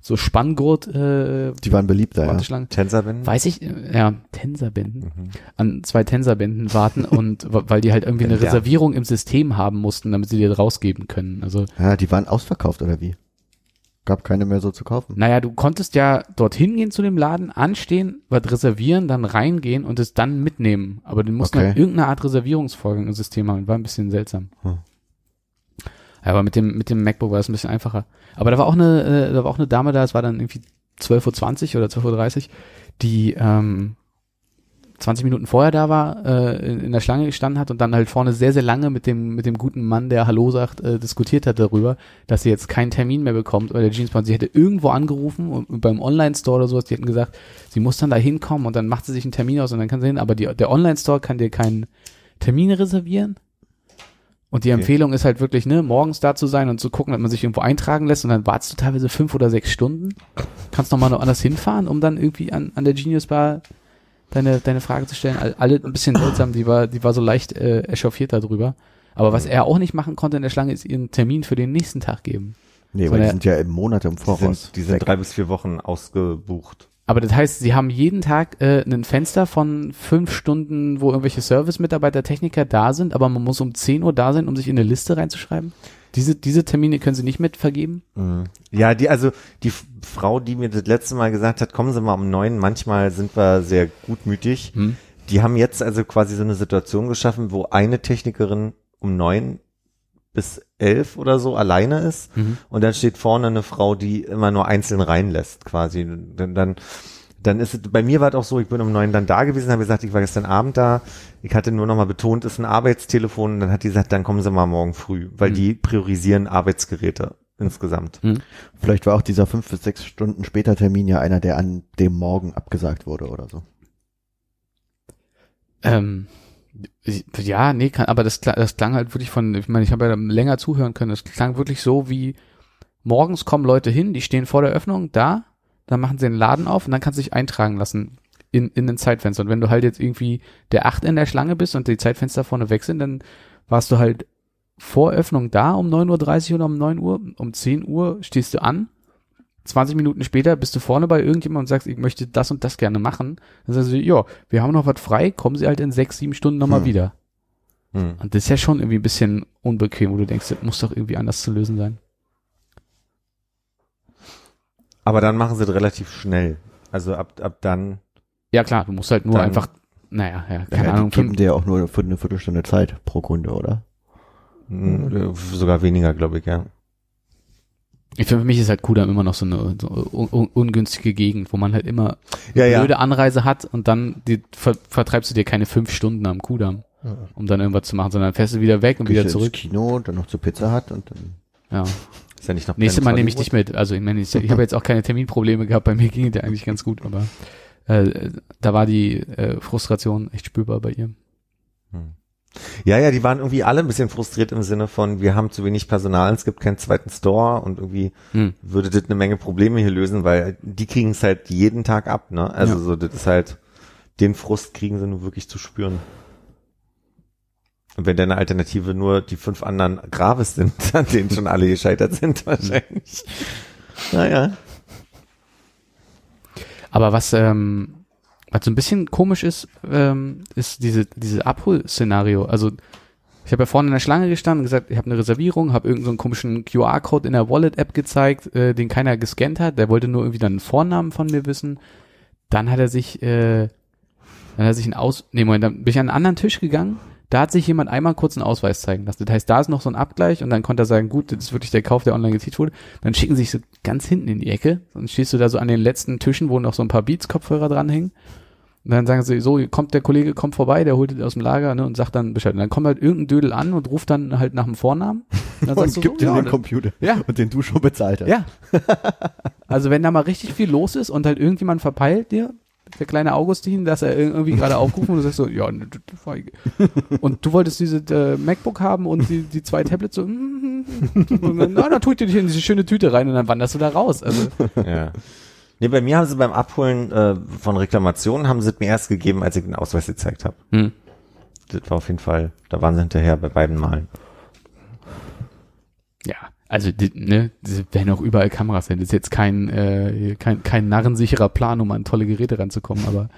so Spanngurt, äh, Die waren beliebter, ja. Tensorbinden? Weiß ich, äh, ja, Tensorbänden. An zwei Tensorbänden warten und weil die halt irgendwie eine. Reservierung im System haben mussten, damit sie dir rausgeben können. Also Ja, die waren ausverkauft, oder wie? Gab keine mehr so zu kaufen. Naja, du konntest ja dorthin gehen zu dem Laden, anstehen, was reservieren, dann reingehen und es dann mitnehmen. Aber du musst Okay. halt irgendeine Art Reservierungsvorgang im System haben. War ein bisschen seltsam. Hm. Ja, Aber mit dem, mit dem MacBook war es ein bisschen einfacher. Aber da war auch eine, äh, da war auch eine Dame da, es war dann irgendwie 12.20 Uhr oder 12.30 Uhr, die ähm, 20 Minuten vorher da war, äh, in, in der Schlange gestanden hat und dann halt vorne sehr, sehr lange mit dem, mit dem guten Mann, der Hallo sagt, äh, diskutiert hat darüber, dass sie jetzt keinen Termin mehr bekommt bei der Jeansbahn. Sie hätte irgendwo angerufen und beim Online-Store oder sowas, die hätten gesagt, sie muss dann da hinkommen und dann macht sie sich einen Termin aus und dann kann sie hin, aber die, der Online-Store kann dir keinen Termin reservieren. Und die Okay. Empfehlung ist halt wirklich, ne, morgens da zu sein und zu gucken, dass man sich irgendwo eintragen lässt und dann wartest du teilweise fünf oder sechs Stunden. Kannst noch mal noch anders hinfahren, um dann irgendwie an, an der Genius Bar deine, deine Frage zu stellen. All- Alle ein bisschen seltsam, die war, die war so leicht äh, echauffiert darüber. Aber was er auch nicht machen konnte in der Schlange, ist ihren Termin für den nächsten Tag geben. Nee, weil die sind ja im Monat im Die Voraus. sind, die sind drei bis vier Wochen ausgebucht. Aber das heißt, sie haben jeden Tag äh, ein Fenster von fünf Stunden, wo irgendwelche Service-Mitarbeiter, Techniker da sind, aber man muss um 10 Uhr da sein, um sich in eine Liste reinzuschreiben. Diese, diese Termine können sie nicht mit vergeben. Ja, die, also die Frau, die mir das letzte Mal gesagt hat, kommen Sie mal um neun, manchmal sind wir sehr gutmütig. Hm. Die haben jetzt also quasi so eine Situation geschaffen, wo eine Technikerin um neun bis elf oder so alleine ist Mhm. und dann steht vorne eine Frau, die immer nur einzeln reinlässt quasi. Dann, dann, dann ist es, bei mir war es auch so, ich bin um neun dann da gewesen, habe gesagt, ich war gestern Abend da, ich hatte nur noch mal betont, ist ein Arbeitstelefon und dann hat die gesagt, dann kommen Sie mal morgen früh, weil Mhm. die priorisieren Arbeitsgeräte insgesamt. Vielleicht war auch dieser fünf bis sechs Stunden später Termin ja einer, der an dem Morgen abgesagt wurde oder so. Ähm, ja, nee, kann, aber das, das klang halt wirklich von, ich meine, ich habe ja länger zuhören können, das klang wirklich so wie, morgens kommen Leute hin, die stehen vor der Öffnung da, dann machen sie den Laden auf und dann kannst du dich eintragen lassen in, in den Zeitfenster. Und wenn du halt jetzt irgendwie der Acht in der Schlange bist und die Zeitfenster vorne weg sind, dann warst du halt vor Öffnung da um 9.30 Uhr oder um 9 Uhr, um 10 Uhr stehst du an, 20 Minuten später bist du vorne bei irgendjemandem und sagst, ich möchte das und das gerne machen. Dann sagen sie, ja, wir haben noch was frei, kommen sie halt in sechs, sieben Stunden nochmal Hm. wieder. Hm. Und das ist ja schon irgendwie ein bisschen unbequem, wo du denkst, das muss doch irgendwie anders zu lösen sein. Aber dann machen sie es relativ schnell. Also ab, ab dann, Ja klar, du musst halt nur Dann- einfach, naja, ja, keine ja, Ahnung, die geben fünf, dir ja auch nur für eine Viertelstunde Zeit pro Kunde, oder? mh, sogar weniger, glaube ich, ja. Ich finde, für mich ist halt Kudam immer noch so eine so un un ungünstige Gegend, wo man halt immer Ja, ja. blöde Anreise hat und dann die, ver vertreibst du dir keine fünf Stunden am Kudam, um dann irgendwas zu machen, sondern fährst du wieder weg und wieder Gehst du zurück. ins Kino, dann noch zur Pizza hat und dann Ja. Ist ja nicht noch Nächstes Mal nehme ich dich mit. Also ich meine, ich, ich habe jetzt auch keine Terminprobleme gehabt. Bei mir ging der eigentlich ganz gut, aber äh, da war die äh, Frustration echt spürbar bei ihr. Hollywood. Ja, ja, die waren irgendwie alle ein bisschen frustriert im Sinne von, wir haben zu wenig Personal, es gibt keinen zweiten Store und irgendwie Hm. würde das eine Menge Probleme hier lösen, weil die kriegen es halt jeden Tag ab, ne? Also Ja. so, das ist halt, den Frust kriegen sie nur wirklich zu spüren. Und wenn deine Alternative nur die fünf anderen Graves sind, an denen schon alle gescheitert sind, wahrscheinlich. Naja. Aber was, ähm, was so ein bisschen komisch ist, ähm, ist diese, diese Abholszenario. Also ich habe ja vorne in der Schlange gestanden und gesagt, ich habe eine Reservierung, habe irgendeinen so einen komischen QR-Code in der Wallet-App gezeigt, äh, den keiner gescannt hat. Der wollte nur irgendwie dann einen Vornamen von mir wissen. dann hat er sich, äh, dann hat er sich ein Aus, nee, Moment, dann bin ich an einen anderen Tisch gegangen, da hat sich jemand einmal kurz einen Ausweis zeigen lassen. Das heißt, da ist noch so ein Abgleich und dann konnte er sagen, gut, das ist wirklich der Kauf, der online getätigt wurde. Dann schicken sie sich so ganz hinten in die Ecke und stehst du da so an den letzten Tischen, wo noch so ein paar Beats-Kopfhörer dranhängen. Und dann sagen sie, so, kommt der Kollege, kommt vorbei, der holt den aus dem Lager ne, und sagt dann Bescheid. Und dann kommt halt irgendein Dödel an und ruft dann halt nach dem Vornamen. Und dann Und du gibt so, dir ja, den Computer. Ja. Und den du schon bezahlt hast. ja. Also wenn da mal richtig viel los ist und halt irgendjemand verpeilt dir, der kleine Augustin, dass er irgendwie gerade aufruft und du sagst so, ja, ne, ich. Und du wolltest diese äh, MacBook haben und die, die zwei Tablets so, mm, und dann, na, dann tut dir dich in diese schöne Tüte rein und dann wanderst du da raus. Also Ja. Nee, bei mir haben sie beim Abholen äh, von Reklamationen, haben sie es mir erst gegeben, als ich den Ausweis gezeigt habe. hm. Das war auf jeden Fall, da waren sie hinterher bei beiden Malen. ja, also die, ne, diese werden auch überall Kameras sein. Das ist jetzt kein, äh, kein, kein narrensicherer Plan, um an tolle Geräte ranzukommen, aber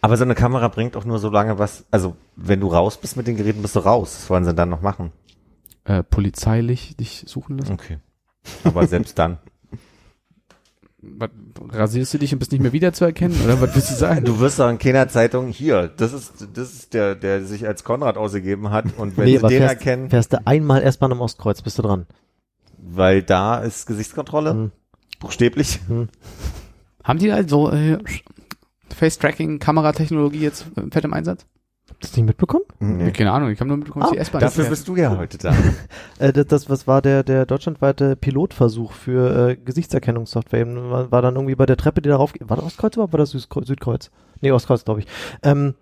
Aber so eine Kamera bringt auch nur so lange was, also wenn du raus bist mit den Geräten, bist du raus. Was wollen sie dann noch machen? äh, polizeilich dich suchen lassen. Okay. Aber selbst dann. Was, rasierst du dich und bist nicht mehr wiederzuerkennen? Oder was willst du sagen? Du wirst doch in keiner Zeitung hier. Das ist, das ist der, der sich als Konrad ausgegeben hat. Und wenn nee, sie den fährst, erkennen, fährst du einmal S-Bahn am Ostkreuz, bist du dran. weil da ist Gesichtskontrolle, Hm. buchstäblich. Haben die da so äh, Face-Tracking, Kameratechnologie jetzt äh, fett im Einsatz? Habt ihr das nicht mitbekommen? Nee. Keine Ahnung, ich habe nur mitbekommen, dass Ah, die S-Bahn Dafür bist du ja heute da. Äh, das, das was war der der deutschlandweite Pilotversuch für äh, Gesichtserkennungssoftware? Eben, War, war dann irgendwie bei der Treppe, die darauf war das Ostkreuz oder war das Südkreuz? Südkreuz? Nee, Ostkreuz, glaube ich. Ähm,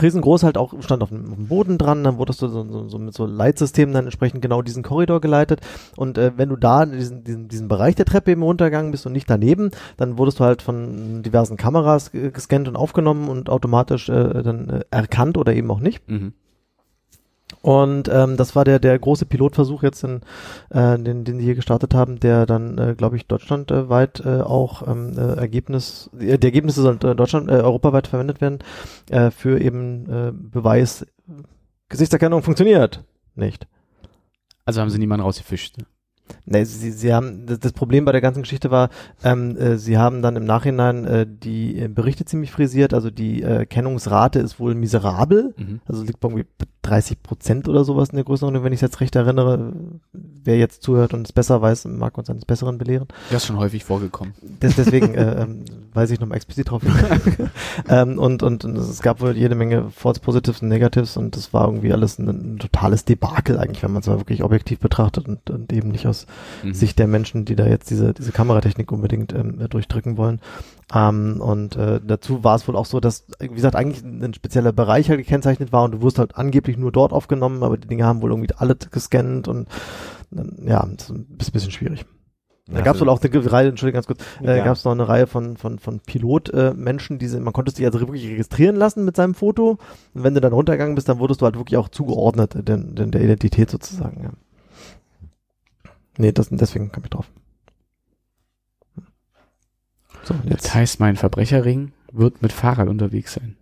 riesengroß halt auch stand auf dem, Boden dran, dann wurdest du so, so, so mit so Leitsystemen dann entsprechend genau diesen Korridor geleitet und äh, wenn du da in diesen, diesen, diesen Bereich der Treppe eben runtergegangen bist und nicht daneben, dann wurdest du halt von diversen Kameras ge- gescannt und aufgenommen und automatisch äh, dann äh, erkannt oder eben auch nicht. Mhm. Und ähm, das war der der große Pilotversuch jetzt, in, äh, den, den sie hier gestartet haben, der dann, äh, glaube ich, deutschlandweit äh, auch ähm, äh, Ergebnis, äh, die Ergebnisse sollen äh, Deutschland, äh, europaweit verwendet werden äh, für eben äh, Beweis, Gesichtserkennung funktioniert nicht. Also haben sie niemanden rausgefischt. ne? Nee, sie, sie haben das, das Problem bei der ganzen Geschichte war, ähm, äh, sie haben dann im Nachhinein äh, die äh, Berichte ziemlich frisiert, also die äh, Kennungsrate ist wohl miserabel, Mhm. also liegt bei irgendwie 30 Prozent oder sowas in der Größenordnung, wenn ich es jetzt recht erinnere. Wer jetzt zuhört und es besser weiß, mag uns eines Besseren belehren. Das ist schon häufig vorgekommen. Des, deswegen äh, ähm, weise ich nochmal explizit drauf ähm, und, und, und es gab wohl jede Menge False Positives und Negatives und das war irgendwie alles ein, ein totales Debakel eigentlich, wenn man es mal wirklich objektiv betrachtet und, und eben nicht aus Mhm. Sicht der Menschen, die da jetzt diese, diese Kameratechnik unbedingt ähm, durchdrücken wollen. Ähm, und äh, dazu war es wohl auch so, dass, wie gesagt, eigentlich ein spezieller Bereich halt gekennzeichnet war und du wirst halt angeblich nur dort aufgenommen, aber die Dinge haben wohl irgendwie alle gescannt und dann, ja, das ist ein bisschen, schwierig. Da gab es wohl auch eine Reihe, Entschuldigung, ganz kurz, äh, Ja. gab es noch eine Reihe von, von, von Pilotmenschen, äh, diese, man konnte sich also wirklich registrieren lassen mit seinem Foto. Und wenn du dann runtergegangen bist, dann wurdest du halt wirklich auch zugeordnet, äh, den, den, der Identität sozusagen. Ja. Nee, das, deswegen kam ich drauf. So, und jetzt. Das heißt, mein Verbrecherring wird mit Fahrrad unterwegs sein.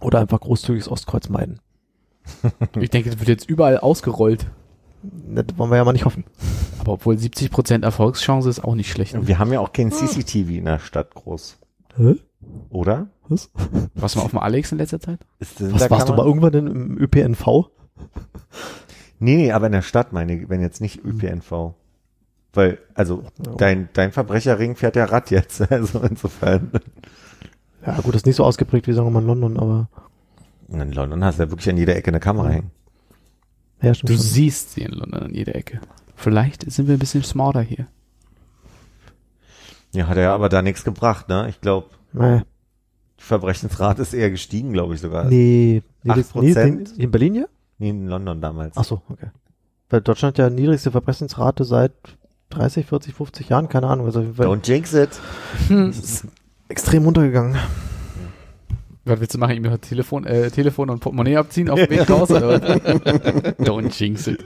Oder einfach großzügiges Ostkreuz meiden. Ich denke, das wird jetzt überall ausgerollt. Das wollen wir ja mal nicht hoffen. Aber obwohl 70% Erfolgschance ist auch nicht schlecht. Und wir haben ja auch kein CCTV in der Stadt groß. Hä? Oder? Was? Was war auf dem Alex in letzter Zeit? Ist Was warst du mal irgendwann im ÖPNV? Nee, nee, aber in der Stadt meine ich, wenn jetzt nicht ÖPNV. Weil, also, dein, dein Verbrecherring fährt ja Rad jetzt, also insofern. Ja, gut, das ist nicht so ausgeprägt wie sagen wir mal in London, aber in London hast du ja wirklich an jeder Ecke eine Kamera hängen. ja, stimmt Du schon. siehst sie in London an jeder Ecke. Vielleicht sind wir ein bisschen smarter hier. Ja, hat er ja aber da nichts gebracht, ne? Ich glaube, Nee, die Verbrechensrate ist eher gestiegen, glaube ich sogar. nee, nee, Acht das- nee, Prozent? nee, in Berlin ja? Nee, in London damals. Ach so, okay. Weil Deutschland ja niedrigste Verbrechensrate seit 30, 40, 50 Jahren, keine Ahnung, also Don't jinx it. ist extrem runtergegangen. Was willst du machen? Ihm Telefon, äh, Telefon und Portemonnaie abziehen auf dem Weg raus? Oder? Don't jinx it.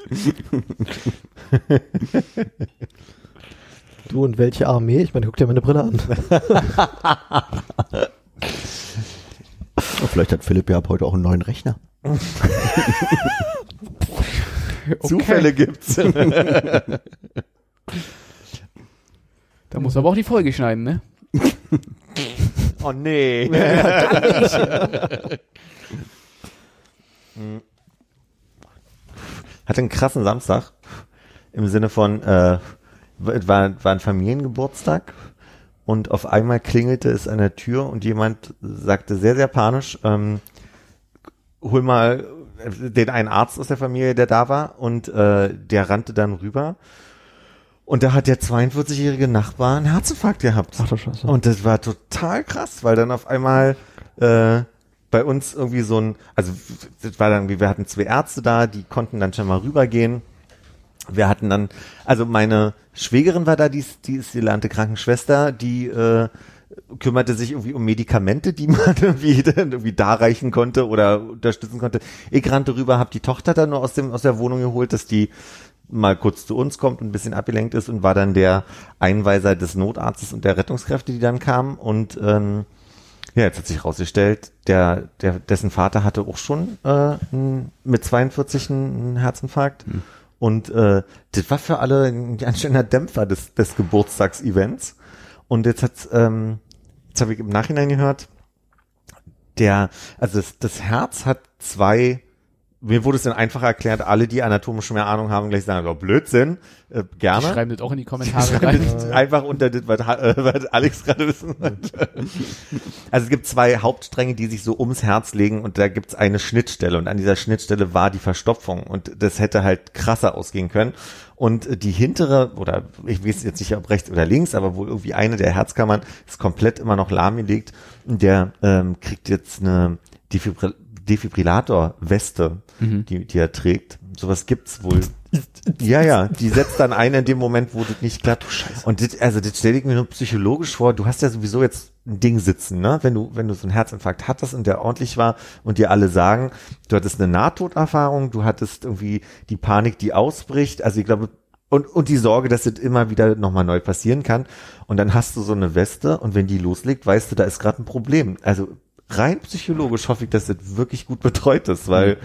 Du und welche Armee? Ich meine, guck dir meine Brille an. Vielleicht hat Philipp ja ab heute auch einen neuen Rechner. Zufälle gibt's. Da muss aber auch die Folge schneiden, ne? Oh nee. Hatte einen krassen Samstag. Im Sinne von, äh, war, war ein Familiengeburtstag und auf einmal klingelte es an der Tür und jemand sagte sehr, sehr panisch, ähm, hol mal den einen Arzt aus der Familie, der da war und äh, der rannte dann rüber und da hat der 42-jährige Nachbar einen Herzinfarkt gehabt. Ach du Scheiße. Und das war total krass, weil dann auf einmal äh, bei uns irgendwie so ein, also das war dann, wir hatten zwei Ärzte da, die konnten dann schon mal rübergehen. Wir hatten dann, also meine Schwägerin war da, die ist, die ist die lernte Krankenschwester, die äh, kümmerte sich irgendwie um Medikamente, die man irgendwie, dann irgendwie darreichen konnte oder unterstützen konnte. Ich rannte rüber, habe die Tochter dann nur aus dem aus der Wohnung geholt, dass die mal kurz zu uns kommt und ein bisschen abgelenkt ist und war dann der Einweiser des Notarztes und der Rettungskräfte, die dann kamen und ähm, ja, jetzt hat sich herausgestellt, der, der, dessen Vater hatte auch schon äh, mit 42 einen Herzinfarkt. Und äh, das war für alle ein ganz schöner Dämpfer des, des Geburtstagsevents. Und jetzt hat's, ähm, jetzt habe ich im Nachhinein gehört, der, also das, das Herz hat zwei, mir wurde es dann einfach erklärt, alle, die anatomisch mehr Ahnung haben, gleich sagen, oh, Blödsinn, äh, Die gerne. schreiben das auch in die Kommentare rein. Einfach unter das, was, äh, was Alex gerade wissen wollte. Also es gibt zwei Hauptstränge, die sich so ums Herz legen und da gibt's eine Schnittstelle und an dieser Schnittstelle war die Verstopfung und das hätte halt krasser ausgehen können. Und die hintere, oder ich weiß jetzt nicht, ob rechts oder links, aber wohl irgendwie eine der Herzkammern ist komplett immer noch lahmgelegt und der ähm, kriegt jetzt eine Defibrill Defibrillator-Weste, die, die er trägt. Sowas gibt's wohl. Ja, ja, die setzt dann ein in dem Moment, wo das nicht klappt. Und das, also das stelle ich mir nur psychologisch vor. Du hast ja sowieso jetzt ein Ding sitzen, ne? Wenn du, wenn du so einen Herzinfarkt hattest und der ordentlich war und dir alle sagen, du hattest eine Nahtoderfahrung, du hattest irgendwie die Panik, die ausbricht. Also ich glaube, und, und die Sorge, dass das immer wieder nochmal neu passieren kann. Und dann hast du so eine Weste und wenn die loslegt, weißt du, da ist gerade ein Problem. Also rein psychologisch hoffe ich, dass das wirklich gut betreut ist, weil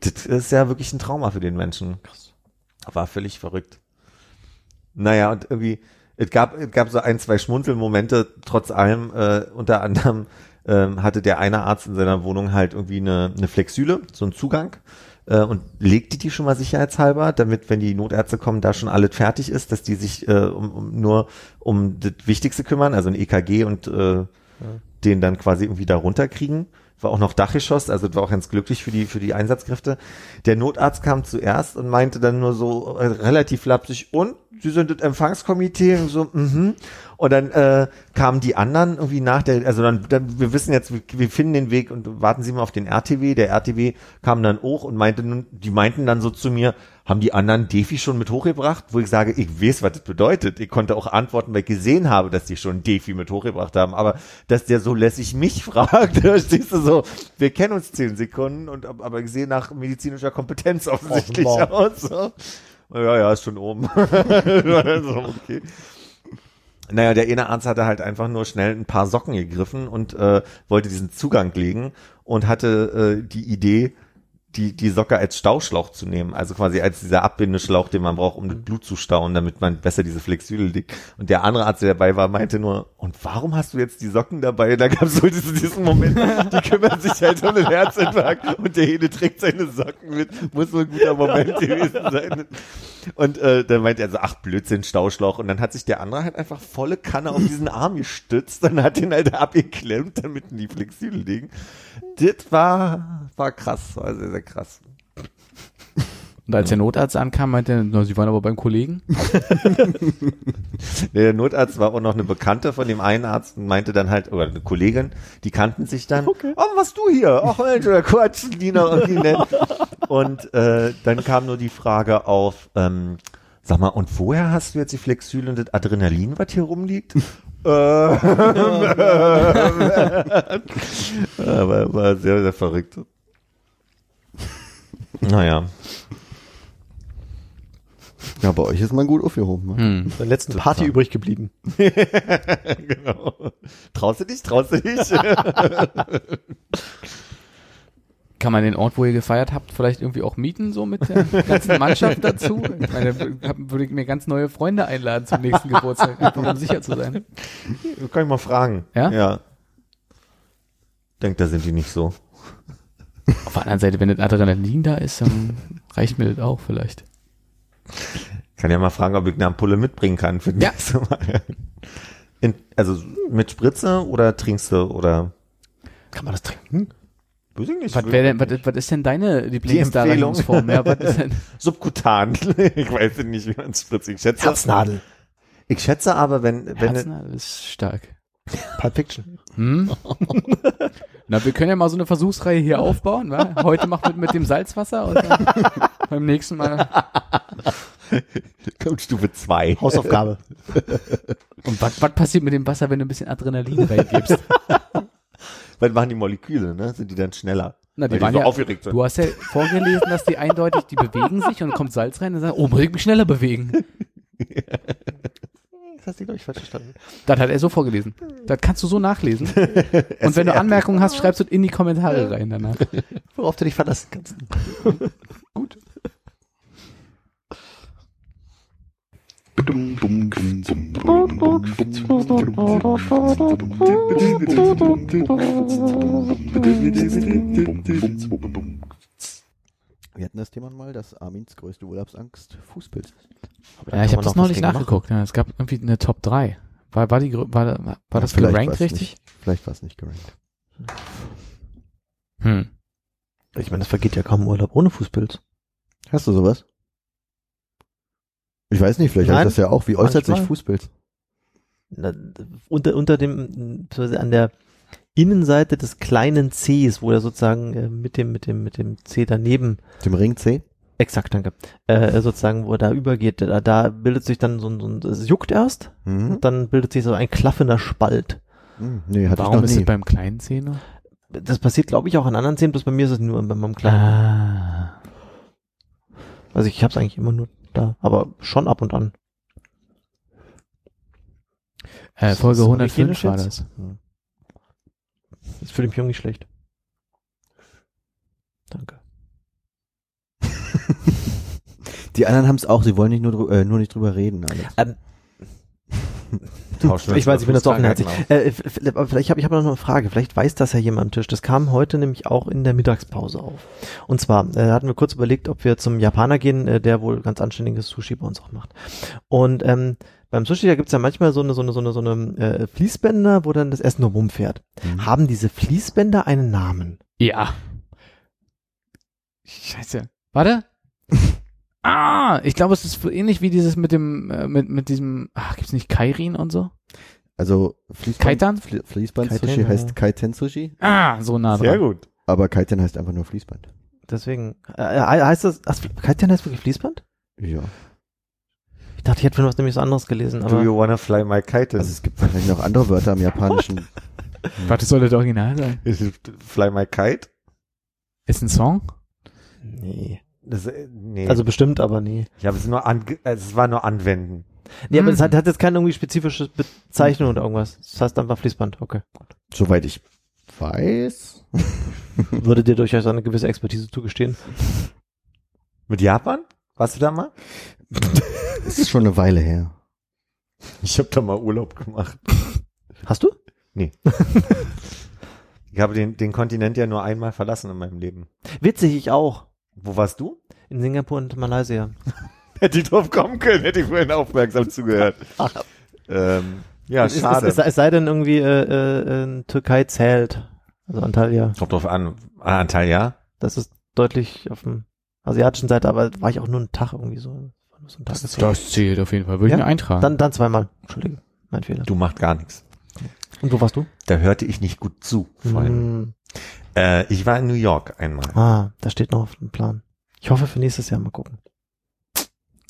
das ist ja wirklich ein Trauma für den Menschen. War völlig verrückt. Naja, und irgendwie, es gab, es gab so ein, zwei Schmunzelmomente, trotz allem, äh, unter anderem ähm, hatte der eine Arzt in seiner Wohnung halt irgendwie eine, eine Flexüle, so einen Zugang, äh, und legte die schon mal sicherheitshalber, damit, wenn die Notärzte kommen, da schon alles fertig ist, dass die sich äh, um, um nur um das Wichtigste kümmern, also ein EKG und äh, den dann quasi irgendwie da runterkriegen. War auch noch Dachgeschoss, also war auch ganz glücklich für die, für die Einsatzkräfte. Der Notarzt kam zuerst und meinte dann nur so äh, relativ lapsig, und Sie sind das Empfangskomitee und so, mhm. Und dann äh, kamen die anderen irgendwie nach der, also dann, dann wir wissen jetzt, wir, wir finden den Weg und warten Sie mal auf den RTW. Der RTW kam dann hoch und meinte, nun- die meinten dann so zu mir, haben die anderen Defi schon mit hochgebracht? Wo ich sage, ich weiß, was das bedeutet. Ich konnte auch antworten, weil ich gesehen habe, dass die schon Defi mit hochgebracht haben. Aber dass der so lässig mich fragt, da stehst du so, wir kennen uns zehn Sekunden und ab- aber ich sehe nach medizinischer Kompetenz offensichtlich Offenbar. aus. So. Ja, ja, ist schon oben. so, okay. Naja, der eine Arzt hatte halt einfach nur schnell ein paar Socken gegriffen und äh, wollte diesen Zugang legen und hatte äh, die Idee, die, die Socke als Stauschlauch zu nehmen, also quasi als dieser Abbindeschlauch, den man braucht, um das Blut zu stauen, damit man besser diese Flexüle legt. Und der andere Arzt, der dabei war, meinte nur, und warum hast du jetzt die Socken dabei? Da gab es so diesen, diesen Moment, die kümmern sich halt um den Herzinfarkt und der Hede trägt seine Socken mit. Muss wohl ein guter Moment gewesen sein. Und äh, dann meinte er so, ach Blödsinn, Stauschlauch. Und dann hat sich der andere halt einfach volle Kanne auf diesen Arm gestützt und hat ihn halt abgeklemmt, damit die Flexüle liegen. Das war, war krass, war sehr, sehr krass. Und als der Notarzt ankam, meinte er, na, Sie waren aber beim Kollegen. Der Notarzt war auch noch eine Bekannte von dem einen Arzt und meinte dann halt, oder eine Kollegin, die kannten sich dann. Okay. Oh, was du hier? Ach Mensch, oder Quatsch, die noch irgendwie nett. Und äh, dann kam nur die Frage auf, ähm, sag mal, und woher hast du jetzt die Flexüle und das Adrenalin, was hier rumliegt? Äh, war, war sehr, sehr verrückt. Naja. Ja, bei euch ist man gut aufgehoben. Ne? Hm. Der letzten Party übrig geblieben. genau. Traust du dich? Traust du dich? Kann man den Ort, wo ihr gefeiert habt, vielleicht irgendwie auch mieten, so mit der ganzen Mannschaft dazu? Ich meine, würde ich mir ganz neue Freunde einladen zum nächsten Geburtstag, einfach um sicher zu sein. Kann ich mal fragen. Ja? Ja. Denkt, da sind die nicht so. Auf der anderen Seite, wenn das Adrenalin da ist, dann reicht mir das auch vielleicht. Kann ja mal fragen, ob ich eine Ampulle mitbringen kann für das Ja. nächste Mal. In, also mit Spritze oder trinkst du oder Kann man das trinken? weiß ich nicht. Was, wär denn, was, was ist denn deine Lieblingsdarreichungsform? Ja? Subkutan. ich weiß nicht, wie man es spritzt. Ich schätze, Herznadel. ich schätze aber, wenn, wenn Herznadel ist stark. Pulp Fiction. Hm? Na, wir können ja mal so eine Versuchsreihe hier aufbauen, wa? Heute macht mit, mit dem Salzwasser und dann beim nächsten Mal. kommt Stufe 2. Hausaufgabe. Und was, was passiert mit dem Wasser, wenn du ein bisschen Adrenalin reingibst? Was machen die Moleküle, ne? Sind die dann schneller? Na, die Weil waren so ja, aufgeregt sind. du hast ja vorgelesen, dass die eindeutig, die bewegen sich und kommt Salz rein und sagen, oh, muss ich mich schneller bewegen. Das hast du, glaube ich, falsch verstanden. Das hat er so vorgelesen. Das kannst du so nachlesen. Und wenn du Anmerkungen hast, schreibst du in die Kommentare rein danach. Worauf du dich verlassen kannst. Wir hatten das Thema mal, dass Armins größte Urlaubsangst Fußpilz ist. Ja, ich habe das neulich nachgeguckt. Ja, es gab irgendwie eine Top 3. War, war, die, war, war, war das vielleicht gerankt richtig? Nicht, vielleicht war es nicht gerankt. Hm. Ich meine, es vergeht ja kaum Urlaub ohne Fußpilz. Hast du sowas? Ich weiß nicht, vielleicht Nein, ich das ja auch. Wie äußert sich manchmal. Fußpilz? Na, unter, unter dem, an der Innenseite des kleinen Cs, wo er sozusagen äh, mit dem, mit dem, mit dem C daneben, Dem Ring C? exakt, danke, äh, sozusagen, wo er da übergeht, da, da bildet sich dann so ein, so ein, es juckt erst, Mhm. und dann bildet sich so ein klaffender Spalt. Hm, Nee, hatte Warum ich ist noch es nie. beim kleinen Zeh noch? Das passiert, glaube ich, auch an anderen Zähnen, bloß bei mir ist es nur bei meinem kleinen. Ah. Also ich habe es eigentlich immer nur da, aber schon ab und an. Äh, Ist Folge das 105 hygienisch war jetzt? das. Ist für den Jungen nicht schlecht. Danke. Die anderen haben es auch, sie wollen nicht nur, äh, nur nicht drüber reden. Ähm, ich weiß, ich bin das offenherzig. Fußkrankheiten Äh, vielleicht habe ich hab noch eine Frage. Vielleicht weiß das ja jemand am Tisch. Das kam heute nämlich auch in der Mittagspause auf. Und zwar äh, hatten wir kurz überlegt, ob wir zum Japaner gehen, äh, der wohl ganz anständiges Sushi bei uns auch macht. Und ähm, beim Sushi, da gibt's ja manchmal so eine, so eine, so eine, so eine äh, Fließbänder, wo dann das Essen nur rumfährt. Mhm. Haben diese Fließbänder einen Namen? Ja. Scheiße. Warte. ah, ich glaube, es ist ähnlich wie dieses mit dem, äh, mit, mit diesem, ach, gibt's nicht Kairin und so? Also Fließband? Fli Fließband-Sushi Kaiten, ja. heißt Kaiten-Sushi, Ah, so nah dran. Sehr gut. aber Kaiten heißt einfach nur Fließband. Deswegen, äh, äh, heißt das, ach, Kaitian heißt wirklich Fließband? Ja. Ich dachte, ich hätte von was nämlich so anderes gelesen, Do aber you wanna fly my kite? Also es gibt wahrscheinlich noch andere Wörter im Japanischen. Warte, soll das Original sein? Is it fly my kite? Ist ein Song? nee. Das, äh, nee. Also bestimmt, aber nee. ich habe es nur an, es war nur anwenden. Nee, aber Hm. es hat, hat jetzt keine irgendwie spezifische Bezeichnung oder irgendwas. Das heißt einfach Fließband, okay. Soweit ich weiß. Würde dir durchaus eine gewisse Expertise zugestehen. Mit Japan? Warst du da mal? Es ist schon eine Weile her. Ich habe da mal Urlaub gemacht. Hast du? Ich habe den, den Kontinent ja nur einmal verlassen in meinem Leben. Witzig, ich auch. Wo warst du? In Singapur und Malaysia. Hätte ich drauf kommen können, hätte ich vorhin aufmerksam zugehört. Ähm, ja, es, schade. Es, es, es sei denn irgendwie äh, äh, äh, Türkei zählt. Also Antalya. Kommt drauf an. Ah, Antalya? Das ist deutlich auf dem asiatischen Seite, aber war ich auch nur einen Tag irgendwie so. So ein Tag Das zählt auf jeden Fall. Würde Ja? ich mir eintragen. Dann, dann zweimal. Entschuldige. Mein Fehler. Du machst gar nichts. Und wo warst du? Da hörte ich nicht gut zu, vorhin. Hm. Äh, ich war in New York einmal. Ah, das steht noch auf dem Plan. Ich hoffe für nächstes Jahr mal gucken.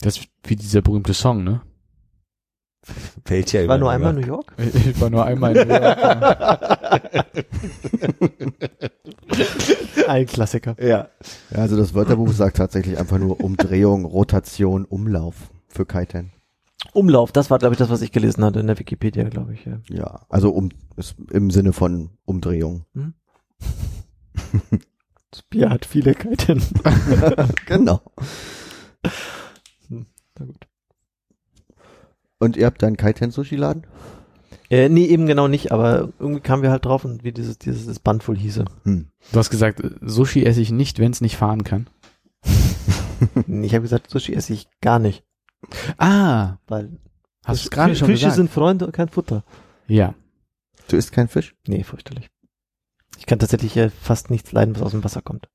das ist wie dieser berühmte Song, ne? Welcher Ich war nur einmal in New York. Ich war nur einmal in New York. Ein Klassiker. Ja. Ja, also das Wörterbuch sagt tatsächlich einfach nur Umdrehung, Rotation, Umlauf für Kaiten. Umlauf, das war, glaube ich, das, was ich gelesen hatte in der Wikipedia, glaube ich. Ja. Ja, also um ist im Sinne von Umdrehung. Das Bier hat viele Kalten. Genau. Na gut. Und ihr habt da einen Kaiten-Sushi-Laden? Äh, nee, eben genau nicht, aber irgendwie kamen wir halt drauf und wie dieses, dieses das Band wohl hieße. Hm. Du hast gesagt, äh, Sushi esse ich nicht, wenn es nicht fahren kann. Ich habe gesagt, Sushi esse ich gar nicht, Ah, weil hast du gerade schon Fische gesagt. sind Freunde und kein Futter. ja. Du isst kein Fisch? Nee, fürchterlich. Ich kann tatsächlich äh, fast nichts leiden, was aus dem Wasser kommt.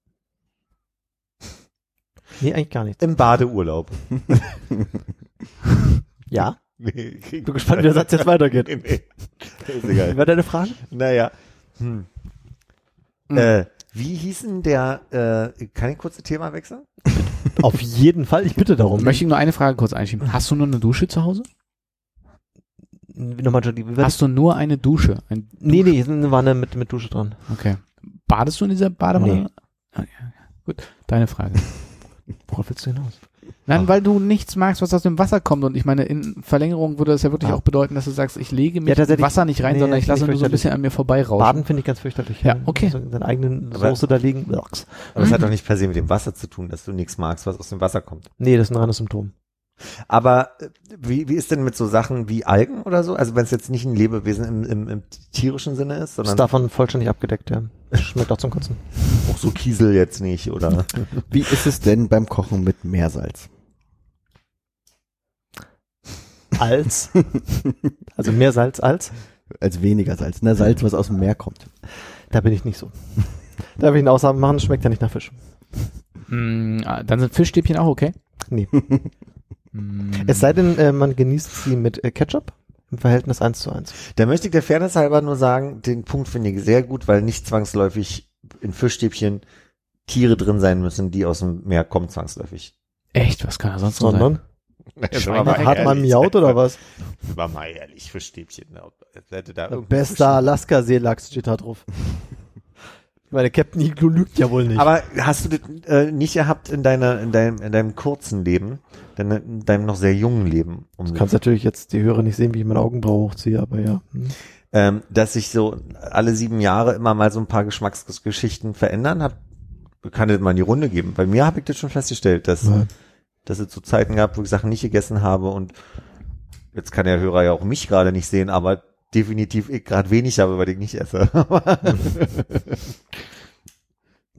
Nee, eigentlich gar nichts. Im Badeurlaub. Ja? Nee, Bin gespannt, wie der Satz jetzt weitergeht. Nee, nee. Ist Wie egal. war deine Frage? Naja. Hm. Hm. Äh, wie hießen der, äh, kann ich kurz das Thema wechseln? Auf jeden Fall, ich bitte darum. Möchte ich nur eine Frage kurz einschieben. Hast du nur eine Dusche zu Hause? Nochmal, Entschuldigung, wie war das? Hast du nur eine Dusche? Ein Nee, nee, eine Wanne mit, mit Dusche dran. Okay. Badest du in dieser Badewanne? Nee. Okay, okay. Gut, deine Frage. Worauf willst du hinaus? Nein, weil du nichts magst, was aus dem Wasser kommt. Und ich meine, in Verlängerung würde das ja wirklich Ah. auch bedeuten, dass du sagst, ich lege mich Ja, in Wasser nicht rein, nee, sondern ich lasse nur so ein bisschen an mir vorbeirauschen. Baden finde ich ganz fürchterlich. Ja, okay. Also in seiner eigenen Aber- Soße da liegen. Aber Mhm. hat doch nicht per se mit dem Wasser zu tun, dass du nichts magst, was aus dem Wasser kommt. Nee, das ist ein reines Symptom. Aber äh, wie, wie ist denn mit so Sachen wie Algen oder so? Also wenn es jetzt nicht ein Lebewesen im, im, im tierischen Sinne ist, Das sondern ist davon vollständig abgedeckt, ja. Schmeckt auch zum Kotzen. auch so Kiesel jetzt nicht oder Wie ist es denn beim Kochen mit Meersalz? Als? also mehr Salz als? Als weniger Salz, ne? Salz, was aus dem Meer kommt. Da bin ich nicht so. Da will ich eine Aussage machen, das schmeckt ja nicht nach Fisch. Mm, ah, dann sind Fischstäbchen auch okay. Nee. Mm, Es sei denn, äh, man genießt sie mit äh, Ketchup im Verhältnis 1 zu 1. Da möchte ich der Fairness halber nur sagen, den Punkt finde ich sehr gut, weil nicht zwangsläufig in Fischstäbchen Tiere drin sein müssen, die aus dem Meer kommen zwangsläufig. Echt, was kann er sonst noch sein? Sondern Schweine- hat man miaut oder was? War mal ehrlich, Fischstäbchen. Bester Alaska-Seelachs steht da drauf. Meine Captain Igloo lügt ja wohl nicht. Aber hast du das äh, nicht gehabt in deiner, in deinem, in deinem kurzen Leben, denn in deinem noch sehr jungen Leben, um du kannst natürlich jetzt die Hörer nicht sehen, wie ich meine Augenbraue hochziehe, aber ja. Hm. ähm, dass sich so alle sieben Jahre immer mal so ein paar Geschmacksgeschichten verändern? Hab, kann das mal in die Runde geben? Bei mir habe ich das schon festgestellt, dass, Ja. dass es so Zeiten gab, wo ich Sachen nicht gegessen habe und jetzt kann der Hörer ja auch mich gerade nicht sehen, aber definitiv ich gerade wenig habe, weil ich nicht esse.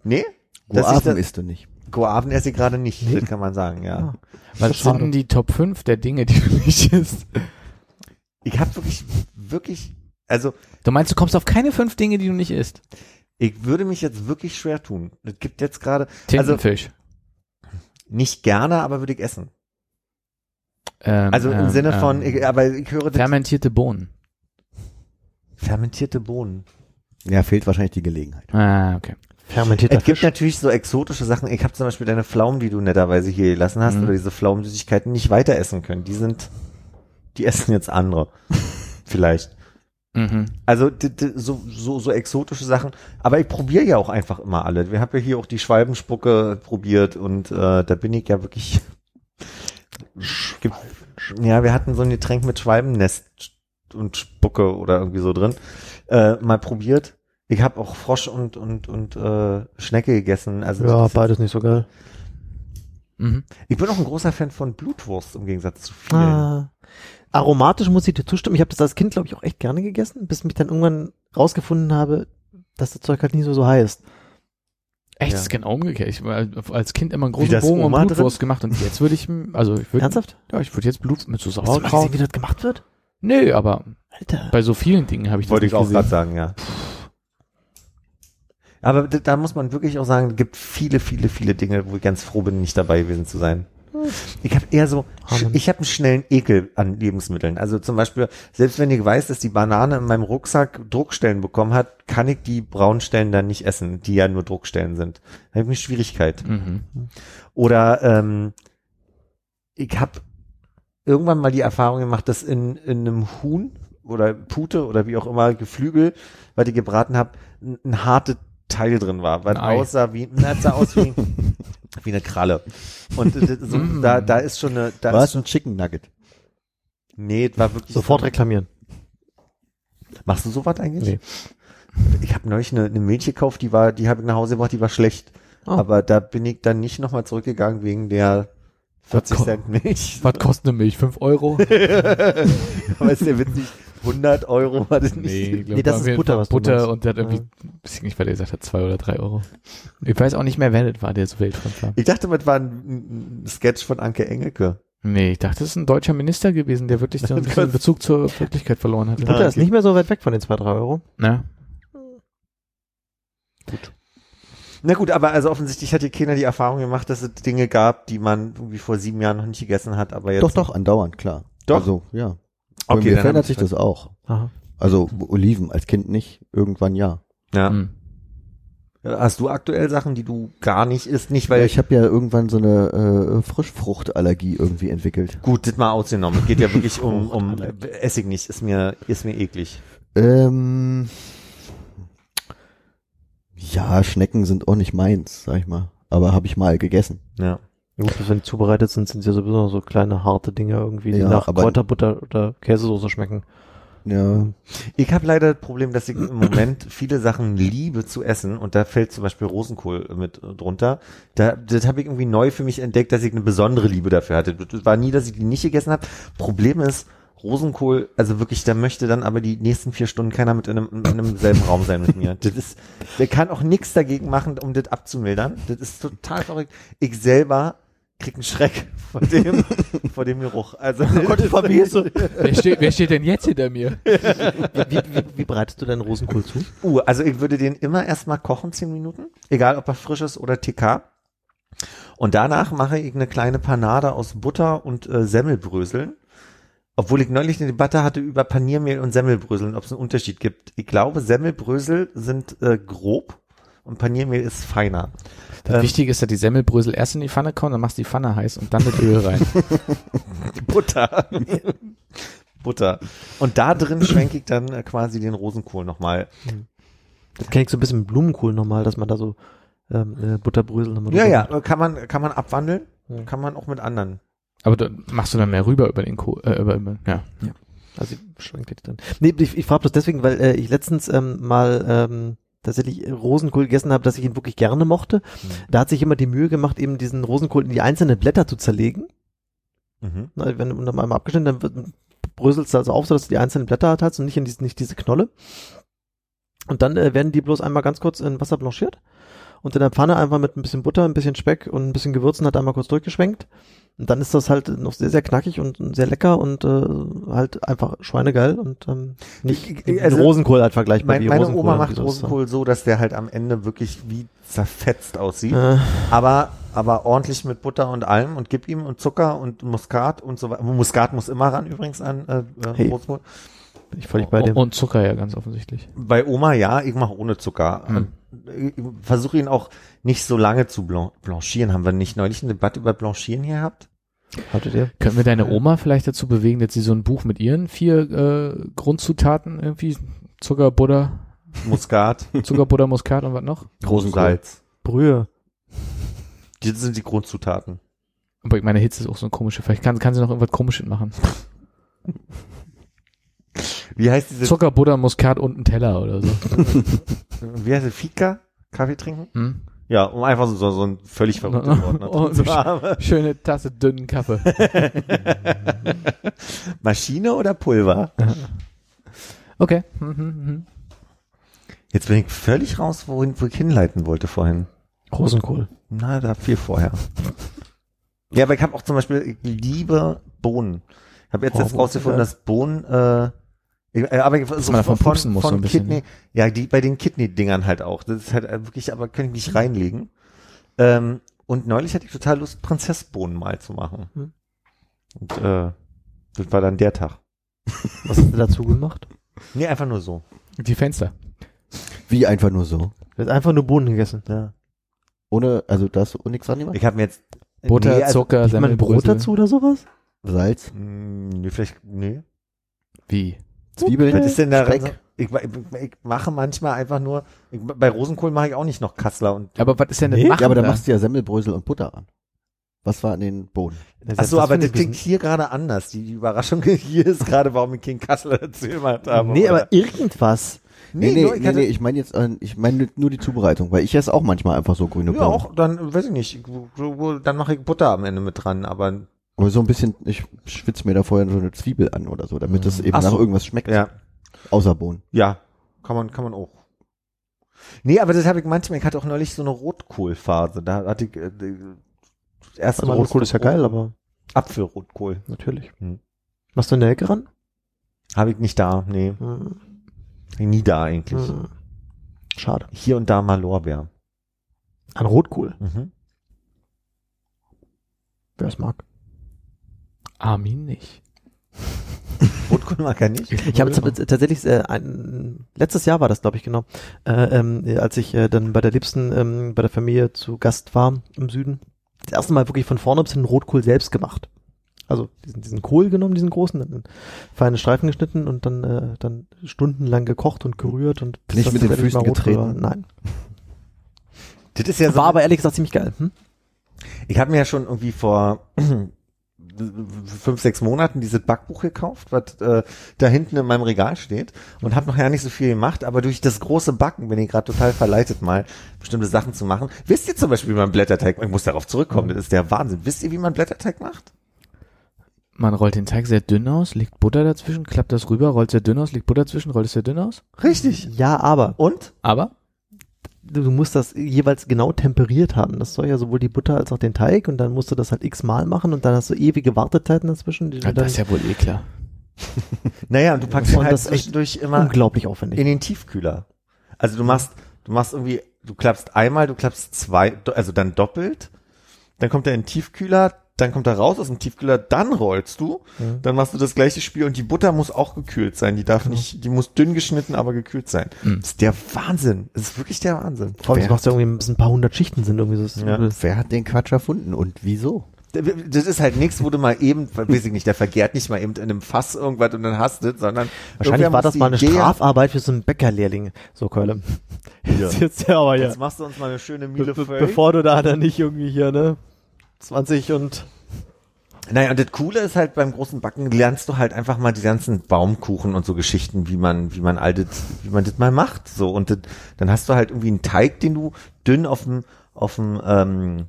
nee? Guaven isst du nicht. Guaven esse ich gerade nicht, Nee. das kann man sagen, ja. Ah. Was Schade. sind denn die Top 5 der Dinge, die du nicht isst? Ich habe wirklich, wirklich, also Du meinst, du kommst auf keine fünf Dinge, die du nicht isst? ich würde mich jetzt wirklich schwer tun. Es gibt jetzt gerade, also Tintenfisch. nicht gerne, aber würde ich essen. Ähm, Also im ähm, Sinne von, ähm, ich, aber ich höre das, fermentierte Bohnen. Fermentierte Bohnen. Ja, fehlt wahrscheinlich die Gelegenheit. Ah, okay. Fermentierter Es gibt Fisch. natürlich so exotische Sachen. Ich habe zum Beispiel deine Pflaumen, die du netterweise hier gelassen hast, Mhm. oder diese Pflaumensüßigkeiten nicht weiter essen können. Die sind, die essen jetzt andere. Vielleicht. Mhm. Also so, so, so exotische Sachen. Aber ich probiere ja auch einfach immer alle. Wir haben ja hier auch die Schwalbenspucke probiert und äh, da bin ich ja wirklich. Ja, wir hatten so ein Getränk mit Schwalbennest und Spucke oder irgendwie so drin. Äh, mal probiert. Ich habe auch Frosch und und und äh, Schnecke gegessen. Also Ja, beides nicht so geil. Mhm. ich bin auch ein großer Fan von Blutwurst im Gegensatz zu vielen. Ah. Aromatisch muss ich dir zustimmen. Ich habe das als Kind, glaube ich, auch echt gerne gegessen, bis mich dann irgendwann rausgefunden habe, dass das Zeug halt nie so so heißt. Echt, Ja. das ist genau umgekehrt. Ich war als Kind immer einen großen Bogen um Blutwurst gemacht und jetzt würde ich, also ich würde, Ernsthaft? ja, ich würde jetzt Blut mit so Hast du mal gesehen, Sauerkraut. wie das gemacht wird? Nö, aber Alter. bei so vielen Dingen habe ich das Wollte ich auch gerade sagen, ja. Aber da muss man wirklich auch sagen, es gibt viele, viele, viele Dinge, wo ich ganz froh bin, nicht dabei gewesen zu sein. Ich habe eher so, ich habe einen schnellen Ekel an Lebensmitteln. Also zum Beispiel, selbst wenn ich weiß, dass die Banane in meinem Rucksack Druckstellen bekommen hat, kann ich die braunen Stellen dann nicht essen, die ja nur Druckstellen sind. Da habe ich eine Schwierigkeit. Mhm. Oder ähm, ich habe irgendwann mal die Erfahrung gemacht, dass in, in einem Huhn oder Pute oder wie auch immer Geflügel, weil ich gebraten habe, ein, ein hartes Teil drin war, weil Ein Ei. aussah wie, na, es sah aus wie, wie eine Kralle. Und äh, so, Mm. da, da ist schon eine, da War ist, es ein Chicken Nugget? nee, war wirklich Sofort reklamieren. Machst du sowas eigentlich? Nee. Ich habe neulich eine, eine Milch gekauft, die war, die habe ich nach Hause gebracht, die war schlecht. Oh. Aber da bin ich dann nicht nochmal zurückgegangen wegen der 40 ko- Cent Milch. Was kostet eine Milch? 5 Euro? Aber ist der Witz nicht 100 Euro war das nicht. Nee, glaub, Nee, das ist Butter, was du Butter meinst. und der hat irgendwie, weiß ich nicht, weil der gesagt hat, 2 oder 3 Euro. Ich weiß auch nicht mehr, wer das war, der so weltfremd war. Ich dachte, das war ein, ein Sketch von Anke Engelke. Nee, ich dachte, das ist ein deutscher Minister gewesen, der wirklich so ein bisschen Bezug zur Wirklichkeit verloren hatte. Butter ist nicht mehr so weit weg von den zwei, drei Euro. Na, Na gut, aber also offensichtlich hat die Kinder die Erfahrung gemacht, dass es Dinge gab, die man irgendwie vor sieben Jahren noch nicht gegessen hat, aber jetzt. Doch, doch, andauernd, klar. Doch? Also, ja. Okay, Okay, mir dann verändert sich ich- das auch. Aha. Also Oliven als Kind nicht, irgendwann ja. Ja. hm. Hast du aktuell Sachen, die du gar nicht isst? Nicht, weil Weil ich habe ja irgendwann so eine äh, Frischfruchtallergie irgendwie entwickelt. Gut, das mal ausgenommen. Es geht ja wirklich um, um Essig nicht. Ist mir, ist mir eklig. Ähm, ja, Schnecken sind auch nicht meins, sag ich mal. Aber habe ich mal gegessen. Ja. Gut, wenn die zubereitet sind, sind sie ja sowieso so kleine, harte Dinge irgendwie, die Ja, nach aber- Kräuterbutter oder Käsesoße schmecken. Ja, Ich habe leider das Problem, dass ich im Moment viele Sachen liebe zu essen und da fällt zum Beispiel Rosenkohl mit drunter. Da, das habe ich irgendwie neu für mich entdeckt, dass ich eine besondere Liebe dafür hatte. Das war nie, dass ich die nicht gegessen habe. Problem ist, Rosenkohl, also wirklich, da möchte dann aber die nächsten vier Stunden keiner mit in einem, in einem selben Raum sein mit mir. Das ist, der kann auch nichts dagegen machen, um das abzumildern. Das ist total verrückt. Ich selber krieg einen Schreck vor dem, vor dem Geruch. Also, wer, steht, wer steht denn jetzt hinter mir? Wie, wie, wie bereitest du deinen Rosenkohl zu? Uh, also ich würde den immer erstmal kochen, zehn Minuten, egal ob er frisch ist oder TK. Und danach mache ich eine kleine Panade aus Butter und äh, Semmelbröseln. Obwohl ich neulich eine Debatte hatte über Paniermehl und Semmelbröseln, ob es einen Unterschied gibt. Ich glaube, Semmelbrösel sind äh, grob und Paniermehl ist feiner. Ähm, Wichtig ist, dass die Semmelbrösel erst in die Pfanne kommen, dann machst du die Pfanne heiß und dann das Öl rein. Butter. Butter. Und da drin schwenke ich dann äh, quasi den Rosenkohl nochmal. Das kenne ich so ein bisschen mit Blumenkohl nochmal, dass man da so ähm, äh, Butterbrösel nochmal Ja, ja, äh, kann man, kann man abwandeln. Kann man auch mit anderen. Aber da machst du dann mehr rüber über den Kohl, äh, über, über, ja. Also ich schwenke die dann. Nee, ich, ich frage bloß deswegen, weil äh, ich letztens ähm, mal ähm, tatsächlich Rosenkohl gegessen habe, dass ich ihn wirklich gerne mochte. Da hat sich immer die Mühe gemacht, eben diesen Rosenkohl in die einzelnen Blätter zu zerlegen. Mhm. Na, wenn du einmal abgeschnitten, dann wird, bröselst du also auf, so dass du die einzelnen Blätter halt hast und nicht in diese, nicht diese Knolle. Und dann äh, werden die bloß einmal ganz kurz in Wasser blanchiert und in der Pfanne einfach mit ein bisschen Butter, ein bisschen Speck und ein bisschen Gewürzen halt einmal kurz durchgeschwenkt. Und dann ist das halt noch sehr, sehr knackig und sehr lecker und äh, halt einfach schweinegeil und ähm, nicht Ich- also, Rosenkohl halt vergleichbar Mein, wie meine Rosenkohl Oma macht. Rosenkohl so, dass der halt am Ende wirklich wie zerfetzt aussieht. Äh, Aber, aber ordentlich mit Butter und allem und gib ihm und Zucker und Muskat und so weiter. Muskat muss immer ran übrigens an äh, äh, Hey. Rosenkohl. Bin ich völlig bei dem. Und Zucker ja ganz offensichtlich. Bei Oma ja, ich mache ohne Zucker. Hm. Ich versuche ihn auch nicht so lange zu blan blanchieren. Haben wir nicht neulich eine Debatte über Blanchieren hier gehabt? Hattet ihr? Können wir deine Oma vielleicht dazu bewegen, dass sie so ein Buch mit ihren vier äh, Grundzutaten irgendwie Zucker, Butter, Muskat, Zucker, Butter, Muskat und was noch? Rosenkohl. Salz. Brühe. Die sind die Grundzutaten. Aber ich meine, Hitze ist auch so ein komische. Vielleicht kann, kann sie noch irgendwas Komisches machen. Wie heißt diese, Zucker, Butter, Muskat und ein Teller oder so. wie heißt es, Fika? Kaffee trinken? Hm? Ja, um einfach so, so ein völlig verrücktes Wort noch Oh, zu haben. Schöne Tasse dünnen Kaffee. Maschine oder Pulver? Okay. Jetzt bin ich völlig raus, wohin, wo ich hinleiten wollte vorhin. Rosenkohl. Na, da viel vorher. Ja, aber ich habe auch zum Beispiel, ich liebe Bohnen. Ich habe jetzt, Oh, jetzt rausgefunden, dass Bohnen, äh, ich- äh, aber so man davon pupsen muss so ein bisschen, Kidney, ne? ja, die bei den Kidney-Dingern halt auch. Das ist halt äh, wirklich, aber kann ich nicht reinlegen. Ähm, und neulich hatte ich total Lust, Prinzessbohnen mal zu machen. Hm. Und äh, das war dann der Tag. Was hast du dazu gemacht? Nee, einfach nur so. Die Fenster. Wie einfach nur so. Du hast einfach nur Bohnen gegessen. Ja. Ohne, also da hast du nichts dran gemacht? Ich habe mir jetzt Butter, nee, also, Zucker, man Brot Semmelbrösel. dazu oder sowas? Salz, mh, nee, vielleicht, nee. Wie? Zwiebeln, Was ist denn da? Speck. Ich, ich, ich mache manchmal einfach nur, ich, bei Rosenkohl mache ich auch nicht noch Kassler und Aber was ist denn das Nee? Machen Ja, aber dann da? machst du ja Semmelbrösel und Butter ran. Was war an den Bohnen? Ach so, aber das ich klingt hier gerade anders. Die, die Überraschung hier ist gerade, warum ich King Kassel erzählt habe. Nee, oder? aber irgendwas. Nee, nee, nur, nee, nee, ich meine jetzt, äh, ich meine nur die Zubereitung, weil ich esse auch manchmal einfach so grüne ja, Bohnen. auch, dann, weiß ich nicht, dann mache ich Butter am Ende mit dran, aber Aber so ein bisschen, ich schwitze mir da vorher so eine Zwiebel an oder so, damit es eben Ach nach so. irgendwas schmeckt. ja, Außer Bohnen. ja, kann man, kann man auch. Nee, aber das habe ich manchmal, ich hatte auch neulich so eine Rotkohlphase, da hatte ich, äh, das erste Also Mal Rotkohl ist ja geil, aber Apfelrotkohl. natürlich. Hm. Machst du eine Ecke ran? Habe ich nicht da, nee, Hm. nie da eigentlich. Hm. Schade. Hier und da mal Lorbeer. An Rotkohl, Mhm. wer es mag. Armin nicht. Rotkohl mag er nicht. Ich habe jetzt tatsächlich äh, ein, letztes Jahr war das, glaube ich, genau, äh, ähm, als ich äh, dann bei der Liebsten ähm, bei der Familie zu Gast war im Süden. Das erste Mal wirklich von vorne bis hin Rotkohl selbst gemacht. Also diesen, diesen Kohl genommen, diesen großen, dann in feine Streifen geschnitten und dann äh, dann stundenlang gekocht und gerührt und bis Nicht mit den Füßen getreten? War. Nein. Das ist ja so, War aber ehrlich gesagt ziemlich geil. Hm? ich habe mir ja schon irgendwie vor fünf, sechs Monaten dieses Backbuch gekauft, was äh, da hinten in meinem Regal steht und habe noch ja nicht so viel gemacht, aber durch das große Backen bin ich gerade total verleitet, mal bestimmte Sachen zu machen. Wisst ihr zum Beispiel, wie man Blätterteig, ich muss darauf zurückkommen, das ist der Wahnsinn. Wisst ihr, wie man Blätterteig macht? Man rollt den Teig sehr dünn aus, legt Butter dazwischen, klappt das rüber, rollt sehr dünn aus, legt Butter dazwischen, rollt es sehr dünn aus. Richtig. Ja, aber Und? Aber du musst das jeweils genau temperiert haben. Das soll ja sowohl die Butter als auch den Teig und dann musst du das halt x-mal machen und dann hast du ewige Wartezeiten dazwischen, ja, das ist ja wohl eh klar. Naja, und du packst Und halt das zwischendurch immer unglaublich aufwendig. in den Tiefkühler. Also du machst, du machst irgendwie, du klappst einmal, du klappst zwei, also dann doppelt, dann kommt er in den Tiefkühler, dann kommt er raus aus dem Tiefkühler, dann rollst du, Mhm. dann machst du das gleiche Spiel und die Butter muss auch gekühlt sein. Die darf nicht, die muss dünn geschnitten, aber gekühlt sein. Mhm. Das ist der Wahnsinn. Das ist wirklich der Wahnsinn. Vor allem, das macht ja irgendwie bis ein paar hundert Schichten sind irgendwie so. Ja. Wer hat den Quatsch erfunden und wieso? Das ist halt nichts, wo du mal eben, weiß ich nicht, der vergärt nicht mal eben in einem Fass irgendwas und dann hast du, sondern Wahrscheinlich war das mal eine Idee. Strafarbeit für so einen Bäckerlehrling. So, Keule. Ja. Jetzt ja aber Jetzt machst du uns mal eine schöne Miele be bevor du da dann nicht irgendwie hier, ne? 20 und Naja, und das Coole ist halt beim großen Backen lernst du halt einfach mal die ganzen Baumkuchen und so Geschichten, wie man, wie man all das, wie man das mal macht, so. Und das, dann hast du halt irgendwie einen Teig, den du dünn auf dem, auf dem, ähm,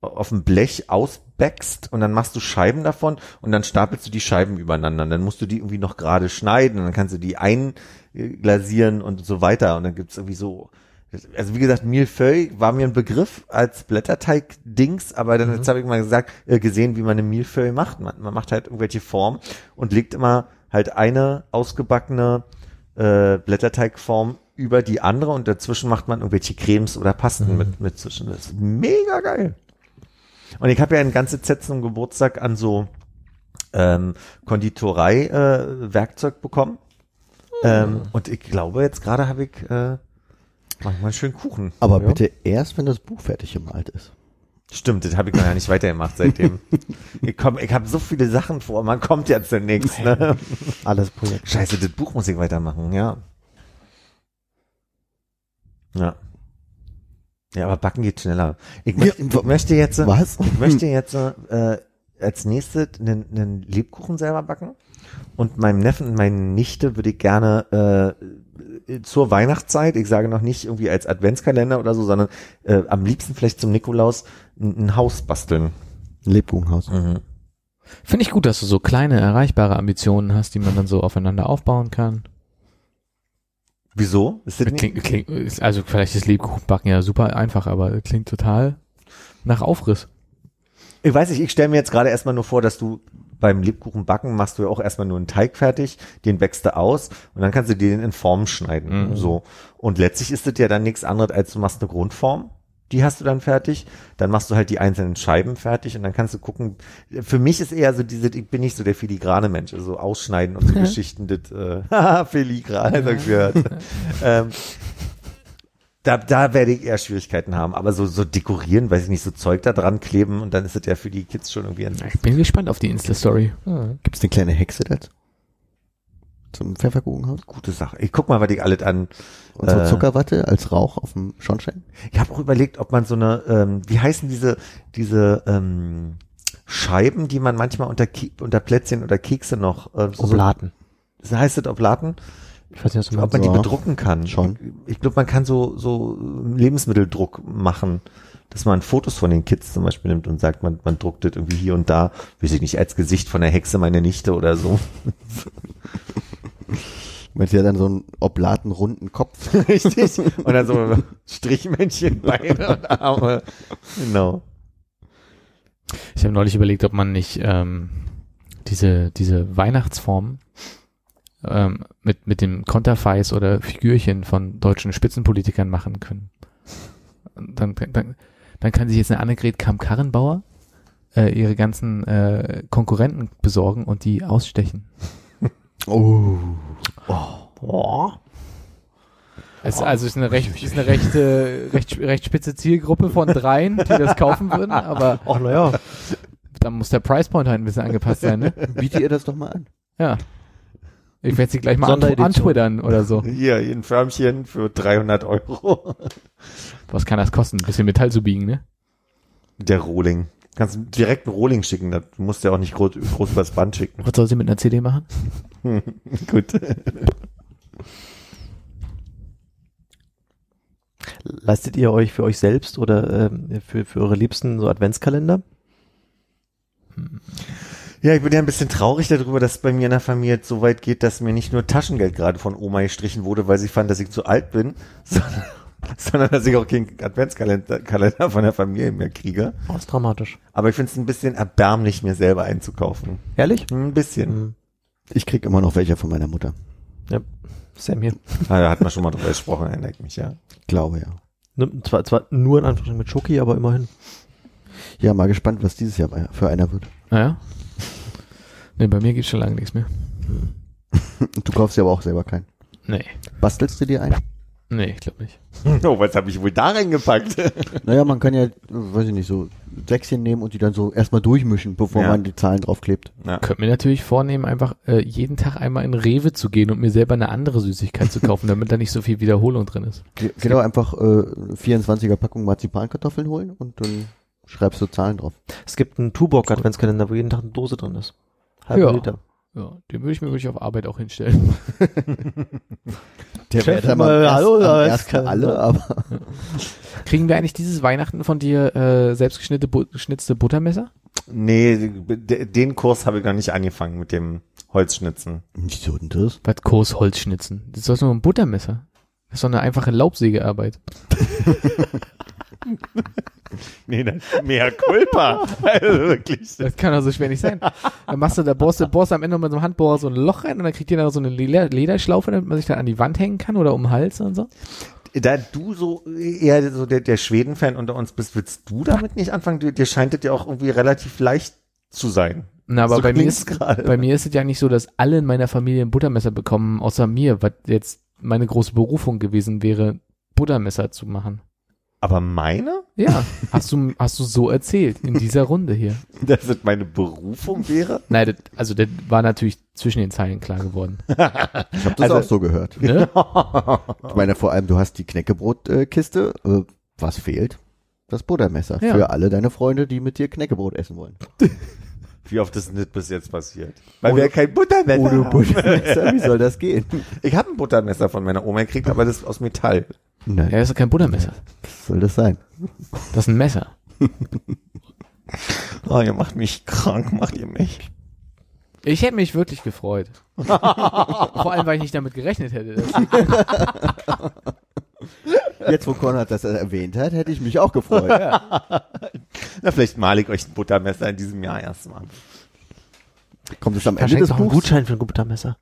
auf dem Blech ausbackst und dann machst du Scheiben davon und dann stapelst du die Scheiben übereinander. Und dann musst du die irgendwie noch gerade schneiden und dann kannst du die einglasieren und so weiter. Und dann gibt's irgendwie so, also wie gesagt, Millefeuille war mir ein Begriff als Blätterteig-Dings, aber dann jetzt habe ich mal gesagt, äh, gesehen, wie man eine Millefeuille macht. Man, man macht halt irgendwelche Formen und legt immer halt eine ausgebackene äh, Blätterteigform über die andere und dazwischen macht man irgendwelche Cremes oder Pasten mit, mit zwischen. Das ist mega geil. Und ich habe ja ein ganzes Set zum Geburtstag an so ähm, Konditorei-Werkzeug äh, bekommen. Ähm, und ich glaube, jetzt gerade habe ich äh, mach ich mal einen schönen Kuchen. Aber Ja. bitte erst, wenn das Buch fertig gemalt ist. Stimmt, das habe ich noch ja nicht weitergemacht seitdem. ich komm, ich habe so viele Sachen vor, man kommt jetzt demnächst. Ne? alles Projekt. Scheiße, das Buch muss ich weitermachen, ja. Ja. Ja, aber backen geht schneller. Ich, Ja, möchte, möchte jetzt, Was? ich möchte jetzt äh, als nächstes einen, einen Lebkuchen selber backen. Und meinem Neffen und meiner Nichte würde ich gerne äh, zur Weihnachtszeit, ich sage noch nicht irgendwie als Adventskalender oder so, sondern äh, am liebsten vielleicht zum Nikolaus ein, ein Haus basteln. Ein Lebkuchenhaus. Finde ich gut, dass du so kleine, erreichbare Ambitionen hast, die man dann so aufeinander aufbauen kann. Wieso? Ist das? Klingt, klingt, ist- also vielleicht ist Lebkuchenbacken ja super einfach, aber klingt total nach Aufriss. Ich weiß nicht, ich stelle mir jetzt gerade erstmal nur vor, dass du beim Lebkuchen backen machst du ja auch erstmal nur einen Teig fertig, den wächst du aus und dann kannst du den in Formen schneiden. Mhm. So. Und letztlich ist das ja dann nichts anderes, als du machst eine Grundform, die hast du dann fertig, dann machst du halt die einzelnen Scheiben fertig und dann kannst du gucken. Für mich ist eher so diese, ich bin nicht so der filigrane Mensch, also ausschneiden und so Geschichten, das, äh, haha, filigran, ich gehört. ähm, da, da werde ich eher Schwierigkeiten haben. Aber so, so dekorieren, weiß ich nicht, so Zeug da dran kleben und dann ist es ja für die Kids schon irgendwie ein Ich bin gespannt auf die Insta-Story. Gibt es eine kleine Hexe dazu? zum Pfefferkuchenhaus. Gute Sache. Ich guck mal, was ich alles an. Unsere Äh. Zuckerwatte als Rauch auf dem Schornstein. Ich habe auch überlegt, ob man so eine, ähm, wie heißen diese, diese ähm, Scheiben, die man manchmal unter, unter Plätzchen oder Kekse noch, äh, so, Oblaten. so heißt es Oblaten, Ich weiß nicht, was du ob man die Ja, bedrucken kann. schon. Ich glaube, man kann so, so Lebensmitteldruck machen, dass man Fotos von den Kids zum Beispiel nimmt und sagt, man, man druckt das irgendwie hier und da, weiß ich nicht, als Gesicht von der Hexe meine Nichte oder so. Mit ja dann so einen oblaten runden Kopf. Richtig. Und dann so Strichmännchen, Beine und Arme. Genau. Ich habe neulich überlegt, ob man nicht ähm, diese, diese Weihnachtsform ähm, mit, mit dem Konterfeis oder Figürchen von deutschen Spitzenpolitikern machen können. Dann, dann, dann kann sich jetzt eine Annegret Kamm-Karrenbauer äh, ihre ganzen äh, Konkurrenten besorgen und die ausstechen. Oh. Boah. Es, also es ist eine recht, ist eine recht, äh, recht, recht spitze Zielgruppe von dreien, die das kaufen würden, aber Ach, naja. da muss der Price Point halt ein bisschen angepasst sein, ne? Biete ihr das doch mal an. Ja. Ich werde sie gleich mal antwittern oder so. Hier, ein Förmchen für 300 Euro. Was kann das kosten? Ein bisschen Metall zu biegen, ne? Der Rohling. Kannst du direkt einen Rohling schicken, das musst du ja auch nicht groß, groß übers Band schicken. Was soll sie mit einer CD machen? Gut. Leistet ihr euch für euch selbst oder ähm, für, für eure Liebsten so Adventskalender? Ja, ich bin ja ein bisschen traurig darüber, dass es bei mir in der Familie jetzt so weit geht, dass mir nicht nur Taschengeld gerade von Oma gestrichen wurde, weil sie fand, dass ich zu alt bin, sondern, sondern dass ich auch keinen Adventskalender Kalender von der Familie mehr kriege. Oh, ist dramatisch. Aber ich finde es ein bisschen erbärmlich, mir selber einzukaufen. Ehrlich? Ein bisschen. Mhm. Ich krieg immer noch welche von meiner Mutter. Ja. Sam hier. Ah, da hat man schon mal drüber gesprochen, erinnere ich mich, ja. Glaube ja. Nimmt Zwar, zwar nur in Anführungszeichen mit Schoki, aber immerhin. Ja, mal gespannt, was dieses Jahr für einer wird. Naja. Nee, bei mir gibt's schon lange nichts mehr. Du kaufst ja aber auch selber keinen. Nee. Bastelst du dir einen? Nee, ich glaube nicht. Oh, was habe ich wohl da reingepackt? Naja, man kann ja, weiß ich nicht, so Säckchen nehmen und die dann so erstmal durchmischen, bevor Ja. man die Zahlen draufklebt. Ja. Könnte mir natürlich vornehmen, einfach äh, jeden Tag einmal in Rewe zu gehen und mir selber eine andere Süßigkeit zu kaufen, damit da nicht so viel Wiederholung drin ist. Ge- Genau, einfach äh, 24er Packung Marzipankartoffeln holen und dann schreibst du Zahlen drauf. Es gibt einen Tubok Adventskalender, wo jeden Tag eine Dose drin ist. Halbe Ja. Liter. Ja, den würde ich mir wirklich auf Arbeit auch hinstellen. Der Chef, wäre dann mal, erst, hallo, am alle, aber Kriegen wir eigentlich dieses Weihnachten von dir äh, selbstgeschnittene Bu geschnitzte Buttermesser? Nee, de- den Kurs habe ich noch nicht angefangen mit dem Holzschnitzen. wieso denn das? Was Kurs Holz schnitzen? Das ist doch nur ein Buttermesser. Das ist doch eine einfache Laubsägearbeit. Nee, das ist mehr Culpa. also wirklich. Das kann doch so schwer nicht sein. Dann machst du, da bohrst du, bohrst am Ende mit so einem Handbohrer so ein Loch rein und dann kriegt ihr da so eine Leder Lederschlaufe, damit man sich dann an die Wand hängen kann oder um den Hals und so. Da du so eher so der, der Schweden-Fan unter uns bist, willst du damit nicht anfangen? Dir, dir scheint das ja auch irgendwie relativ leicht zu sein. Na, aber So bei mir ist, gerade. bei mir ist es ja nicht so, dass alle in meiner Familie ein Buttermesser bekommen, außer mir, was jetzt meine große Berufung gewesen wäre, Buttermesser zu machen. Aber meine? Ja, hast du, hast du so erzählt in dieser Runde hier. Dass das meine Berufung wäre? Nein, das, also das war natürlich zwischen den Zeilen klar geworden. Ich habe das Also- auch so gehört. Ne? Ich meine, vor allem, du hast die Knäckebrotkiste. Äh, was fehlt? Das Buttermesser. Ja. Für alle deine Freunde, die mit dir Knäckebrot essen wollen. Wie oft ist das bis jetzt passiert? Weil wir kein Buttermesser Ohne haben. Buttermesser, wie soll das gehen? Ich habe ein Buttermesser von meiner Oma gekriegt, aber das ist aus Metall. Nein, Ja, das ist doch kein Buttermesser. was soll das sein? Das ist ein Messer. Oh, ihr macht mich krank, macht ihr mich. Ich hätte mich wirklich gefreut. Vor allem, weil ich nicht damit gerechnet hätte. dass- Jetzt, wo Konrad das erwähnt hat, hätte ich mich auch gefreut. Na, vielleicht male ich euch ein Buttermesser in diesem Jahr erstmal. Kommt es am Ende des doch einen Buchs? Gutschein für ein Buttermesser.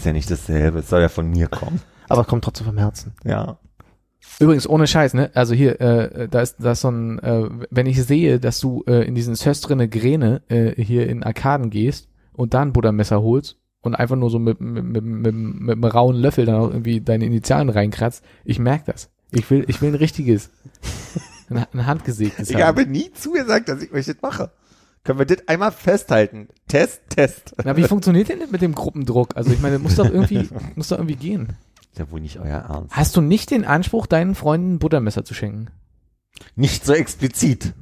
Ist ja nicht dasselbe, es soll ja von mir kommen. Aber es kommt trotzdem vom Herzen. Ja. Übrigens, ohne Scheiß, ne? Also hier, äh, da ist da ist so ein, äh, wenn ich sehe, dass du äh, in diesen Söstrine Gräne äh, hier in Arkaden gehst und da ein Buttermesser holst und einfach nur so mit, mit, mit, mit, mit einem rauen Löffel dann auch irgendwie deine Initialen reinkratzt, ich merk das. Ich will, ich will ein richtiges, ein, ein handgesägtes Ich haben. habe nie zugesagt, dass ich euch das mache. Können wir das einmal festhalten? Test, Test. Na, wie funktioniert denn das mit dem Gruppendruck? Also ich meine, muss doch irgendwie, muss doch irgendwie gehen. Ist ja wohl nicht euer Ernst. Hast du nicht den Anspruch, deinen Freunden ein Buttermesser zu schenken? Nicht so explizit.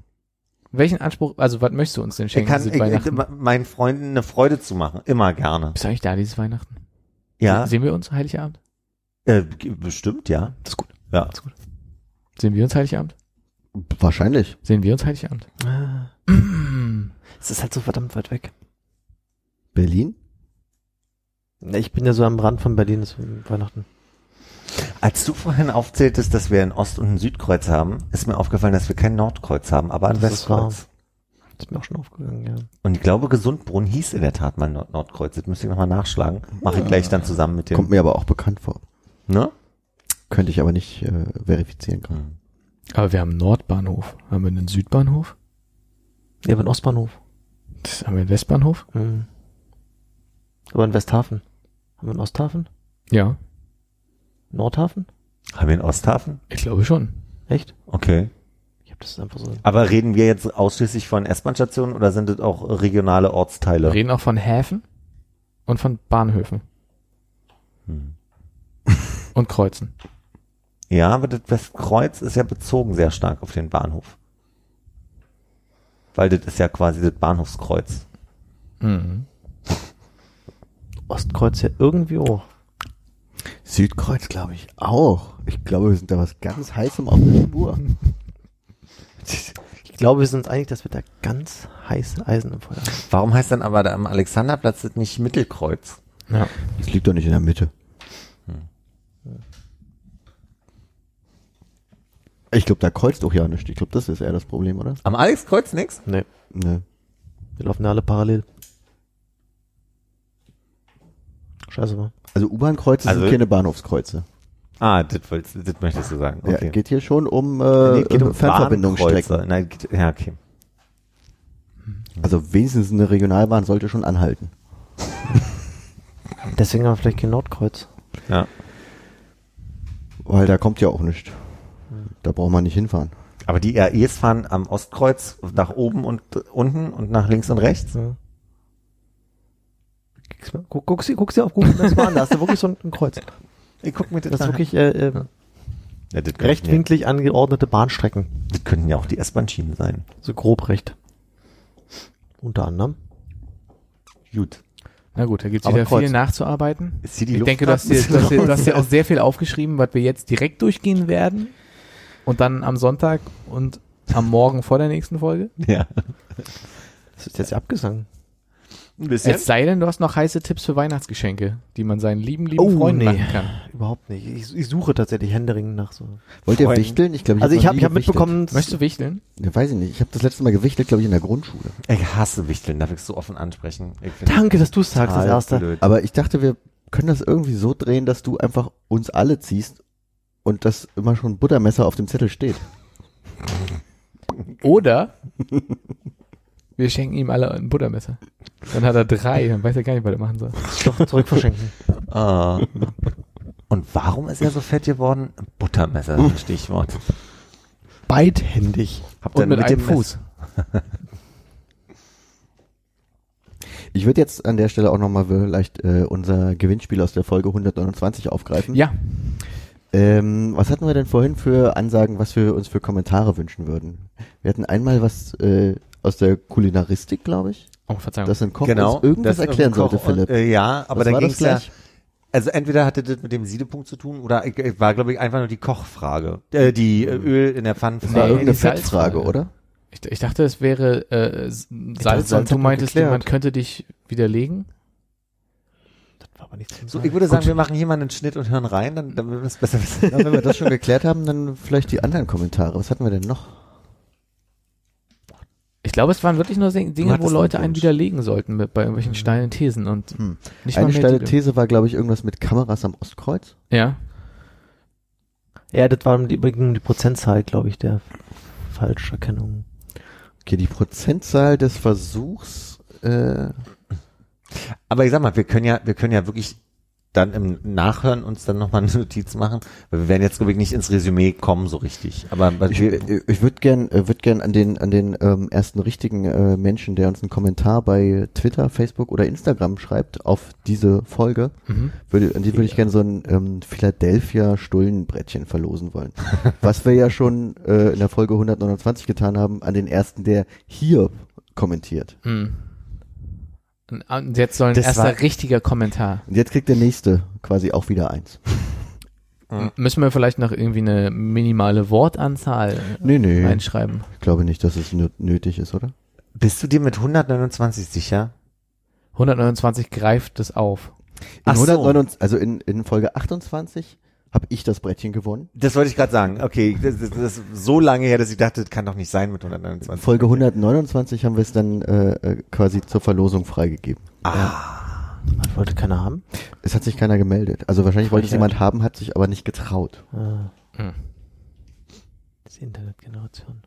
Welchen Anspruch, also was möchtest du uns denn Ich schenken kann dieses ich, Weihnachten? ich, meinen Freunden eine Freude zu machen. Immer gerne. Bist du eigentlich da dieses Weihnachten? Ja, Sehen wir uns Heiligabend? äh, bestimmt, ja. Das ist gut. Ja. Das ist gut. Sehen wir uns Heiligabend? Wahrscheinlich. Sehen wir uns Heiligabend? Ah, Es ist halt so verdammt weit weg. Berlin? Ich bin ja so am Rand von Berlin, das ist Weihnachten. Als du vorhin aufzähltest, dass wir ein Ost- und ein Südkreuz haben, ist mir aufgefallen, dass wir kein Nordkreuz haben, aber ein Das ist. Westkreuz. Das ist mir auch schon aufgegangen, ja. Und ich glaube, Gesundbrunn hieß in der Tat mal Nord Nordkreuz. Das müsste ich nochmal nachschlagen. Mache ich gleich dann zusammen mit dem. Kommt mir aber auch bekannt vor. ne? Könnte ich aber nicht äh, verifizieren gerade. Hm. Aber wir haben einen Nordbahnhof. Haben wir einen Südbahnhof? Ja, aber ein Ostbahnhof. Das haben wir einen Westbahnhof? Hm. Aber in Westhafen. Haben wir einen Osthafen? Ja, Nordhafen? Haben wir einen Osthafen? ich glaube schon. Echt? Okay. Ich habe das einfach so. Aber reden wir jetzt ausschließlich von S-Bahn-Stationen oder sind das auch regionale Ortsteile? Wir reden auch von Häfen und von Bahnhöfen Hm. und Kreuzen. Ja, aber das Westkreuz ist ja bezogen sehr stark auf den Bahnhof. Weil das ist ja quasi das Bahnhofskreuz. Mhm. Ostkreuz ja irgendwie auch. Südkreuz glaube ich auch. Ich glaube, wir sind da was ganz Heißem auf der Spur. Ich glaube, wir sind uns einig, dass wir da ganz heiße Eisen im Feuer haben. Warum heißt dann aber da am Alexanderplatz das nicht Mittelkreuz? Ja. Das liegt doch nicht in der Mitte. Ich glaube, da kreuzt doch ja nicht. Ich glaube, das ist eher das Problem, oder? Am Alexkreuz nix? Nee, Ne. wir laufen ja alle parallel. Scheiße, mal. Also U-Bahn-Kreuze Also- sind keine Bahnhofskreuze. Ah, das, wolltest, das möchtest du sagen. Ja, Okay. geht hier schon um, äh, Nee, geht um Fernverbindungsstrecken. Nein, geht, ja, okay. Also wenigstens eine Regionalbahn sollte schon anhalten. Deswegen haben wir vielleicht kein Nordkreuz. Ja. Weil da kommt ja auch nichts. Da braucht man nicht hinfahren. Aber die REs fahren am Ostkreuz nach oben und unten und nach links und rechts. Ja. Guck, guck, sie, guck sie auf Google Maps mal an, da hast du wirklich so ein, ein Kreuz. Ich guck mir das, Das ist wirklich äh, äh, ja, das, rechtwinklig angeordnete Bahnstrecken. ja, das könnten ja auch die S-Bahn-Schienen sein. So grob recht. Unter anderem. Gut. Na gut, da gibt's Aber wieder Kreuz. viel nachzuarbeiten. Ist hier die ich Luft denke, dir, dir, du hast dir auch sehr viel aufgeschrieben, was wir jetzt direkt durchgehen werden. Und dann am Sonntag und am Morgen vor der nächsten Folge. Ja. Das ist jetzt. Ein bisschen. Es sei denn, du hast noch heiße Tipps für Weihnachtsgeschenke, die man seinen lieben, lieben Oh, Freunden nee. machen kann. Überhaupt nicht. Ich, ich suche tatsächlich händeringend nach so. Wollt ihr Freunde. wichteln? Ich glaube, Also ich noch habe ich hab gewichtelt. mitbekommen, Möchtest du wichteln? Ja, weiß ich nicht. Ich habe das letzte Mal gewichtelt, glaube ich, in der Grundschule. Ich hasse Wichteln, darf ich so offen ansprechen. Danke, dass du es sagst, das erste. blöd. Aber ich dachte, wir können das irgendwie so drehen, dass du einfach uns alle ziehst und dass immer schon ein Buttermesser auf dem Zettel steht. Oder wir schenken ihm alle ein Buttermesser. Dann hat er drei, dann weiß er gar nicht, was er machen soll. Doch zurückverschenken. Ah. Und warum ist er so fett geworden? Buttermesser, ist ein Stichwort. Beidhändig. Habt ihr mit mit einem dem Fuß. Ich würde jetzt an der Stelle auch nochmal vielleicht äh, unser Gewinnspiel aus der Folge 129 aufgreifen. Ja, Ähm, was hatten wir denn vorhin für Ansagen, was wir uns für Kommentare wünschen würden? Wir hatten einmal was äh, aus der Kulinaristik, glaube ich, oh, Verzeihung. dass ein Koch genau. uns irgendwas das erklären Koch- sollte, Philipp. Äh, ja, aber Was da ging es ja, gleich? also entweder hatte das mit dem Siedepunkt zu tun oder ich war, glaube ich, einfach nur die Kochfrage. Äh, die äh, Öl in der Pfanne. Das war Nee, irgendeine. Fettfrage, oder? Ich, ich dachte, es wäre äh, Salz Salz und du man meintest, jemand könnte dich widerlegen. Aber nichts So, Sagen. ich würde sagen, wir machen hier mal einen Schnitt und hören rein, dann, dann wird es besser wissen. Ja, wenn wir das schon geklärt haben, dann vielleicht die anderen Kommentare. Was hatten wir denn noch? Ich glaube, es waren wirklich nur Dinge, wo Leute einen widerlegen sollten mit, bei irgendwelchen steilen Thesen und Hm. nicht Eine steile. These war, glaube ich, irgendwas mit Kameras am Ostkreuz. Ja. Ja, das war die, um die Prozentzahl, glaube ich, der Falscherkennung. Okay, die Prozentzahl des Versuchs, äh, Aber ich sag mal, wir können ja, wir können ja wirklich dann im Nachhören uns dann nochmal eine Notiz machen, weil wir werden jetzt glaube ich nicht ins Resümee kommen so richtig. Aber Ich, wir, ich würde gern, äh, würd gern an den, an den ähm, ersten richtigen äh, Menschen, der uns einen Kommentar bei Twitter, Facebook oder Instagram schreibt auf diese Folge, Mhm. würde, an die würde ich gerne so ein ähm, Philadelphia Stullenbrettchen verlosen wollen. Was wir ja schon äh, in der Folge 129 getan haben, an den ersten, der hier kommentiert. Mhm. Und- jetzt soll ein Das erster war- richtiger Kommentar. Und jetzt kriegt der nächste quasi auch wieder eins. Müssen wir vielleicht noch irgendwie eine minimale Wortanzahl Nee, nee. reinschreiben? Ich glaube nicht, dass es nö- nötig ist, oder? bist du dir mit 129 sicher? 129 greift es auf. In Ach so. 129, also in, in Folge 28 habe ich das Brettchen gewonnen. Das wollte ich gerade sagen. Okay, das, das, das ist so lange her, dass ich dachte, das kann doch nicht sein mit 129. Folge 129 haben wir es dann äh, äh, quasi zur Verlosung freigegeben. Man wollte keiner haben. Es hat sich keiner gemeldet. Also wahrscheinlich wollte es jemand haben, hat sich aber nicht getraut. Ah. Hm. Die Internetgeneration.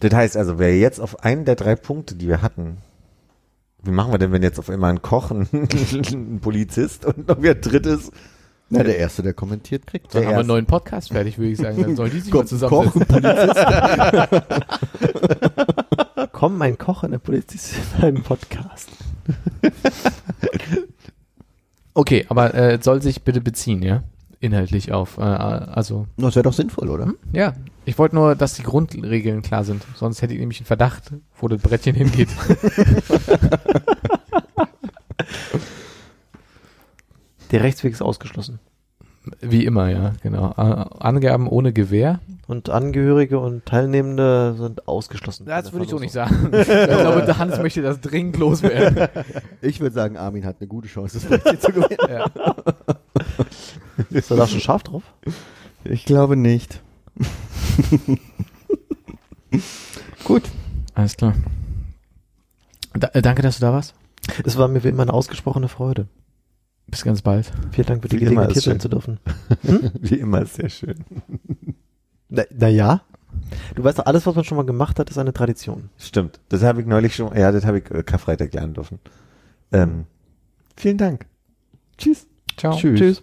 Das heißt also, wer jetzt auf einen der drei Punkte, die wir hatten, wie machen wir denn, wenn jetzt auf einmal ein Koch, ein, ein Polizist und noch wer drittes? Na, der Erste, der kommentiert, kriegt. Dann Der haben wir einen neuen Podcast fertig, würde ich sagen. Dann sollen die sich Koch- mal zusammensetzen. Komm, mein Koch in der Polizist in einem Podcast. Okay, aber äh, soll sich bitte beziehen, ja? Inhaltlich auf. Äh, also, Das wäre doch sinnvoll, oder? ja. Ich wollte nur, dass die Grundregeln klar sind. Sonst hätte ich nämlich einen Verdacht, wo das Brettchen hingeht. Der Rechtsweg ist ausgeschlossen. Wie immer, ja, genau. Angaben ohne Gewähr. Und Angehörige und Teilnehmende sind ausgeschlossen. Das würde ich so nicht sagen. ich glaube, der Hans möchte das dringend loswerden. Ich würde sagen, Armin hat eine gute Chance, das Brettchen zu gewinnen. Ja. Ist er da schon scharf drauf? Ich glaube nicht. Gut. Alles klar. Da, äh, danke, dass du da warst. Es war mir wie immer eine ausgesprochene Freude. Bis ganz bald. Vielen Dank für die Wie Gelegenheit, ist hier sein zu dürfen. Wie immer, sehr schön. Na, na ja. Du weißt doch, alles, was man schon mal gemacht hat, ist eine Tradition. Stimmt. Das habe ich neulich schon, ja, das habe ich äh, Karfreitag lernen dürfen. Ähm, vielen Dank. Tschüss. Ciao. Tschüss. Tschüss.